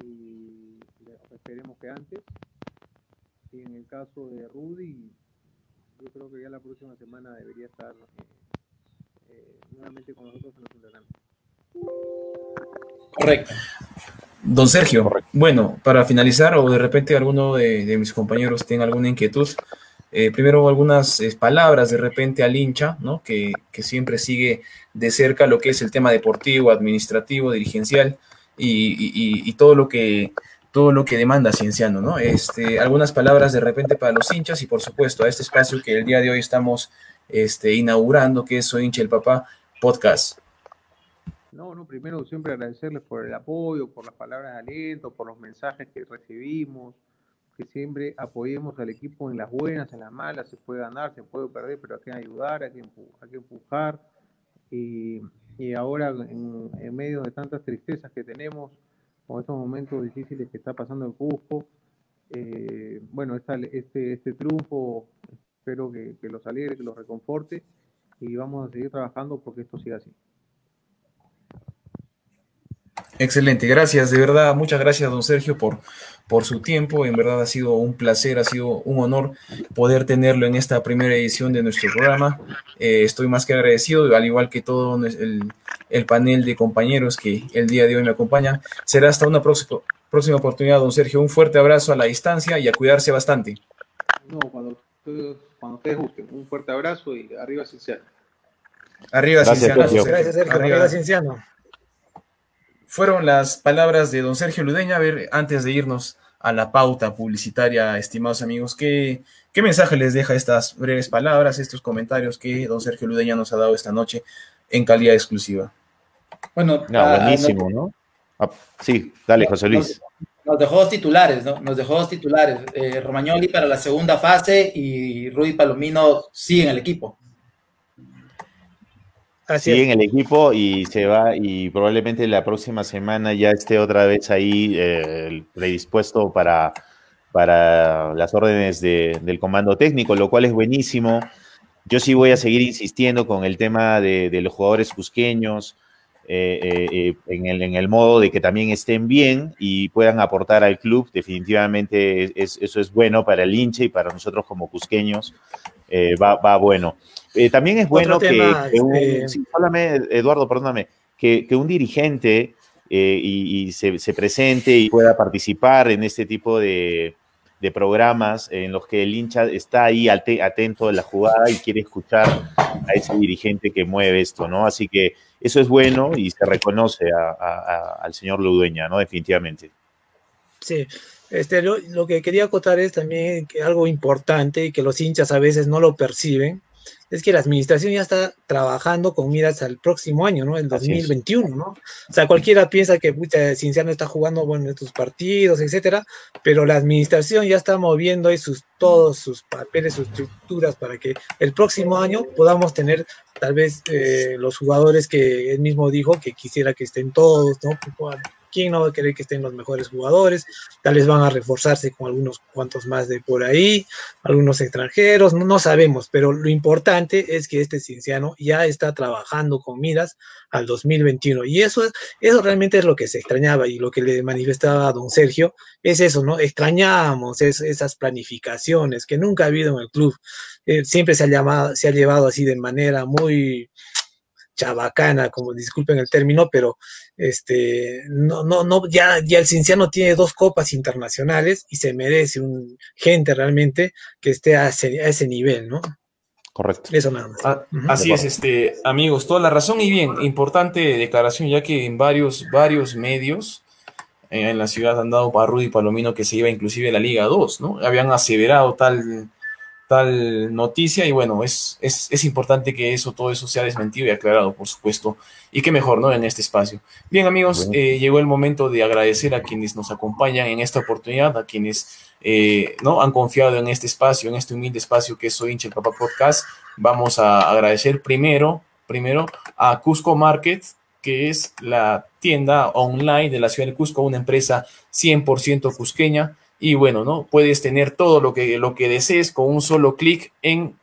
y esperemos que antes. Y en el caso de Rudy, yo creo que ya la próxima semana debería estar eh, nuevamente con nosotros en los entrenamientos. Correcto. Don Sergio, bueno, para finalizar, o de repente alguno de, mis compañeros tenga alguna inquietud, Eh, primero algunas eh, palabras de repente al hincha, ¿no? Que, siempre sigue de cerca lo que es el tema deportivo, administrativo, dirigencial y, todo lo que todo lo que demanda Cienciano, ¿no? Este, algunas palabras de repente para los hinchas y por supuesto a este espacio que el día de hoy estamos este, inaugurando, que es Soy hincha el papá podcast. No, no, primero siempre agradecerles por el apoyo, por las palabras de aliento, por los mensajes que recibimos, que siempre apoyemos al equipo en las buenas, en las malas, se puede ganar, se puede perder, pero hay que ayudar, hay que, empujar. Y, ahora, en, medio de tantas tristezas que tenemos, con estos momentos difíciles que está pasando el Cusco, eh, bueno, este, este triunfo espero que, que los alegre, que los reconforte y vamos a seguir trabajando porque esto siga así. Excelente, gracias, de verdad, muchas gracias, don Sergio, por, por su tiempo. En verdad ha sido un placer, ha sido un honor poder tenerlo en esta primera edición de nuestro programa. Eh, estoy más que agradecido, al igual que todo el, panel de compañeros que el día de hoy me acompañan. Será hasta una próxima, próxima oportunidad, don Sergio. Un fuerte abrazo a la distancia y a cuidarse bastante. No, cuando, ustedes gusten. Un fuerte abrazo y arriba Cienciano. Arriba Cienciano. Gracias, Sergio. Arriba Cienciano fueron las palabras de don Sergio Ludeña. A ver, antes de irnos a la pauta publicitaria, estimados amigos, ¿qué, qué mensaje les deja estas breves palabras, estos comentarios que don Sergio Ludeña nos ha dado esta noche en calidad exclusiva? Bueno, ah, buenísimo, ¿no? Ah, sí, dale, José Luis. Nos, dejó dos titulares, ¿no? Nos dejó dos titulares. Eh, Romagnoli para la segunda fase y Rudy Palomino sí en el equipo. Así en el equipo y se va y probablemente la próxima semana ya esté otra vez ahí eh, predispuesto para, para las órdenes del comando técnico, lo cual es buenísimo. Yo sí voy a seguir insistiendo con el tema de, los jugadores cusqueños, eh, eh, en, el, en, el, modo de que también estén bien y puedan aportar al club. Definitivamente eso es bueno para el hincha y para nosotros como cusqueños. va, va bueno. Eh, también es bueno que, un, este Eduardo, perdóname, que, un dirigente eh, y, se, presente y pueda participar en este tipo de, programas en los que el hincha está ahí atento a la jugada y quiere escuchar a ese dirigente que mueve esto, ¿no? Así que eso es bueno y se reconoce al señor Ludueña, ¿no? Definitivamente. Sí, este, lo, lo, que quería acotar es también que algo importante y que los hinchas a veces no lo perciben, es que la administración ya está trabajando con miras al próximo año, ¿no? El 2021, ¿no? O sea, cualquiera piensa que pucha, Cinciano está jugando, bueno, estos partidos, etcétera, pero la administración ya está moviendo ahí sus, todos sus papeles, sus estructuras para que el próximo año podamos tener tal vez eh, los jugadores que él mismo dijo que quisiera que estén todos, ¿no? ¿Quién no va a querer que estén los mejores jugadores? Tal vez van a reforzarse con algunos cuantos más de por ahí, algunos extranjeros, no, sabemos, pero lo importante es que este cienciano ya está trabajando con miras al 2021 y eso, es, eso realmente es lo que se extrañaba y lo que le manifestaba a don Sergio, es eso, ¿no? Extrañamos esas planificaciones que nunca ha habido en el club. Eh, siempre se ha, llamado, se ha llevado así de manera muy chabacana, como disculpen el término, pero este no, no, no, ya, ya el Cinciano tiene dos copas internacionales y se merece un gente realmente que esté a ese, nivel, ¿no? Correcto. Eso nada más. Ah, así es, este, amigos, toda la razón y bien, importante declaración, ya que en varios, varios medios en la ciudad han dado para Rudy Palomino que se iba inclusive a la Liga 2, ¿no? Habían aseverado tal tal noticia y bueno, es, es, importante que eso, todo eso sea desmentido y aclarado, por supuesto, y qué mejor, ¿no? En este espacio. Bien, amigos, eh, llegó el momento de agradecer a quienes nos acompañan en esta oportunidad, a quienes, eh, ¿no? Han confiado en este espacio, en este humilde espacio que es Soy Hincha el Papá Podcast. Vamos a agradecer primero, primero a Cusco Market, que es la tienda online de la ciudad de Cusco, una empresa 100% cusqueña, y bueno, ¿no? Puedes tener todo lo que, lo que desees con un solo clic en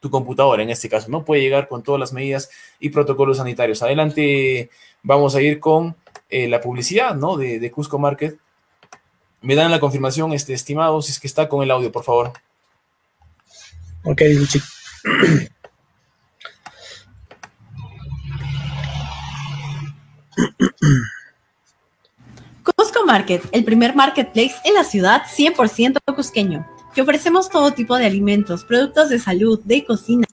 tu computadora, en este caso, ¿no? Puede llegar con todas las medidas y protocolos sanitarios. Adelante, vamos a ir con eh, la publicidad, ¿no? De, Cusco Market. Me dan la confirmación, este, estimado, si es que está con el audio, por favor. Ok, Luchi. Cusco El primer marketplace en la ciudad 100% cusqueño. que ofrecemos todo tipo de alimentos, productos de salud, de cocina,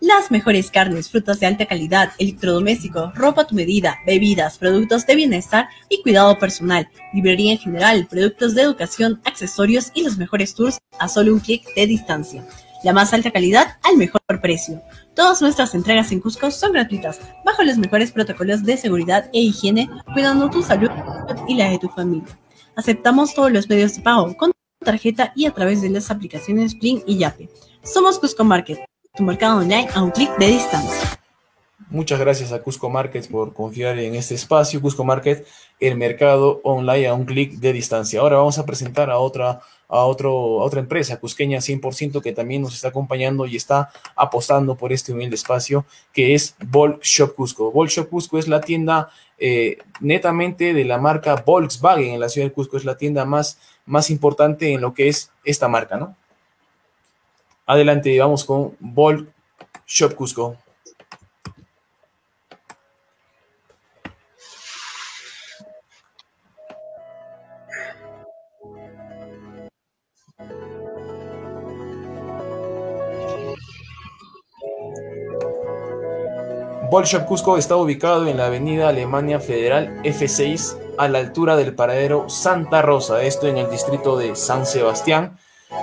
las mejores carnes, frutas de alta calidad, electrodomésticos, ropa a tu medida, bebidas, productos de bienestar y cuidado personal, librería en general, productos de educación, accesorios y los mejores tours a solo un clic de distancia. La más alta calidad al mejor precio. Todas nuestras entregas en Cusco son gratuitas, bajo los mejores protocolos de seguridad e higiene, cuidando tu salud y la de tu familia. Aceptamos todos los medios de pago con tarjeta y a través de las aplicaciones Bling y Yape. Somos Cusco Market, tu mercado online a un clic de distancia. Muchas gracias a Cusco Market por confiar en este espacio. Cusco Market, el mercado online a un clic de distancia. Ahora vamos a presentar a otra, a otro, otra empresa cusqueña 100% que también nos está acompañando y está apostando por este humilde espacio, que es Vol Shop Cusco. Vol Shop Cusco es la tienda eh, netamente de la marca Volkswagen en la ciudad de Cusco. Es la tienda más, más importante en lo que es esta marca, ¿no? Adelante, vamos con Vol Shop Cusco. Bolshop Cusco está ubicado en la avenida Alemania Federal F6 a la altura del paradero Santa Rosa, esto en el distrito de San Sebastián.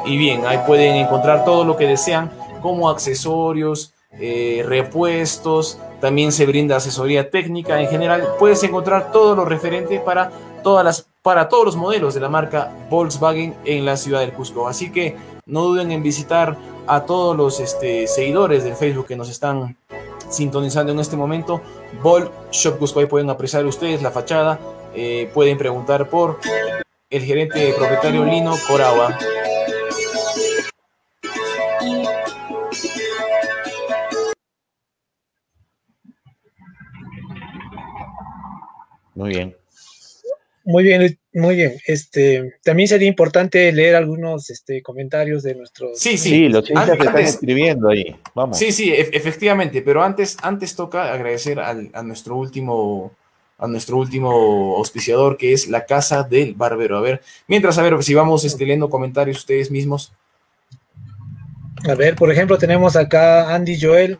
Y bien, ahí pueden encontrar todo lo que desean, como accesorios, eh, repuestos, también se brinda asesoría técnica. En general, puedes encontrar todo lo referente para, todas las, para todos los modelos de la marca Volkswagen en la ciudad del Cusco. Así que no duden en visitar a todos los este, seguidores del Facebook que nos están sintonizando en este momento. Vol Shop Cusco, ahí pueden apreciar ustedes la fachada. Eh, pueden preguntar por el gerente propietario Lino Coragua. Muy bien. Muy bien, muy bien. Este, también sería importante leer algunos este, comentarios de nuestros. Sí, sí, Sí, los hinchas Antes- están escribiendo ahí. Vamos. Sí, sí, e- efectivamente, pero antes, antes toca agradecer al- a nuestro último a nuestro último auspiciador que es la Casa del Barbero. A ver, mientras, a ver, si vamos este, leyendo comentarios ustedes mismos. A ver, por ejemplo, tenemos acá Andy Joel.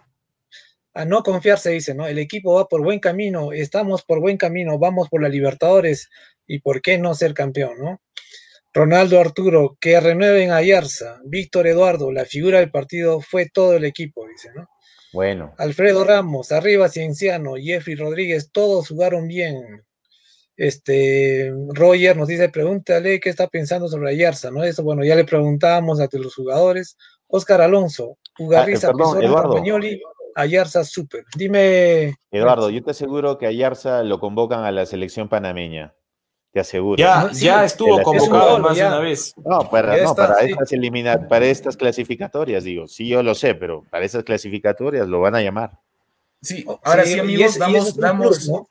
A no confiarse, dice, ¿no? El equipo va por buen camino, estamos por buen camino, vamos por la Libertadores y por qué no ser campeón, ¿no? Ronaldo Arturo, que renueven a Yarza. Víctor Eduardo, la figura del partido fue todo el equipo, dice, ¿no? Bueno, Alfredo Ramos, arriba Cienciano, Jeffrey Rodríguez, todos jugaron bien. Este, Roger nos dice, pregúntale qué está pensando sobre Ayarza, ¿no? Eso, bueno, ya le preguntábamos a los jugadores. Oscar Alonso, Ugarriza, Ah. Campagnoli, Ayarza, súper. Dime, Eduardo, yo te aseguro que a Yarza lo convocan a la selección panameña. Te aseguro. Ya, No, sí, ya estuvo convocado más de una vez. No, para, está, para sí. estas elimina- para estas clasificatorias, digo. Sí, yo lo sé, pero para esas clasificatorias lo van a llamar. Sí, ahora sí, y amigos, es- damos, es un damos, plus, ¿no?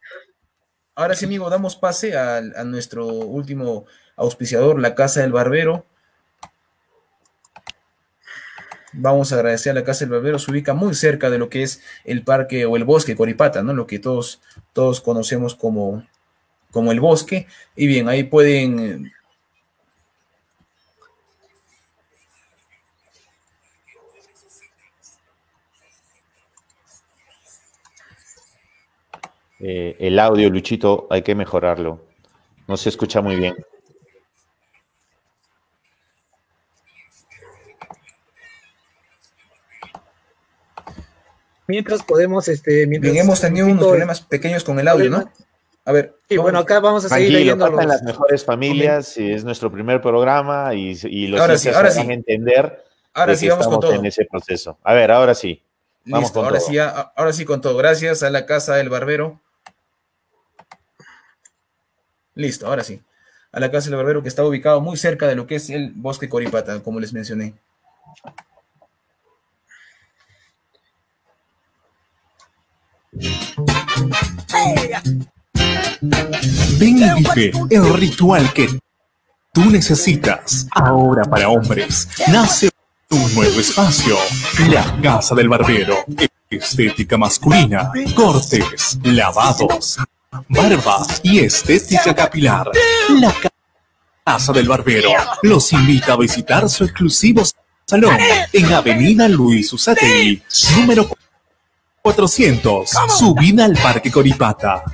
ahora sí, amigos, damos pase al- a, nuestro último auspiciador, la Casa del Barbero. Vamos a agradecer a la Casa del Barbero, se ubica muy cerca de lo que es el parque o el bosque Coripata, ¿no? Lo que todos, todos conocemos como, como el bosque. Y bien, ahí pueden eh, Eh, el audio, Luchito, hay que mejorarlo. No se escucha muy bien. Mientras podemos, este, mientras Bien, hemos tenido unos problemas pequeños con el audio, ¿no? A ver. Sí, vamos- bueno, acá vamos a seguir Tranquilo, leyendo los... las mejores familias, y es nuestro primer programa y, y los Ahora sí, ahora sí. entender ahora sí, vamos con todo. en ese proceso. A ver, ahora sí. Vamos Listo, con ahora todo. sí, ahora sí con todo. Gracias a la Casa del Barbero. Listo, ahora sí. A la Casa del Barbero que está ubicado muy cerca de lo que es el Bosque Coripata, como les mencioné. Ven y vive el ritual que tú necesitas. Ahora para hombres, nace un nuevo espacio. La Casa del Barbero. Estética masculina, cortes, lavados, barba y estética capilar. La Casa del Barbero los invita a visitar su exclusivo salón en Avenida Luis Usategui, número 400, subida al Parque Coripata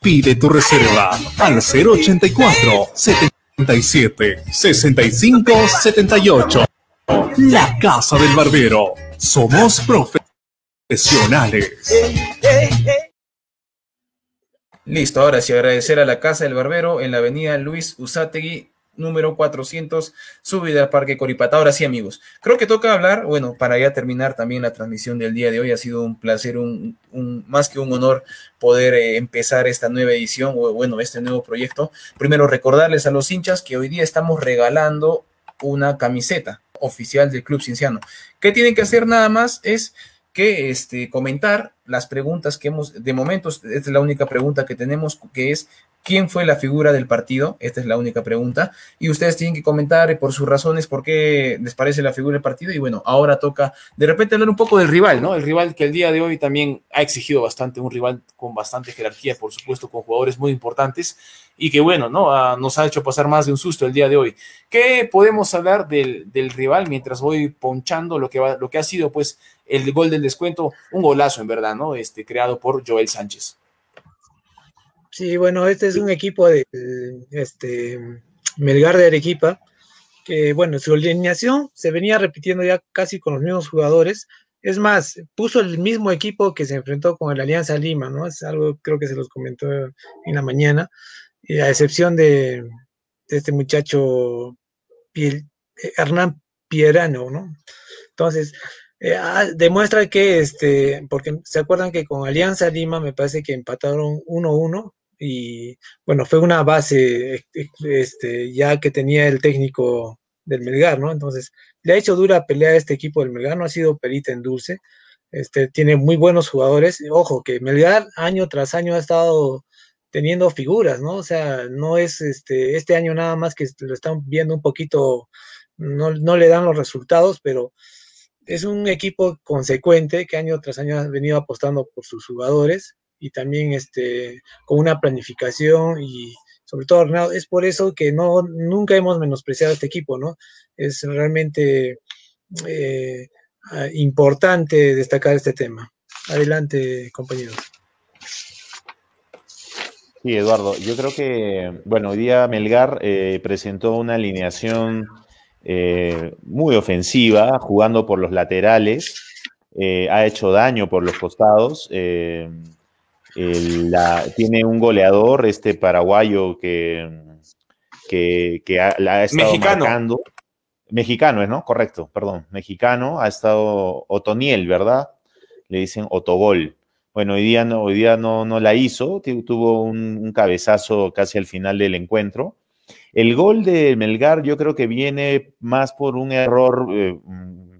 pide tu reserva al 084 77 65 78. La Casa del Barbero. Somos profesionales. Listo, ahora sí, agradecer a la Casa del Barbero en la avenida Luis Usategui, número 400, subida al Parque Coripata. Ahora sí, amigos, creo que toca hablar, bueno, para ya terminar también la transmisión del día de hoy, ha sido un placer, un, más que un honor poder eh, empezar esta nueva edición, o bueno, este nuevo proyecto. Primero, recordarles a los hinchas que hoy día estamos regalando una camiseta oficial del Club Cinciano. ¿Qué tienen que hacer nada más? Es que este, comentar las preguntas que hemos, de momento, esta es la única pregunta que tenemos, que es quién fue la figura del partido, esta es la única pregunta, y ustedes tienen que comentar por sus razones por qué les parece la figura del partido, y bueno, ahora toca de repente hablar un poco del rival, ¿no? El rival que el día de hoy también ha exigido bastante, un rival con bastante jerarquía, por supuesto, con jugadores muy importantes, y que bueno, ¿no? Ah, nos ha hecho pasar más de un susto el día de hoy. ¿Qué podemos hablar del, del rival mientras voy ponchando lo que, va, lo que ha sido, pues, el gol del descuento, un golazo en verdad, ¿no? Este, creado por Joel Sánchez. Sí, bueno, este es un equipo de este, Melgar de Arequipa, que bueno, su alineación se venía repitiendo ya casi con los mismos jugadores. Es más, puso el mismo equipo que se enfrentó con el Alianza Lima, ¿no? Es algo, creo que se los comentó en la mañana, y a excepción de, este muchacho Piel, Hernán Pierano, ¿no? Entonces, eh, ah, demuestra que, este, porque se acuerdan que con Alianza Lima me parece que empataron 1-1 y bueno, fue una base este, ya que tenía el técnico del Melgar, ¿no? Entonces, le ha hecho dura pelea a este equipo del Melgar, no ha sido perita en dulce, este, tiene muy buenos jugadores, ojo, que Melgar año tras año ha estado teniendo figuras, ¿no? O sea, no es este, este año nada más que lo están viendo un poquito, no, no le dan los resultados, pero es un equipo consecuente que año tras año ha venido apostando por sus jugadores y también este, con una planificación y sobre todo, es por eso que no, nunca hemos menospreciado a este equipo, ¿no? Es realmente eh, importante destacar este tema. Adelante, compañeros. Sí, Eduardo, yo creo que, bueno, hoy día Melgar eh, presentó una alineación eh, muy ofensiva, jugando por los laterales, eh, ha hecho daño por los costados. Eh, la, tiene un goleador, este paraguayo que, que, ha, la ha estado Mexicano. marcando. Mexicano, ¿no? Correcto, perdón. Mexicano, ha estado Otoniel, ¿verdad? Le dicen Otogol. Bueno, hoy día no, hoy día no, no la hizo, tuvo un, un cabezazo casi al final del encuentro. El gol de Melgar yo creo que viene más por un error eh,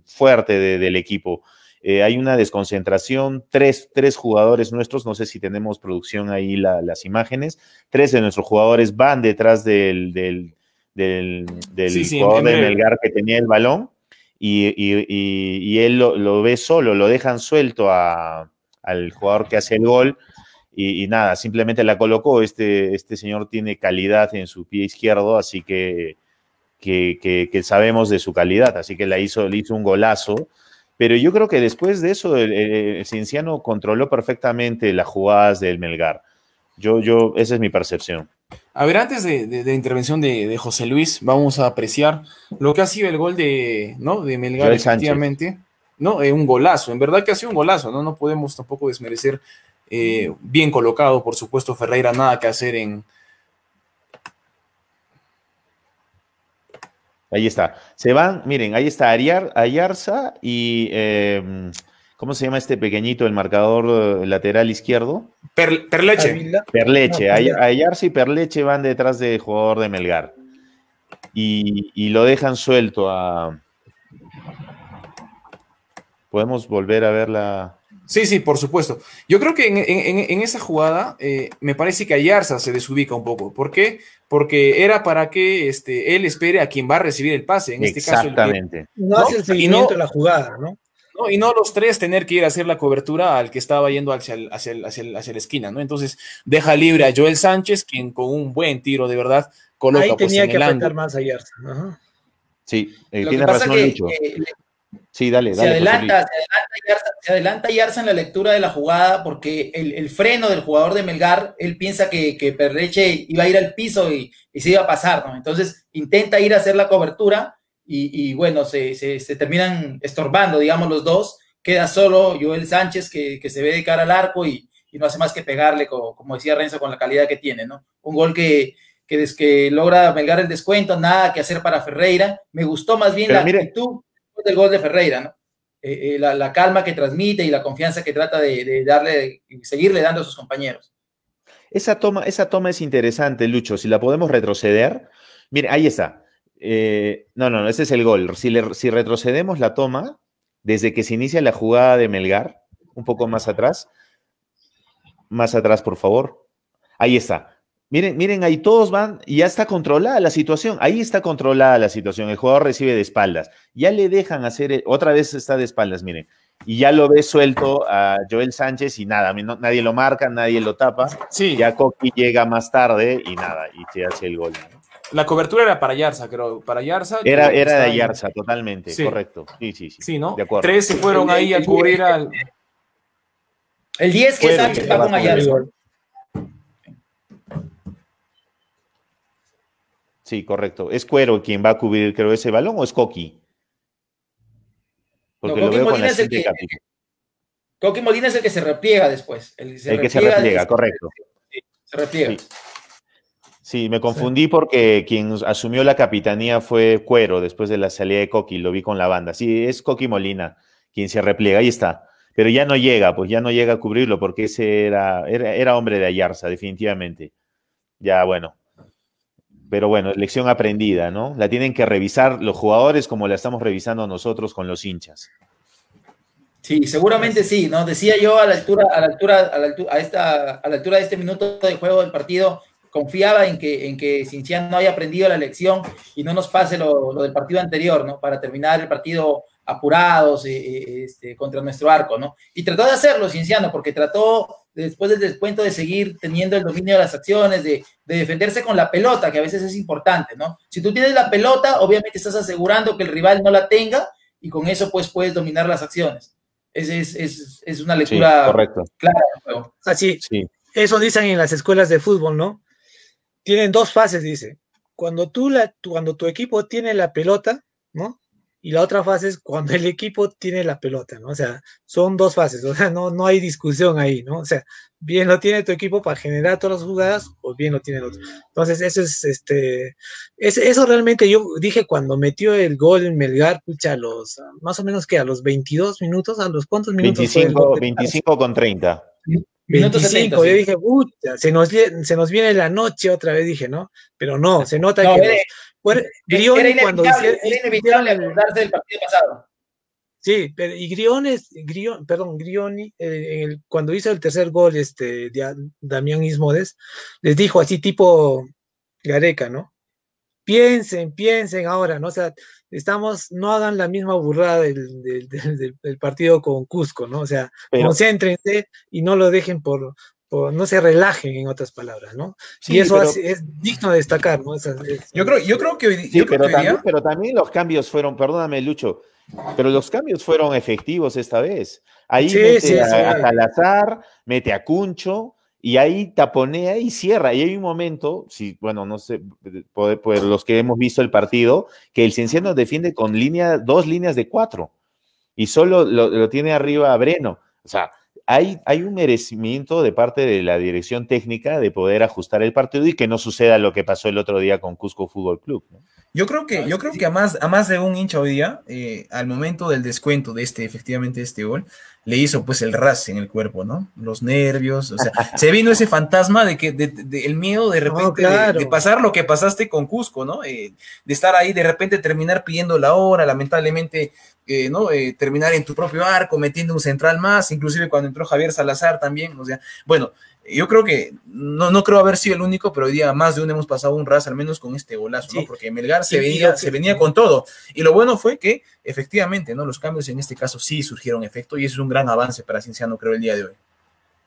fuerte de, del equipo. Eh, hay una desconcentración, tres, tres, jugadores nuestros, no sé si tenemos producción ahí la, las imágenes, tres de nuestros jugadores van detrás del, del, del, del Sí, jugador de. Melgar que tenía el balón y, y- y- y él lo, lo ve solo, lo dejan suelto a- al jugador que hace el gol y, y nada, simplemente la colocó. Este, este señor tiene calidad en su pie izquierdo, así que, que, que- que sabemos de su calidad, así que la hizo, le hizo un golazo. Pero yo creo que después de eso, el, el- Cienciano controló perfectamente las jugadas del Melgar. Yo, yo, esa es mi percepción. A ver, antes de, de- de la intervención de, de José Luis, vamos a apreciar lo que ha sido el gol de, ¿no? de Melgar, Joel Sánchez. ¿no? Eh, un golazo, en verdad que ha sido un golazo, ¿no? No podemos tampoco desmerecer. Eh, bien colocado, por supuesto, Ferreira, nada que hacer en. Ahí está. Se van, miren, ahí está Ariar, Ayarza y. eh, ¿Cómo se llama este pequeñito, el marcador eh, lateral izquierdo? Per- Perleche. Perleche. No, Ay- Perleche. Ayarza y Perleche van detrás del jugador de Melgar. Y, y lo dejan suelto a. Podemos volver a ver la. Sí, sí, por supuesto. Yo creo que en, en- en- en esa jugada eh, me parece que Ayarza se desubica un poco. ¿Por qué? Porque era para que este, él espere a quien va a recibir el pase. En este caso, Exactamente. No, hace el Y seguimiento no- de la jugada, ¿no? ¿no? Y no los tres tener que ir a hacer la cobertura al que estaba yendo hacia, el- hacia, el- hacia, el- hacia la esquina, ¿no? Entonces deja libre a Joel Sánchez, quien con un buen tiro de verdad coloca Ahí pues, tenía en que el apretar más a Yarza. Ajá. Sí, eh, Lo que tiene pasa razón que, Lucho. eh, Sí, dale, se dale. Adelanta, se adelanta, Yarza, se adelanta Yarza en la lectura de la jugada porque el, el freno del jugador de Melgar, él piensa que, que Perleche iba a ir al piso y, y se iba a pasar, ¿no? Entonces intenta ir a hacer la cobertura y, y bueno, se, se- se terminan estorbando, digamos, los dos. Queda solo Joel Sánchez que, que se ve de cara al arco y, y no hace más que pegarle, co- como, decía Renzo, con la calidad que tiene, ¿no? Un gol que, que, des- que logra Melgar el descuento, nada que hacer para Ferreira. Me gustó más bien Pero la mire- actitud del gol de Ferreira, ¿no? Eh, eh, la, calma que transmite y la confianza que trata de, de darle y seguirle dando a sus compañeros. Esa toma, esa toma es interesante, Lucho. Si la podemos retroceder. Mire, ahí está. Eh, no, no, no, ese es el gol. Si retrocedemos la toma, desde que se inicia la jugada de Melgar, un poco más atrás. Más atrás, por favor. Ahí está. Miren, miren, ahí todos van y ya está controlada la situación. Ahí está controlada la situación. El jugador recibe de espaldas. Ya le dejan hacer, el- otra vez está de espaldas, miren. Y ya lo ve suelto a Joel Sánchez y nada, no- nadie lo marca, nadie lo tapa. Sí, Ya Coqui llega más tarde y nada, y se hace el gol. ¿no? la cobertura era para Yarza, creo. Para Yarza. Era, era de Ayarza, totalmente, Sí. correcto. Sí, sí, sí. Sí, ¿no? De acuerdo. Tres se fueron ahí a cubrir al. El 10 que Sánchez va con con el Ayarza. gol. Sí, correcto. ¿Es Cuero quien va a cubrir, creo, ese balón o es Coqui? Porque No, lo veo con Molina la es el que-. Coqui Molina es el que se repliega después. El, El que se repliega, correcto. Se repliega. Sí. Sí, me confundí porque quien asumió la capitanía fue Cuero después de la salida de Coqui, lo vi con la banda. Sí, es Coqui Molina quien se repliega, ahí está. Pero ya no llega, pues ya no llega a cubrirlo porque ese era, era, era hombre de Ayarza, definitivamente. Ya, bueno. Pero bueno, lección aprendida, ¿no? La tienen que revisar los jugadores como la estamos revisando nosotros con los hinchas. Sí, seguramente sí, ¿no? Decía yo a la altura, a la altura, a la altura, a esta, a la altura de este minuto de juego del partido, confiaba en que, en que Cinciano haya aprendido la lección y no nos pase lo, lo del partido anterior, ¿no? Para terminar el partido apurados eh, eh, este, contra nuestro arco, ¿no? Y trató de hacerlo Cinciano, porque trató después del descuento de seguir teniendo el dominio de las acciones, de, de defenderse con la pelota, que a veces es importante, ¿no? Si tú tienes la pelota, obviamente estás asegurando que el rival no la tenga y con eso pues puedes dominar las acciones. Es, es, es, es una Sí, lectura correcto. clara del juego. Así, Sí, eso dicen en las escuelas de fútbol, ¿no? Tienen dos fases, dice. Cuando tú la, cuando tu equipo tiene la pelota, ¿no? Y la otra fase es cuando el equipo tiene la pelota, ¿no? O sea, son dos fases, o sea, no, no hay discusión ahí, ¿no? O sea, bien lo tiene tu equipo para generar todas las jugadas o bien lo tiene el otro. Entonces, eso es, este, es- eso realmente yo dije cuando metió el gol en Melgar, pucha, a los, más o menos que a los 22 minutos, a los cuántos minutos fue el 25, gol de- 25 con 30. Minuto 25, 70, yo sí. dije, pucha, se nos, se nos viene la noche otra vez, dije, ¿no? Pero no, se nota No, que los- Era Grioni cuando inevitable, hicieron- era inevitable hicieron el- acordarse del partido pasado. Sí, pero y Griones, Grion, perdón, Grioni, eh, el- cuando hizo el tercer gol, este, de Damián Ismodes, les dijo así tipo Gareca, ¿no? Piensen, piensen ahora, ¿no? O sea, estamos, no hagan la misma burrada del, del- del- del- del partido con Cusco, ¿no? O sea, Pero- concéntrense y no lo dejen por, por- no se relajen, en otras palabras, ¿no? Sí, y eso pero- hace- es digno de destacar, ¿no? Es- Yo creo, yo creo que hoy, Sí, yo creo pero que hoy día- también, pero también los cambios fueron, perdóname, Lucho, pero los cambios fueron efectivos esta vez. Ahí Sí, mete sí, a, sí. a Salazar, mete a Cuncho, y ahí taponea y cierra. Y hay un momento, si, bueno, no sé, por, por los que hemos visto el partido, que el Cienciano defiende con línea, dos líneas de cuatro, y solo lo, lo tiene arriba a Breno. O sea, hay, hay un merecimiento de parte de la dirección técnica de poder ajustar el partido y que no suceda lo que pasó el otro día con Cusco Fútbol Club. ¿no? Yo creo que, yo creo que a más, a más de un hincha hoy día, eh, al momento del descuento de este, efectivamente, este gol, le hizo pues el ras en el cuerpo, ¿no? Los nervios, o sea, se vino ese fantasma de que, de, de- el miedo de repente claro. de, pasar lo que pasaste con Cusco, ¿no? Eh, de estar ahí, de repente terminar pidiendo la hora, lamentablemente, ¿no? Eh, terminar en tu propio arco, metiendo un central más, inclusive cuando entró Javier Salazar también, o sea, bueno, yo creo que, no, no creo haber sido el único, pero hoy día más de uno hemos pasado un ras, al menos con este golazo, ¿no? Porque Melgar se, Y- venía, que- se venía con todo. Y lo bueno fue que, efectivamente, ¿no? Los cambios en este caso sí surgieron efecto y eso es un gran avance para Cinciano, creo, el día de hoy.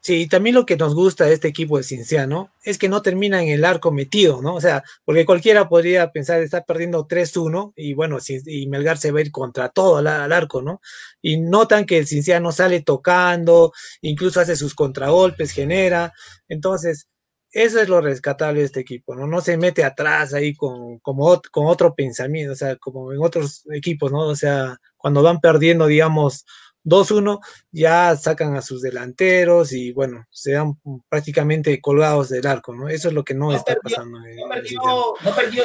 Sí, también lo que nos gusta de este equipo de Cinciano es que no termina en el arco metido, ¿no? O sea, porque cualquiera podría pensar, está perdiendo 3-1 y bueno, y Melgar se va a ir contra todo al, arco, ¿no? Y notan que el Cinciano sale tocando, incluso hace sus contragolpes, genera. Entonces, eso es lo rescatable de este equipo, ¿no? No se mete atrás ahí con, como, con otro pensamiento, o sea, como en otros equipos, ¿no? O sea, cuando van perdiendo, digamos, 2-1, ya sacan a sus delanteros y bueno, se dan prácticamente colgados del arco, ¿no? Eso es lo que no, está pasando. no, perdió, no perdió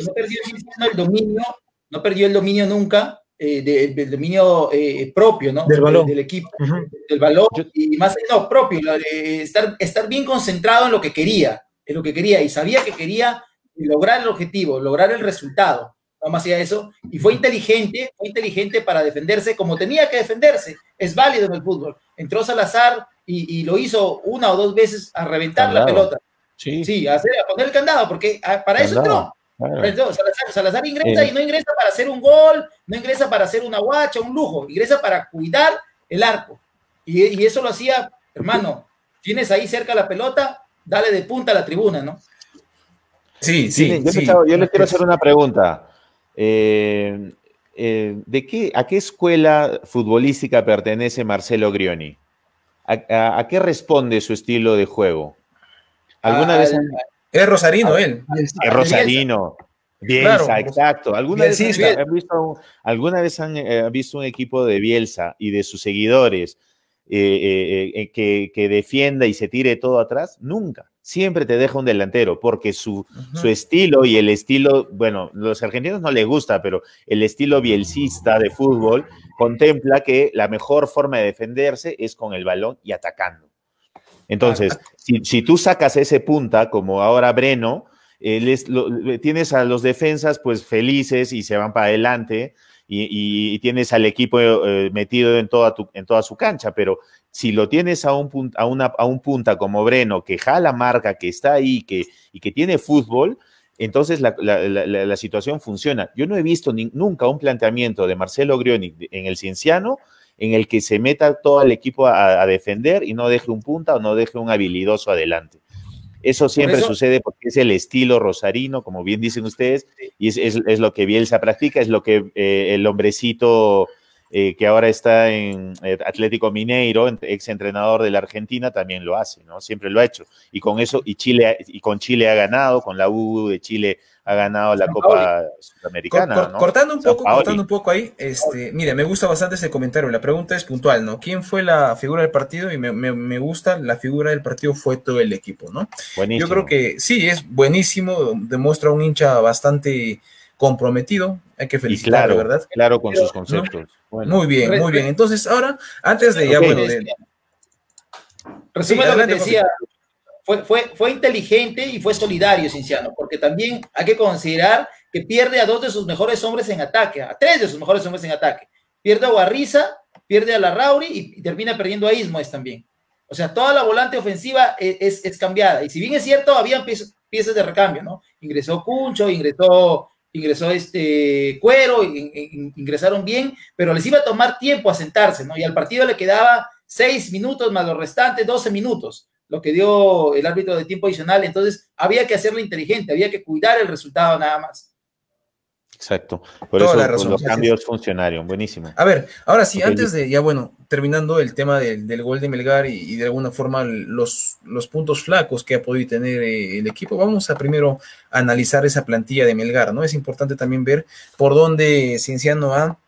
no perdió el dominio, no perdió el dominio nunca, eh, del dominio eh, propio, ¿no? Del balón. del equipo, del balón, y más no, propio, estar, estar bien concentrado en lo que quería, en lo que quería, y sabía que quería lograr el objetivo, lograr el resultado no hacía eso, y fue inteligente, fue inteligente para defenderse como tenía que defenderse, es válido en el fútbol. Entró Salazar y, lo hizo una o dos veces a reventar la pelota. Sí, sí a, hacer, a, poner el candado, porque ah, para eso entró. Salazar, ingresa y no ingresa para hacer un gol, no ingresa para hacer una guacha, un lujo, ingresa para cuidar el arco. Y, eso lo hacía, hermano, tienes ahí cerca la pelota, dale de punta a la tribuna, ¿no? Sí, sí. Yo, yo les quiero hacer una pregunta. Eh, eh, ¿de qué, ¿A qué escuela futbolística pertenece Marcelo Grioni? ¿A, qué responde su estilo de juego? ¿Alguna vez Es Rosarino él. Es Rosarino. Bielsa, exacto. ¿Alguna vez, han, visto, ¿Alguna vez han eh, visto un equipo de Bielsa y de sus seguidores que, que defienda y se tire todo atrás? Nunca siempre te deja un delantero, porque su, su, estilo y el estilo, bueno, los argentinos no les gusta, pero el estilo bielcista de fútbol contempla que la mejor forma de defenderse es con el balón y atacando. Entonces, si, tú sacas ese punta, como ahora Breno, tienes a los defensas pues felices y se van para adelante, y, tienes al equipo eh, metido en toda, en toda su cancha, pero si lo tienes a un, a, una, a un punta como Breno, que jala marca, que está ahí que, y que tiene fútbol, entonces la, situación funciona. Yo no he visto nunca un planteamiento de Marcelo Grioni en el Cienciano en el que se meta todo el equipo a, defender y no deje un punta o no deje un habilidoso adelante. Eso siempre sucede porque es el estilo rosarino, como bien dicen ustedes, y es, es, lo que Bielsa practica, es lo que eh, el hombrecito eh, que ahora está en eh, Atlético Mineiro, ex entrenador de la Argentina, también lo hace, ¿no? Siempre lo ha hecho. Y con eso, y Chile, y con Chile ha ganado, con la U de Chile ha ganado la Copa Sudamericana. Cortando un poco, cortando un poco ahí, este, mire, me gusta bastante ese comentario. La pregunta es puntual, ¿no? ¿Quién fue la figura del partido? Y me, me, gusta, la figura del partido fue todo el equipo, ¿no? Buenísimo. Yo creo que sí, es buenísimo, demuestra un hincha bastante comprometido, hay que felicitarlo, ¿verdad? Claro, con sus conceptos. Muy bien, muy bien. Entonces, ahora, antes de ya, bueno, de... Resume lo que decía, fue, fue, fue inteligente y fue solidario, Cinciano, porque también hay que considerar que pierde a dos de sus mejores hombres en ataque, a tres de sus mejores hombres en ataque. Pierde a Guarriza, pierde a la Rauri y, termina perdiendo a Ismoes también. O sea, toda la volante ofensiva e, es, es, cambiada. Y si bien es cierto, habían piezas, piezas de recambio, ¿no? Ingresó Cuncho, ingresó ingresó este Cuero, ingresaron bien, pero les iba a tomar tiempo a sentarse, ¿no? Y al partido le quedaba seis minutos más los restantes 12 minutos, lo que dio el árbitro de tiempo adicional. Entonces, había que hacerlo inteligente, había que cuidar el resultado nada más. Exacto. Por eso los cambios funcionaron. Buenísimo. A ver, ahora sí, antes de, ya bueno, terminando el tema del, gol de Melgar y, de alguna forma los, los puntos flacos que ha podido tener eh, el equipo, vamos a primero analizar esa plantilla de Melgar, ¿no? Es importante también ver por dónde Cienciano ha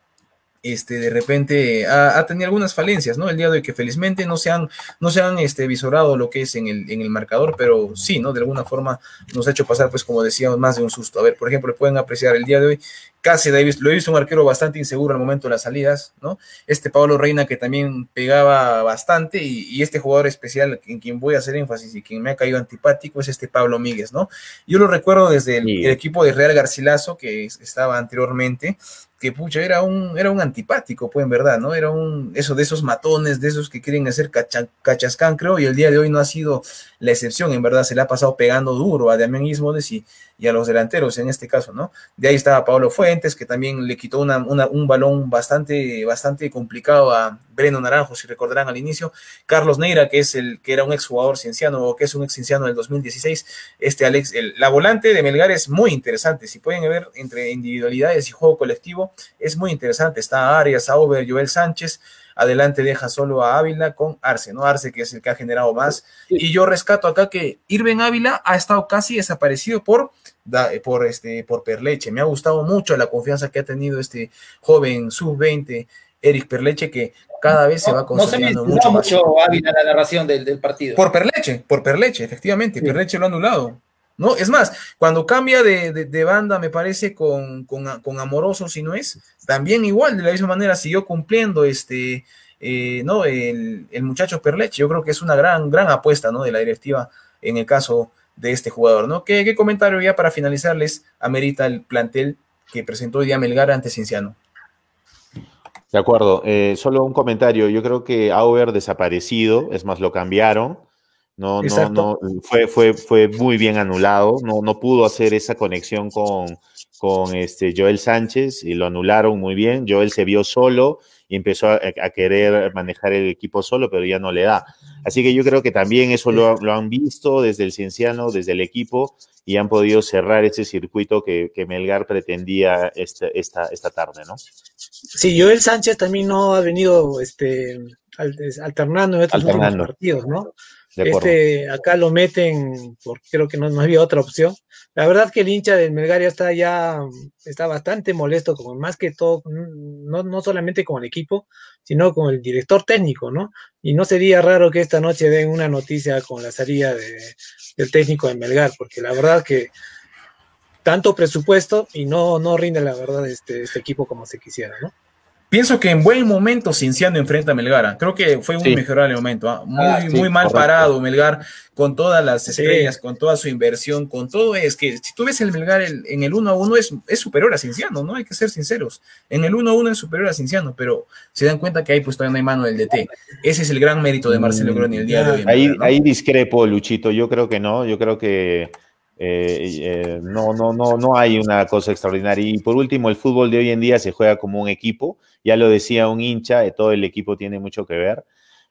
este, de repente ha, tenido algunas falencias, ¿no? El día de hoy que felizmente no se han, no se han este, visorado lo que es en el, en el marcador, pero sí, ¿no? De alguna forma nos ha hecho pasar, pues como decíamos, más de un susto. A ver, por ejemplo, pueden apreciar el día de hoy, casi Davis, lo he visto un arquero bastante inseguro al momento de las salidas, ¿no? Este Pablo Reina que también pegaba bastante y, este jugador especial en quien voy a hacer énfasis y quien me ha caído antipático es este Pablo Míguez, ¿no? Yo lo recuerdo desde el, el equipo de Real Garcilaso que estaba anteriormente, que pucha, era un, era un antipático, pues en verdad, ¿no? Era un, eso de esos matones, de esos que quieren hacer cachascán, creo, y el día de hoy no ha sido la excepción, en verdad, se le ha pasado pegando duro a Damián Ismones y, y a los delanteros en este caso, ¿no? De ahí estaba Pablo Fuentes, que también le quitó una, un balón bastante, bastante complicado a Breno Naranjo, si recordarán al inicio. Carlos Neira, que es el que era un exjugador cienciano o que es un ex cienciano del 2016. Este Alex, la volante de Melgar es muy interesante. Si pueden ver entre individualidades y juego colectivo, es muy interesante. Está Arias, Auber, Joel Sánchez. Adelante deja solo a Ávila con Arce, ¿no? Arce que es el que ha generado más. Y yo rescato acá que Irving Ávila ha estado casi desaparecido por, por, este, por Perleche. Me ha gustado mucho la confianza que ha tenido este joven sub-20, Eric Perleche, que cada vez se va consolidando no mucho, mucho Ávila la narración del, partido. Por Perleche, por Perleche, efectivamente. Perleche lo ha anulado. ¿no? Es más, cuando cambia de, banda, me parece, con, con, Amoroso, si no es, también igual, de la misma manera, siguió cumpliendo este, eh, ¿no? El, muchacho Perleche. Yo creo que es una gran, gran apuesta, ¿no? De la directiva en el caso de este jugador, ¿no? ¿Qué, qué comentario ya para finalizarles amerita el plantel que presentó hoy día Melgar ante Cinciano? De acuerdo, eh, solo un comentario. Yo creo que Auber desaparecido, es más, lo cambiaron. No, no, no, fue, fue, fue muy bien anulado, no, no pudo hacer esa conexión con, con este Joel Sánchez y lo anularon muy bien. Joel se vio solo y empezó a, querer manejar el equipo solo, pero ya no le da. Así que yo creo que también eso lo, lo han visto desde el Cienciano, desde el equipo, y han podido cerrar ese circuito que, que Melgar pretendía este, esta, esta tarde, ¿no? Sí, Joel Sánchez también no ha venido este, alternando en estos partidos, ¿no? Este, acá lo meten porque creo que no, no, había otra opción. La verdad que el hincha del Melgar ya está ya está bastante molesto, como más que todo, no, no solamente con el equipo, sino con el director técnico, ¿no? Y no sería raro que esta noche den una noticia con la salida de, del técnico de Melgar, porque la verdad que tanto presupuesto y no, no rinde la verdad este, este equipo como se quisiera, ¿no? Pienso que en buen momento Cinciano enfrenta a Melgar. Creo que fue un mejorable momento. ¿ah? Muy, ah, muy mal parado Melgar, con todas las estrellas, con toda su inversión, con todo. Es que si tú ves el Melgar en el 1 a 1 es, es superior a Cinciano, ¿no? Hay que ser sinceros. En el 1 a 1 es superior a Cinciano, pero se dan cuenta que ahí pues todavía no hay mano del DT. Ese es el gran mérito de Marcelo mm, Groni el día de hoy. Ahí, ahí discrepo, Luchito. Yo creo que no. Yo creo que eh, eh, no, no, no, no hay una cosa extraordinaria. Y por último, el fútbol de hoy en día se juega como un equipo. Ya lo decía un hincha, eh, todo el equipo tiene mucho que ver.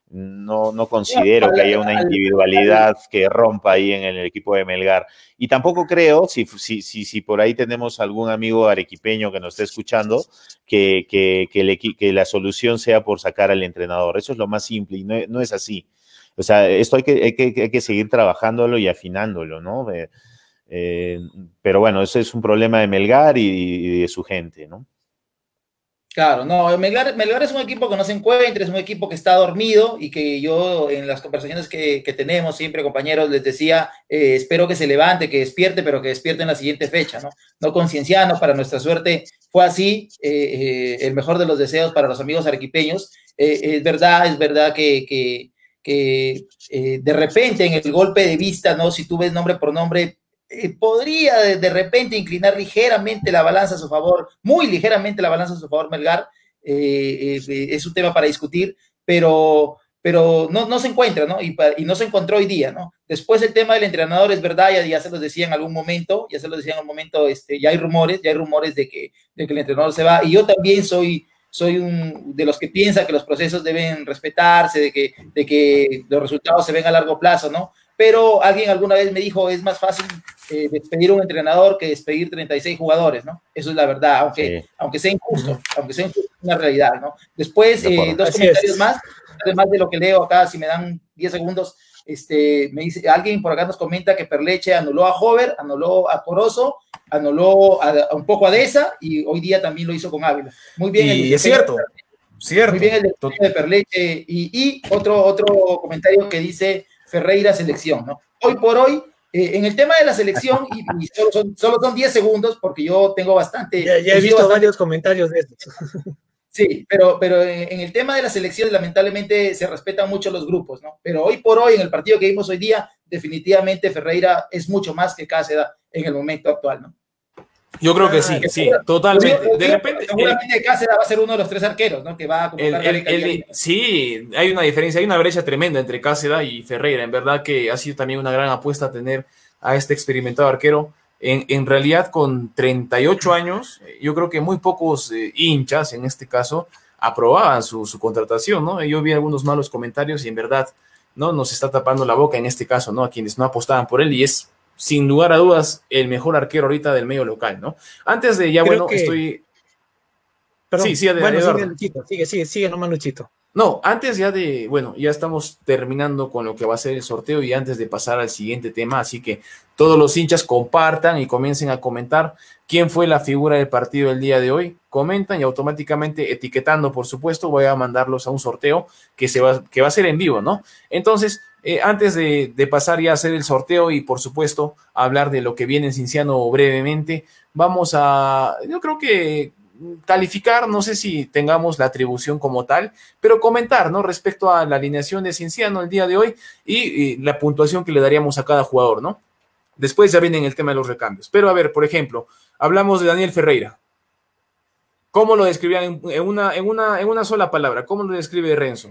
No, no considero que haya una individualidad que rompa ahí en el equipo de Melgar. Y tampoco creo, si, si, si, si por ahí tenemos algún amigo arequipeño que nos esté escuchando, que, que, que, la solución sea por sacar al entrenador. Eso es lo más simple y no, no es así. O sea, esto hay que, hay que, hay que seguir trabajándolo y afinándolo, ¿no? Eh, pero bueno, ese es un problema de Melgar y, de su gente, ¿no? Claro, no, Melgar, es un equipo que no se encuentra, es un equipo que está dormido y que yo en las conversaciones que, tenemos siempre, compañeros, les decía, eh, espero que se levante, que despierte, pero que despierte en la siguiente fecha, ¿no? No conciencianos, para nuestra suerte fue así, eh, el mejor de los deseos para los amigos arequipeños. es verdad, es verdad que, que, que de repente en el golpe de vista, ¿no? Si tú ves nombre por nombre, eh, podría de, repente inclinar ligeramente la balanza a su favor, muy ligeramente la balanza a su favor Melgar, eh, eh, es un tema para discutir, pero, pero no, no se encuentra, ¿no? Y, y, no se encontró hoy día, ¿no? Después el tema del entrenador es verdad, ya, ya se los decía en algún momento, ya se los decía en algún momento, este, ya hay rumores, ya hay rumores de que, de que el entrenador se va, y yo también soy soy un de los que piensa que los procesos deben respetarse, de que, de que los resultados se ven a largo plazo, ¿no? Pero alguien alguna vez me dijo, es más fácil eh, despedir a un entrenador que despedir 36 jugadores, ¿no? Eso es la verdad, aunque, aunque sea injusto, aunque sea injusto, una realidad, ¿no? Después, eh, dos comentarios más, además de lo que leo acá, si me dan 10 segundos, este, me dice, alguien por acá nos comenta que Perleche anuló a Hover, anuló a Corozo, anuló a, un poco a Deza y hoy día también lo hizo con Ávila. Muy bien. Y es cierto, cierto. Muy bien el de Perleche. Y, y, otro, otro comentario que dice Ferreira selección, ¿no? Hoy por hoy, eh, en el tema de la selección, y, solo, son, solo, son, 10 segundos porque yo tengo bastante... Ya, he visto varios comentarios de esto. Sí, pero, pero en, el tema de la selección, lamentablemente se respetan mucho los grupos, ¿no? Pero hoy por hoy, en el partido que vimos hoy día, definitivamente Ferreira es mucho más que Cáceres en el momento actual, ¿no? Yo creo que sí, sí, totalmente. De repente. Seguramente Cáceres va a ser uno de los tres arqueros, ¿no? Que va a el, Sí, hay una diferencia, hay una brecha tremenda entre Cáceres y Ferreira. En verdad que ha sido también una gran apuesta tener a este experimentado arquero en, realidad con 38 años, yo creo que muy pocos eh, hinchas, en este caso, aprobaban su, contratación, ¿no? Yo vi algunos malos comentarios y en verdad, ¿no? Nos está tapando la boca en este caso, ¿no? A quienes no apostaban por él y es, sin lugar a dudas, el mejor arquero ahorita del medio local, ¿no? Antes de ya, bueno, estoy... sí, sí, bueno, sigue, Luchito, sigue, sigue, sigue nomás Luchito. No, antes ya de, bueno, ya estamos terminando con lo que va a ser el sorteo y antes de pasar al siguiente tema, así que todos los hinchas compartan y comiencen a comentar quién fue la figura del partido el día de hoy. Comentan y automáticamente etiquetando, por supuesto, voy a mandarlos a un sorteo que, se va, que va a ser en vivo, ¿no? Entonces, eh, antes de, pasar ya a hacer el sorteo y, por supuesto, hablar de lo que viene en Cinciano brevemente, vamos a, yo creo que calificar, no sé si tengamos la atribución como tal, pero comentar, ¿no? Respecto a la alineación de Cinciano el día de hoy y, la puntuación que le daríamos a cada jugador, ¿no? Después ya viene el tema de los recambios. Pero a ver, por ejemplo, hablamos de Daniel Ferreira. ¿Cómo lo describían en una, en una, en una sola palabra? ¿Cómo lo describe Renzo?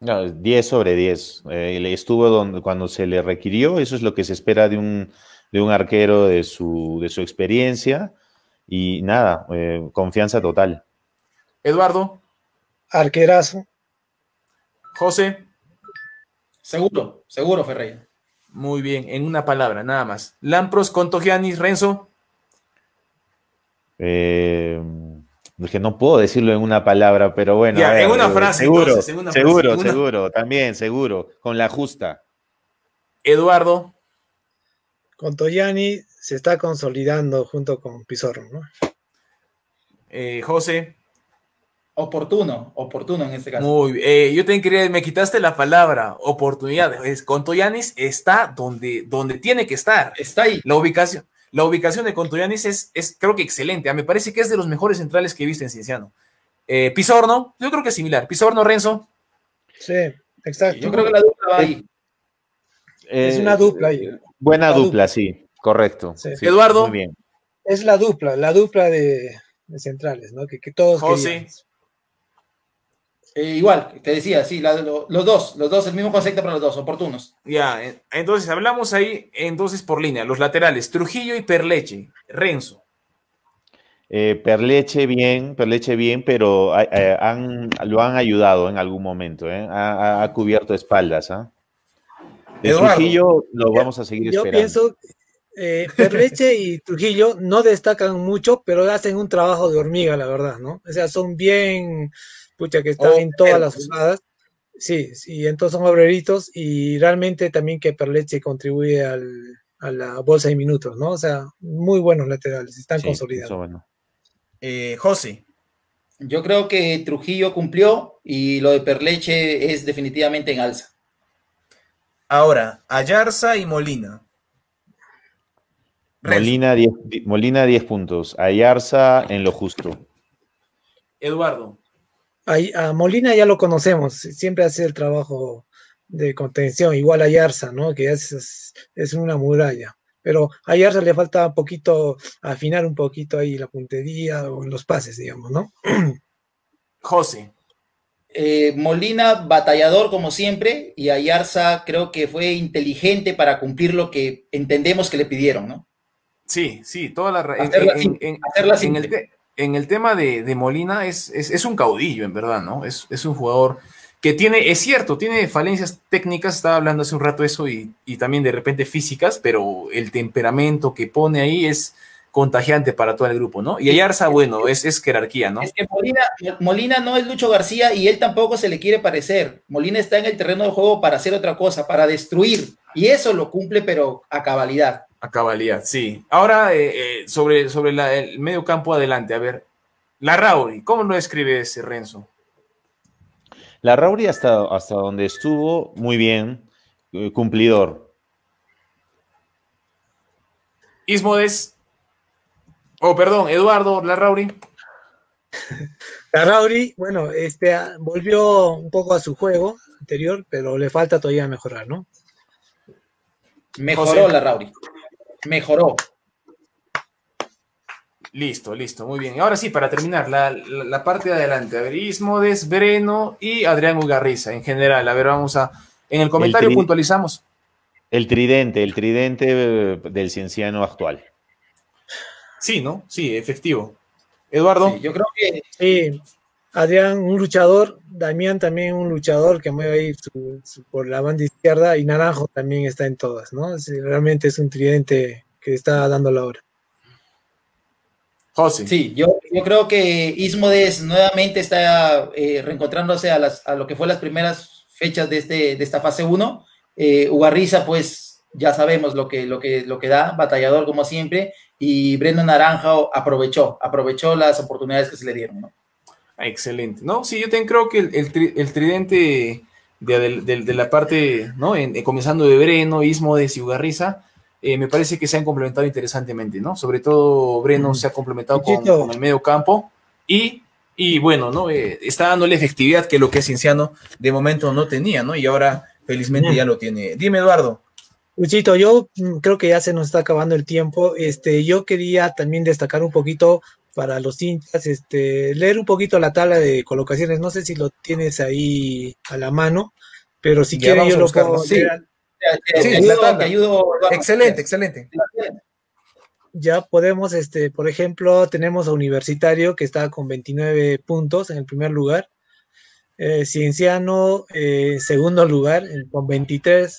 No, 10 sobre 10. Eh, estuvo donde, cuando se le requirió, eso es lo que se espera de un, de un arquero de su, de su experiencia y nada, eh, confianza total. Eduardo. Arquerazo. José. Seguro, seguro, Ferreira. Muy bien, en una palabra, nada más. Lampros, Contogianis, Renzo. Eh, que no puedo decirlo en una palabra, pero bueno. en una eh, frase. Seguro, seguro, seguro, también, seguro, con la justa. Eduardo. Contogiani, se está consolidando junto con Pizarro, ¿no? Eh, José. Oportuno, oportuno en este caso. Muy bien. Eh, yo te quería, me quitaste la palabra, oportunidad. Contoyanis está donde, donde tiene que estar. Está ahí. La ubicación, la ubicación de Contoyanis es, es, creo que excelente. Me parece que es de los mejores centrales que he visto en Cienciano. Eh, Pizorno, yo creo que es similar. Pizorno, Renzo. Sí, exacto. Yo creo que la dupla va ahí. es una dupla ahí. Buena dupla, sí. Correcto. Eduardo. Muy bien. Es la dupla, la dupla de, centrales, ¿no? Que, todos. José. Eh, igual, te decía, sí, los dos, los dos, el mismo concepto para los dos, oportunos. Ya, entonces hablamos ahí, entonces por línea, los laterales, Trujillo y Perleche, Renzo. Eh, Perleche bien, Perleche bien, pero eh, han, lo han ayudado en algún momento, ha, ha, cubierto espaldas. ¿ah? Trujillo lo vamos a seguir esperando. Yo pienso eh, Perleche y Trujillo no destacan mucho, pero hacen un trabajo de hormiga, la verdad, ¿no? O sea, son bien, pucha, que están en todas las jugadas. Sí, sí, entonces son obreritos y realmente también que Perleche contribuye a la bolsa de minutos, ¿no? O sea, muy buenos laterales, están consolidados. Bueno. Eh, José. Yo creo que Trujillo cumplió y lo de Perleche es definitivamente en alza. Ahora, Ayarza y Molina. Molina 10, Molina 10 puntos. Ayarza en lo justo. Eduardo. A, Molina ya lo conocemos, siempre hace el trabajo de contención, igual a Ayarza, ¿no? Que es, es, una muralla. Pero a Ayarza le falta un poquito, afinar un poquito ahí la puntería o los pases, digamos, ¿no? José. Eh, Molina, batallador como siempre, y Ayarza creo que fue inteligente para cumplir lo que entendemos que le pidieron, ¿no? Sí, sí, toda la... en, el, tema de, Molina es, es, un caudillo, en verdad, ¿no? Es, un jugador que tiene, es cierto, tiene falencias técnicas, estaba hablando hace un rato eso, y, también de repente físicas, pero el temperamento que pone ahí es contagiante para todo el grupo, ¿no? Y Ayarza, bueno, es, es jerarquía, ¿no? Es que Molina, Molina no es Lucho García y él tampoco se le quiere parecer. Molina está en el terreno de juego para hacer otra cosa, para destruir, y eso lo cumple, pero a cabalidad. A cabalidad, sí. Ahora, eh, eh, sobre, sobre el medio campo adelante, a ver, la Rauri, ¿cómo lo describe ese Renzo? La Rauri hasta, hasta donde estuvo, muy bien, eh, cumplidor. Ismodes, oh, perdón, Eduardo, la Rauri. La Rauri, bueno, este volvió un poco a su juego anterior, pero le falta todavía mejorar, ¿no? Mejoró la Rauri mejoró. Listo, listo, muy bien. Ahora sí, para terminar, la, parte de adelante. A ver, Ismodes, Breno y Adrián Ugarriza en general. A ver, vamos a. En el comentario puntualizamos. El tridente, el tridente del cienciano actual. Sí, ¿no? Sí, efectivo. Eduardo. yo creo que. Sí, Adrián, un luchador, Damián también un luchador que mueve ahí por la banda izquierda y Naranjo también está en todas, ¿no? realmente es un tridente que está dando la hora. José. Sí, yo, yo creo que Ismodes nuevamente está eh, reencontrándose a, las, a lo que fue las primeras fechas de, este, de esta fase 1. Eh, Ugarriza, pues ya sabemos lo que, lo, que, lo que da, batallador como siempre, y Breno Naranja aprovechó, aprovechó las oportunidades que se le dieron, ¿no? Excelente. No, sí, yo también creo que el, tridente de, la parte, ¿no? comenzando de Breno, Ismodes y Ugarriza, eh, me parece que se han complementado interesantemente, ¿no? Sobre todo Breno se ha complementado con, el medio campo y, y bueno, ¿no? Eh, está dándole efectividad que lo que Cienciano de momento no tenía, ¿no? Y ahora felizmente ya lo tiene. Dime, Eduardo. Luchito, yo mm, creo que ya se nos está acabando el tiempo. Este, yo quería también destacar un poquito para los hinchas, este, leer un poquito la tabla de colocaciones. No sé si lo tienes ahí a la mano, pero si quieres yo lo puedo excelente, excelente. Ya podemos, este, por ejemplo, tenemos a Universitario que está con 29 puntos en el primer lugar. Eh, Cienciano, eh, segundo lugar, con 23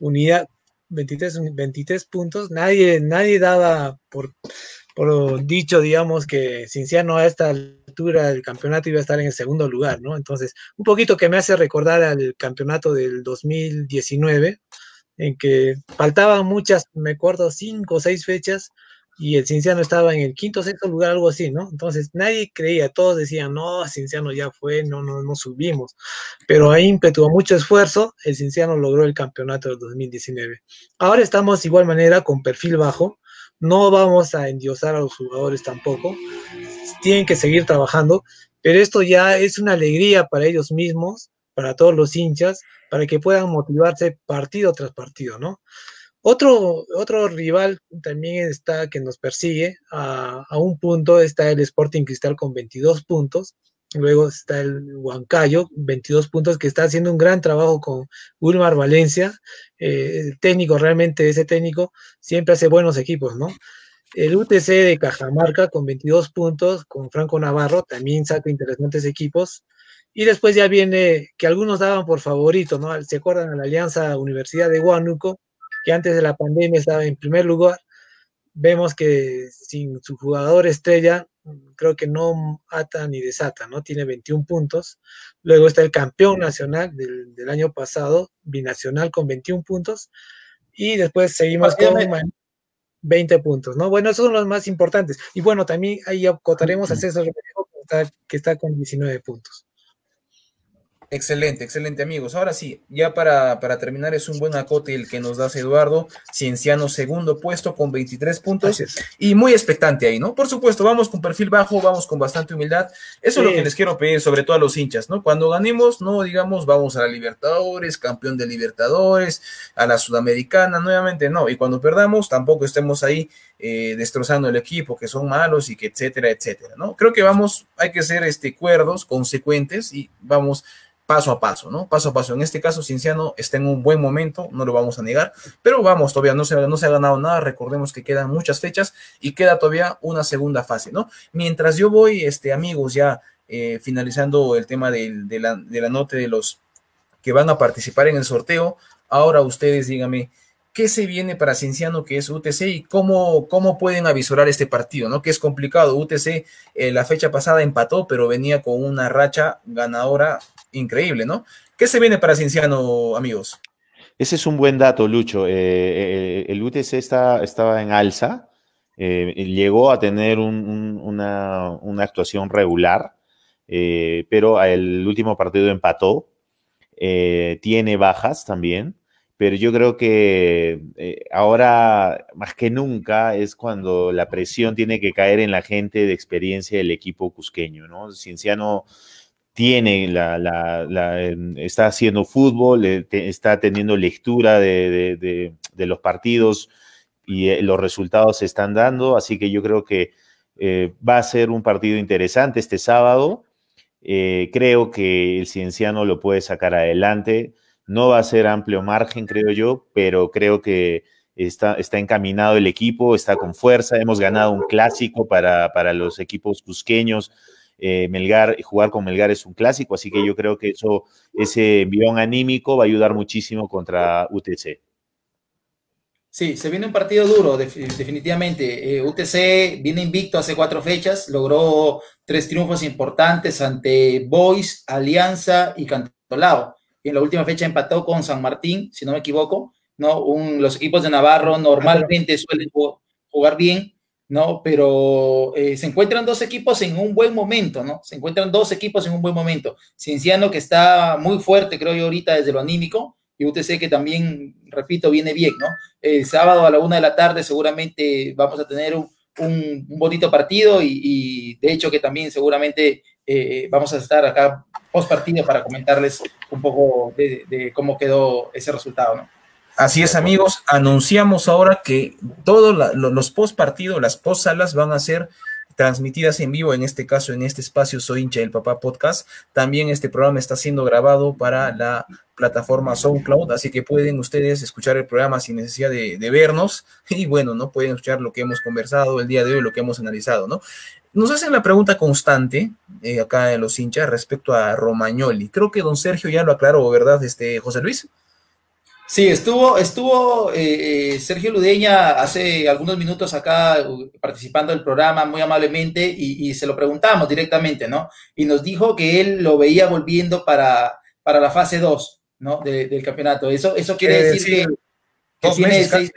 unidades, 23, 23 puntos. Nadie, nadie daba por, por dicho, digamos, que Cienciano a esta altura del campeonato iba a estar en el segundo lugar, ¿no? Entonces, un poquito que me hace recordar al campeonato del 2019, en que faltaban muchas, me acuerdo, cinco o seis fechas, y el Cienciano estaba en el quinto o sexto lugar, algo así, ¿no? Entonces nadie creía, todos decían, no, Cienciano ya fue, no, no, no subimos. Pero ahí ímpetu, mucho esfuerzo, el Cienciano logró el campeonato del 2019. Ahora estamos igual manera con perfil bajo, no vamos a endiosar a los jugadores tampoco. Tienen que seguir trabajando, pero esto ya es una alegría para ellos mismos, para todos los hinchas, para que puedan motivarse partido tras partido, ¿no? Otro, otro rival también está que nos persigue a, a un punto, está el Sporting Cristal con 22 puntos, Luego está el Huancayo, 22 puntos, que está haciendo un gran trabajo con Wilmar Valencia. Eh, el técnico, realmente ese técnico, siempre hace buenos equipos, ¿no? El UTC de Cajamarca con 22 puntos, con Franco Navarro, también saca interesantes equipos. Y después ya viene, que algunos daban por favorito, ¿no? ¿Se acuerdan a la Alianza Universidad de Huánuco, que antes de la pandemia estaba en primer lugar? Vemos que sin su jugador estrella, creo que no ata ni desata, ¿no? Tiene 21 puntos. Luego está el campeón nacional del, año pasado, binacional con 21 puntos. Y después seguimos con 20 puntos, ¿no? Bueno, esos son los más importantes. Y bueno, también ahí acotaremos a César que está con 19 puntos. Excelente, excelente amigos. Ahora sí, ya para, para, terminar es un buen acote el que nos das Eduardo, Cienciano segundo puesto con 23 puntos y muy expectante ahí, ¿no? Por supuesto, vamos con perfil bajo, vamos con bastante humildad. Eso es lo que les quiero pedir, sobre todo a los hinchas, ¿no? Cuando ganemos, no digamos vamos a la Libertadores, campeón de Libertadores, a la Sudamericana, nuevamente no. Y cuando perdamos, tampoco estemos ahí eh, destrozando el equipo, que son malos y que etcétera, etcétera, ¿no? Creo que vamos, hay que ser este, cuerdos, consecuentes y vamos paso a paso, ¿no? Paso a paso. En este caso, Cinciano está en un buen momento, no lo vamos a negar, pero vamos, todavía no se, no se ha ganado nada, recordemos que quedan muchas fechas y queda todavía una segunda fase, ¿no? Mientras yo voy, este, amigos, ya eh, finalizando el tema de, la, nota de los que van a participar en el sorteo, ahora ustedes díganme, ¿qué se viene para Cienciano que es UTC y cómo, cómo pueden avisorar este partido, ¿no? Que es complicado. UTC eh, la fecha pasada empató, pero venía con una racha ganadora increíble, ¿no? ¿Qué se viene para Cienciano, amigos? Ese es un buen dato, Lucho. Eh, eh, el UTC está, estaba en alza, eh, llegó a tener una, actuación regular, pero el último partido empató, tiene bajas también, pero yo creo que ahora más que nunca es cuando la presión tiene que caer en la gente de experiencia del equipo cusqueño, ¿no? Cienciano tiene la, em, está haciendo fútbol, eh, está teniendo lectura de, los partidos y eh, los resultados se están dando, así que yo creo que eh, va a ser un partido interesante este sábado. creo que el Cienciano lo puede sacar adelante. No va a ser amplio margen, creo yo, pero creo que está, está encaminado el equipo, está con fuerza. Hemos ganado un clásico para, para los equipos cusqueños. Eh, Melgar, jugar con Melgar es un clásico, así que yo creo que eso, ese envión anímico va a ayudar muchísimo contra UTC. Sí, se viene un partido duro, definitivamente. Eh, UTC viene invicto hace cuatro fechas, logró tres triunfos importantes ante Boys, Alianza y Cantolao. Y en la última fecha empató con San Martín, si no me equivoco. ¿no? Un, los equipos de Navarro normalmente suelen jugar bien, ¿no? Pero eh, se encuentran dos equipos en un buen momento, ¿no? Se encuentran dos equipos en un buen momento. Cienciano que está muy fuerte, creo yo, ahorita desde lo anímico, y UTC que también, repito, viene bien, ¿no? El sábado a la una de la tarde seguramente vamos a tener un, un, bonito partido y, de hecho que también seguramente eh, vamos a estar acá post partido para comentarles un poco de, de cómo quedó ese resultado, ¿no? Así es, amigos. Anunciamos ahora que todos los post partidos, las post salas van a ser transmitidas en vivo, en este caso, en este espacio Soy hincha del papá podcast. También este programa está siendo grabado para la plataforma SoundCloud, así que pueden ustedes escuchar el programa sin necesidad de, vernos y bueno, ¿no? Pueden escuchar lo que hemos conversado el día de hoy, lo que hemos analizado, ¿no? Nos hacen la pregunta constante eh, acá en los hinchas respecto a Romagnoli. Creo que don Sergio ya lo aclaró, ¿verdad, este José Luis? Sí, estuvo, estuvo eh, eh, Sergio Ludeña hace algunos minutos acá uh, participando del programa muy amablemente y, se lo preguntamos directamente, ¿no? Y nos dijo que él lo veía volviendo para, para la fase 2, ¿no? del campeonato. Eso, eso quiere eh, decir que, tiene seis,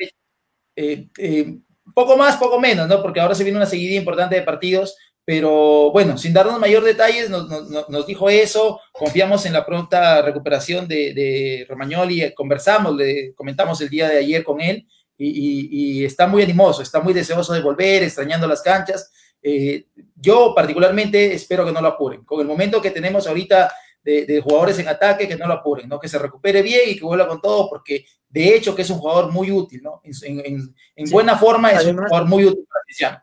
poco más, poco menos, ¿no? Porque ahora se viene una seguida importante de partidos pero bueno, sin darnos mayor detalles, nos, dijo eso, confiamos en la pronta recuperación de, de Romagnoli, conversamos, le comentamos el día de ayer con él y, está muy animoso, está muy deseoso de volver, extrañando las canchas. Eh, yo particularmente espero que no lo apuren. Con el momento que tenemos ahorita de, jugadores en ataque, que no lo apuren, ¿no? que se recupere bien y que vuelva con todo, porque de hecho que es un jugador muy útil, ¿no? En, buena forma es un jugador muy útil para Cristiano.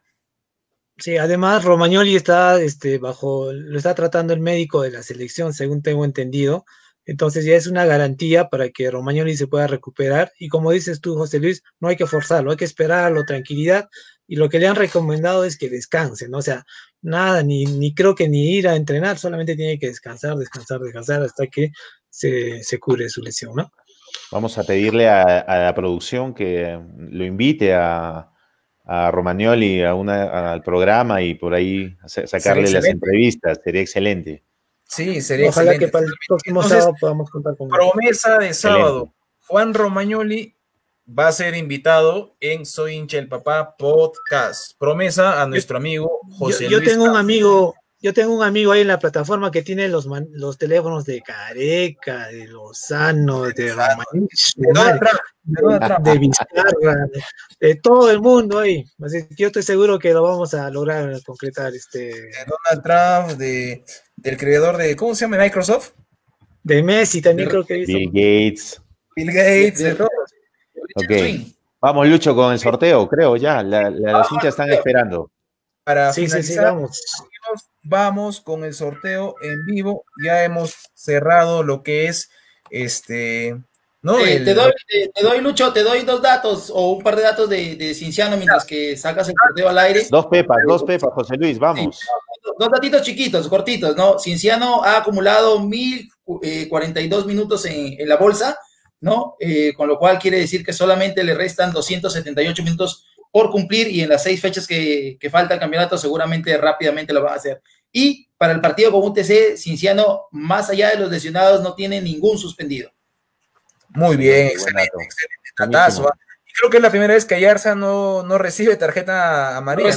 Sí, además Romagnoli está este, bajo, lo está tratando el médico de la selección, según tengo entendido. Entonces ya es una garantía para que Romagnoli se pueda recuperar. Y como dices tú, José Luis, no hay que forzarlo, hay que esperarlo, tranquilidad. Y lo que le han recomendado es que descanse, ¿no? O sea, nada, ni, ni creo que ni ir a entrenar, solamente tiene que descansar, descansar, descansar hasta que se, se cure su lesión, ¿no? Vamos a pedirle a la producción que lo invite a, a Romagnoli a una, al programa y por ahí sacarle las entrevistas. Sería excelente. Sí, sería Ojalá excelente. que para el próximo sábado podamos contar con Promesa de sábado. Juan Romagnoli va a ser invitado en Soy hincha el papá podcast. Promesa a nuestro amigo José yo, yo tengo un amigo, yo tengo un amigo ahí en la plataforma que tiene los, los teléfonos de Careca, de Lozano, de de, de Vizcarra, de todo el mundo ahí. Así que yo estoy seguro que lo vamos a lograr concretar. Este... De Donald Trump, de, del creador de, ¿cómo se llama? Microsoft. De Messi también creo que hizo. Bill Gates. Bill Gates, de, todos. Vamos, Lucho, con el sorteo, creo ya. La, las hinchas están esperando. Para sí, finalizar, vamos vamos con el sorteo en vivo. Ya hemos cerrado lo que es este. ¿No? Eh, te, doy, te, doy, Lucho, te doy dos datos o un par de datos de, de Cinciano mientras que sacas el sorteo al aire. Dos pepas, dos pepas, José Luis, vamos. dos datitos chiquitos, cortitos, ¿no? Cinciano ha acumulado 1042 eh, minutos en, en la bolsa, ¿no? Eh, con lo cual quiere decir que solamente le restan 278 minutos por cumplir y en las seis fechas que, que falta el campeonato seguramente rápidamente lo van a hacer. Y para el partido con UTC, Cinciano, más allá de los lesionados, no tiene ningún suspendido. Muy bien, excelente, excelente. ¿ah? Y creo que es la primera vez que Ayarza no, no recibe tarjeta amarilla.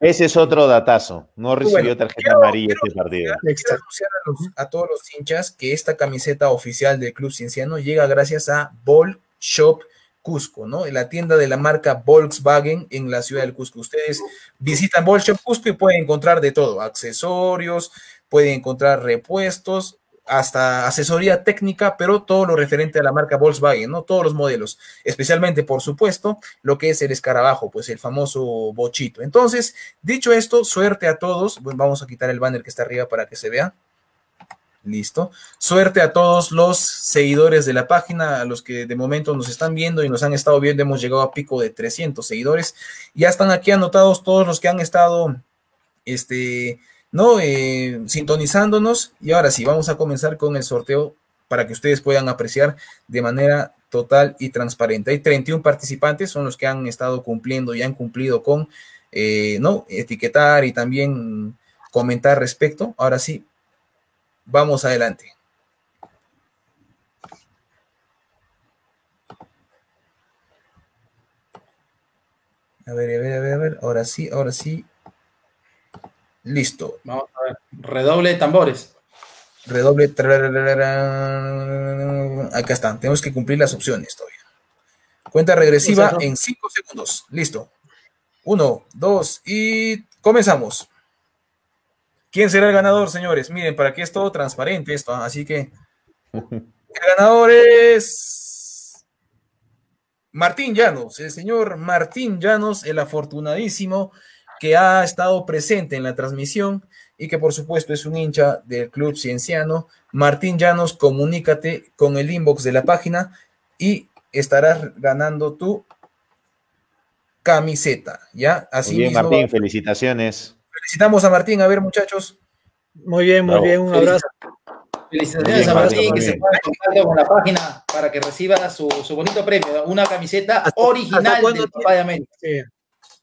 Ese es otro datazo. No recibió tarjeta amarilla este partido. a, a, todos los hinchas que esta camiseta oficial del Club Cinciano llega gracias a Ball Shop Cusco, ¿no? En la tienda de la marca Volkswagen en la ciudad del Cusco. Ustedes visitan Volkswagen Cusco y pueden encontrar de todo, accesorios, pueden encontrar repuestos, hasta asesoría técnica, pero todo lo referente a la marca Volkswagen, ¿no? Todos los modelos, especialmente, por supuesto, lo que es el escarabajo, pues el famoso bochito. Entonces, dicho esto, suerte a todos. vamos a quitar el banner que está arriba para que se vea. Listo. Suerte a todos los seguidores de la página, a los que de momento nos están viendo y nos han estado viendo. Hemos llegado a pico de 300 seguidores. Ya están aquí anotados todos los que han estado, este, ¿no? Eh, sintonizándonos. Y ahora sí, vamos a comenzar con el sorteo para que ustedes puedan apreciar de manera total y transparente. Hay 31 participantes, son los que han estado cumpliendo y han cumplido con, eh, ¿no? Etiquetar y también comentar respecto. Ahora sí, Vamos adelante. A ver, a ver, a ver, a ver. Ahora sí, ahora sí. Listo. Vamos a ver. Redoble de tambores. Redoble. Acá están. Tenemos que cumplir las opciones todavía. Cuenta regresiva en 5 segundos. Listo. Uno, dos y comenzamos. ¿Quién será el ganador, señores? Miren, para que es todo transparente esto, ¿ah? así que el ganador es Martín Llanos, el señor Martín Llanos, el afortunadísimo que ha estado presente en la transmisión y que por supuesto es un hincha del Club Cienciano. Martín Llanos, comunícate con el inbox de la página y estarás ganando tu camiseta, ¿ya? Así Muy bien, Martín, felicitaciones. Felicitamos a Martín. A ver, muchachos. Muy bien, muy bien. Un abrazo. Felicitaciones a Martín, que se pueda contactar con la página para que reciba su, bonito premio, una camiseta original del Papá de América.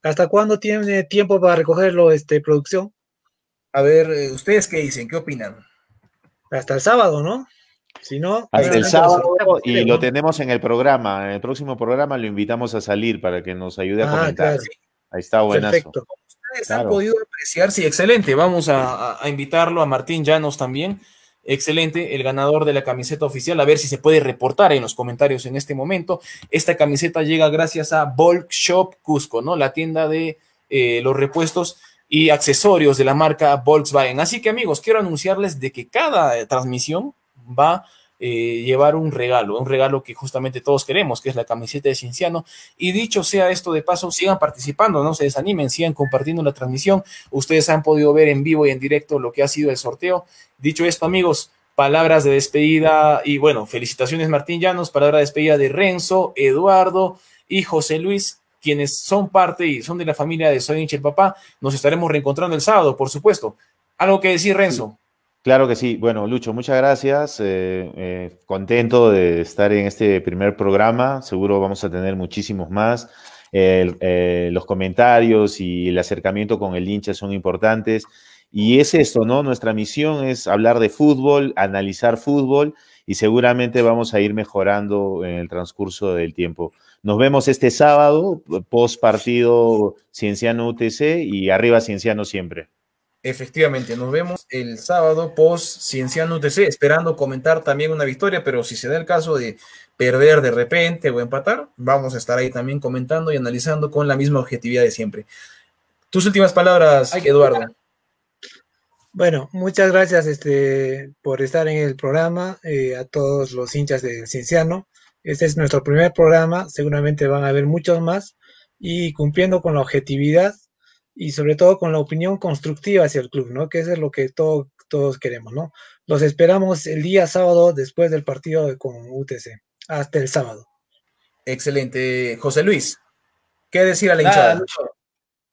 ¿Hasta cuándo tiene tiempo para recogerlo, este, producción? A ver, eh, ¿ustedes qué dicen? ¿Qué opinan? Hasta el sábado, ¿no? Si no, hasta el sábado y lo tenemos en el programa. En el próximo programa lo invitamos a salir para que nos ayude a ah, comentar. Ahí está buenazo. Perfecto han podido apreciar, sí, excelente. Vamos a, invitarlo a Martín Llanos también. Excelente, el ganador de la camiseta oficial. A ver si se puede reportar en los comentarios en este momento. Esta camiseta llega gracias a Bulk Cusco, ¿no? La tienda de eh, los repuestos y accesorios de la marca Volkswagen. Así que amigos, quiero anunciarles de que cada transmisión va eh, llevar un regalo, un regalo que justamente todos queremos, que es la camiseta de Cienciano. Y dicho sea esto de paso, sigan participando, no se desanimen, sigan compartiendo la transmisión. Ustedes han podido ver en vivo y en directo lo que ha sido el sorteo. Dicho esto, amigos, palabras de despedida y bueno, felicitaciones Martín Llanos, palabra de despedida de Renzo, Eduardo y José Luis quienes son parte y son de la familia de Soy Hincha el Papá. Nos estaremos reencontrando el sábado, por supuesto. ¿Algo que decir, Renzo? Claro que sí. Bueno, Lucho, muchas gracias. Eh, eh, contento de estar en este primer programa. Seguro vamos a tener muchísimos más. Eh, los comentarios y el acercamiento con el hincha son importantes. Y es esto, ¿no? Nuestra misión es hablar de fútbol, analizar fútbol y seguramente vamos a ir mejorando en el transcurso del tiempo. Nos vemos este sábado, post partido Cienciano UTC y arriba Cienciano siempre. Efectivamente, nos vemos el sábado post Cienciano UTC, esperando comentar también una victoria, pero si se da el caso de perder de repente o empatar, vamos a estar ahí también comentando y analizando con la misma objetividad de siempre. Tus últimas palabras, Eduardo. Bueno, muchas gracias este, por estar en el programa, eh, a todos los hinchas de Cienciano. Este es nuestro primer programa, seguramente van a haber muchos más y cumpliendo con la objetividad y sobre todo con la opinión constructiva hacia el club, ¿no? Que eso es lo que todos queremos, ¿no? Los esperamos el día sábado después del partido con UTC. Hasta el sábado. Excelente. José Luis, ¿qué decir a la hinchada?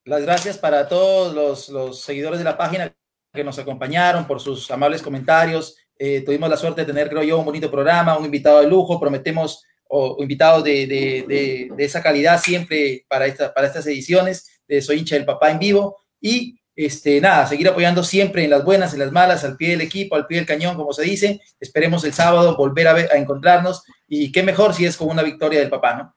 Las gracias para todos los, seguidores de la página que nos acompañaron por sus amables comentarios. Eh, tuvimos la suerte de tener, creo yo, un bonito programa, un invitado de lujo. Prometemos o, invitados de, de, esa calidad siempre para, esta, para estas ediciones. Soy hincha del papá en vivo y este, nada, seguir apoyando siempre en las buenas, en las malas, al pie del equipo, al pie del cañón, como se dice. Esperemos el sábado volver a, ver, a encontrarnos y qué mejor si es con una victoria del papá, ¿no?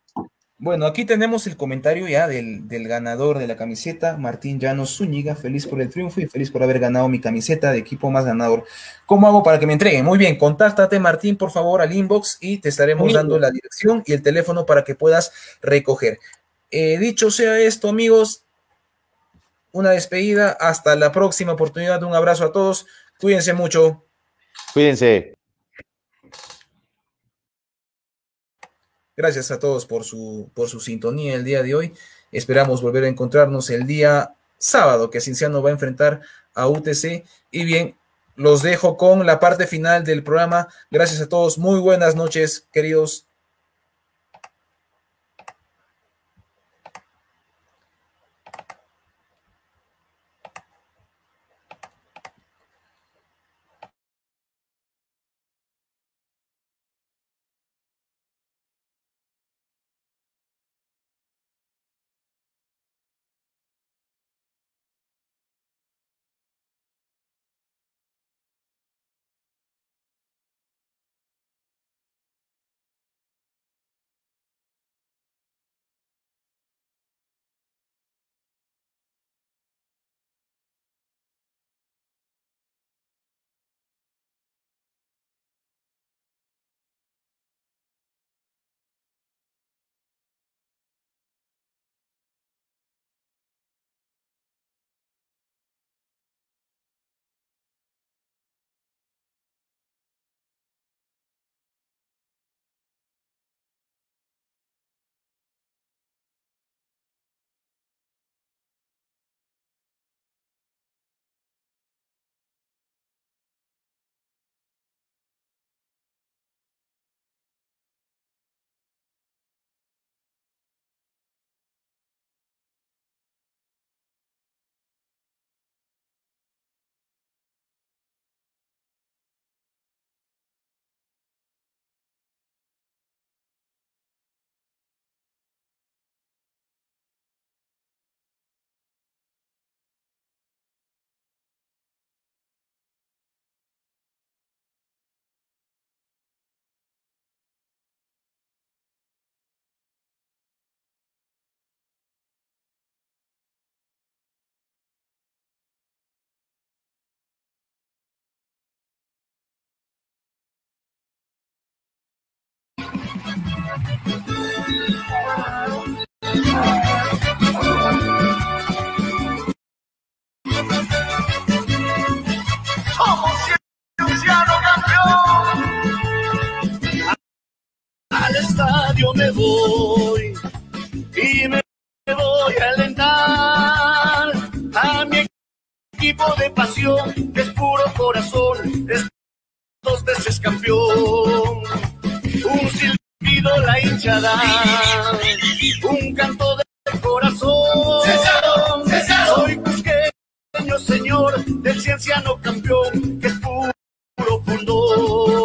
Bueno, aquí tenemos el comentario ya del, del, ganador de la camiseta, Martín Llanos Zúñiga, feliz por el triunfo y feliz por haber ganado mi camiseta de equipo más ganador. ¿Cómo hago para que me entreguen? Muy bien, contáctate Martín, por favor, al inbox y te estaremos dando la dirección y el teléfono para que puedas recoger. Eh, dicho sea esto, amigos, una despedida. Hasta la próxima oportunidad. Un abrazo a todos. Cuídense mucho. Cuídense. Gracias a todos por su, por su sintonía el día de hoy. Esperamos volver a encontrarnos el día sábado que Cinciano va a enfrentar a UTC. Y bien, los dejo con la parte final del programa. Gracias a todos. Muy buenas noches, queridos. Me voy y me voy a alentar a mi equipo de pasión, que es puro corazón, es dos veces campeón. Un la hinchada, un canto de corazón. Soy cusqueño, señor, del cienciano campeón, que es puro pundor.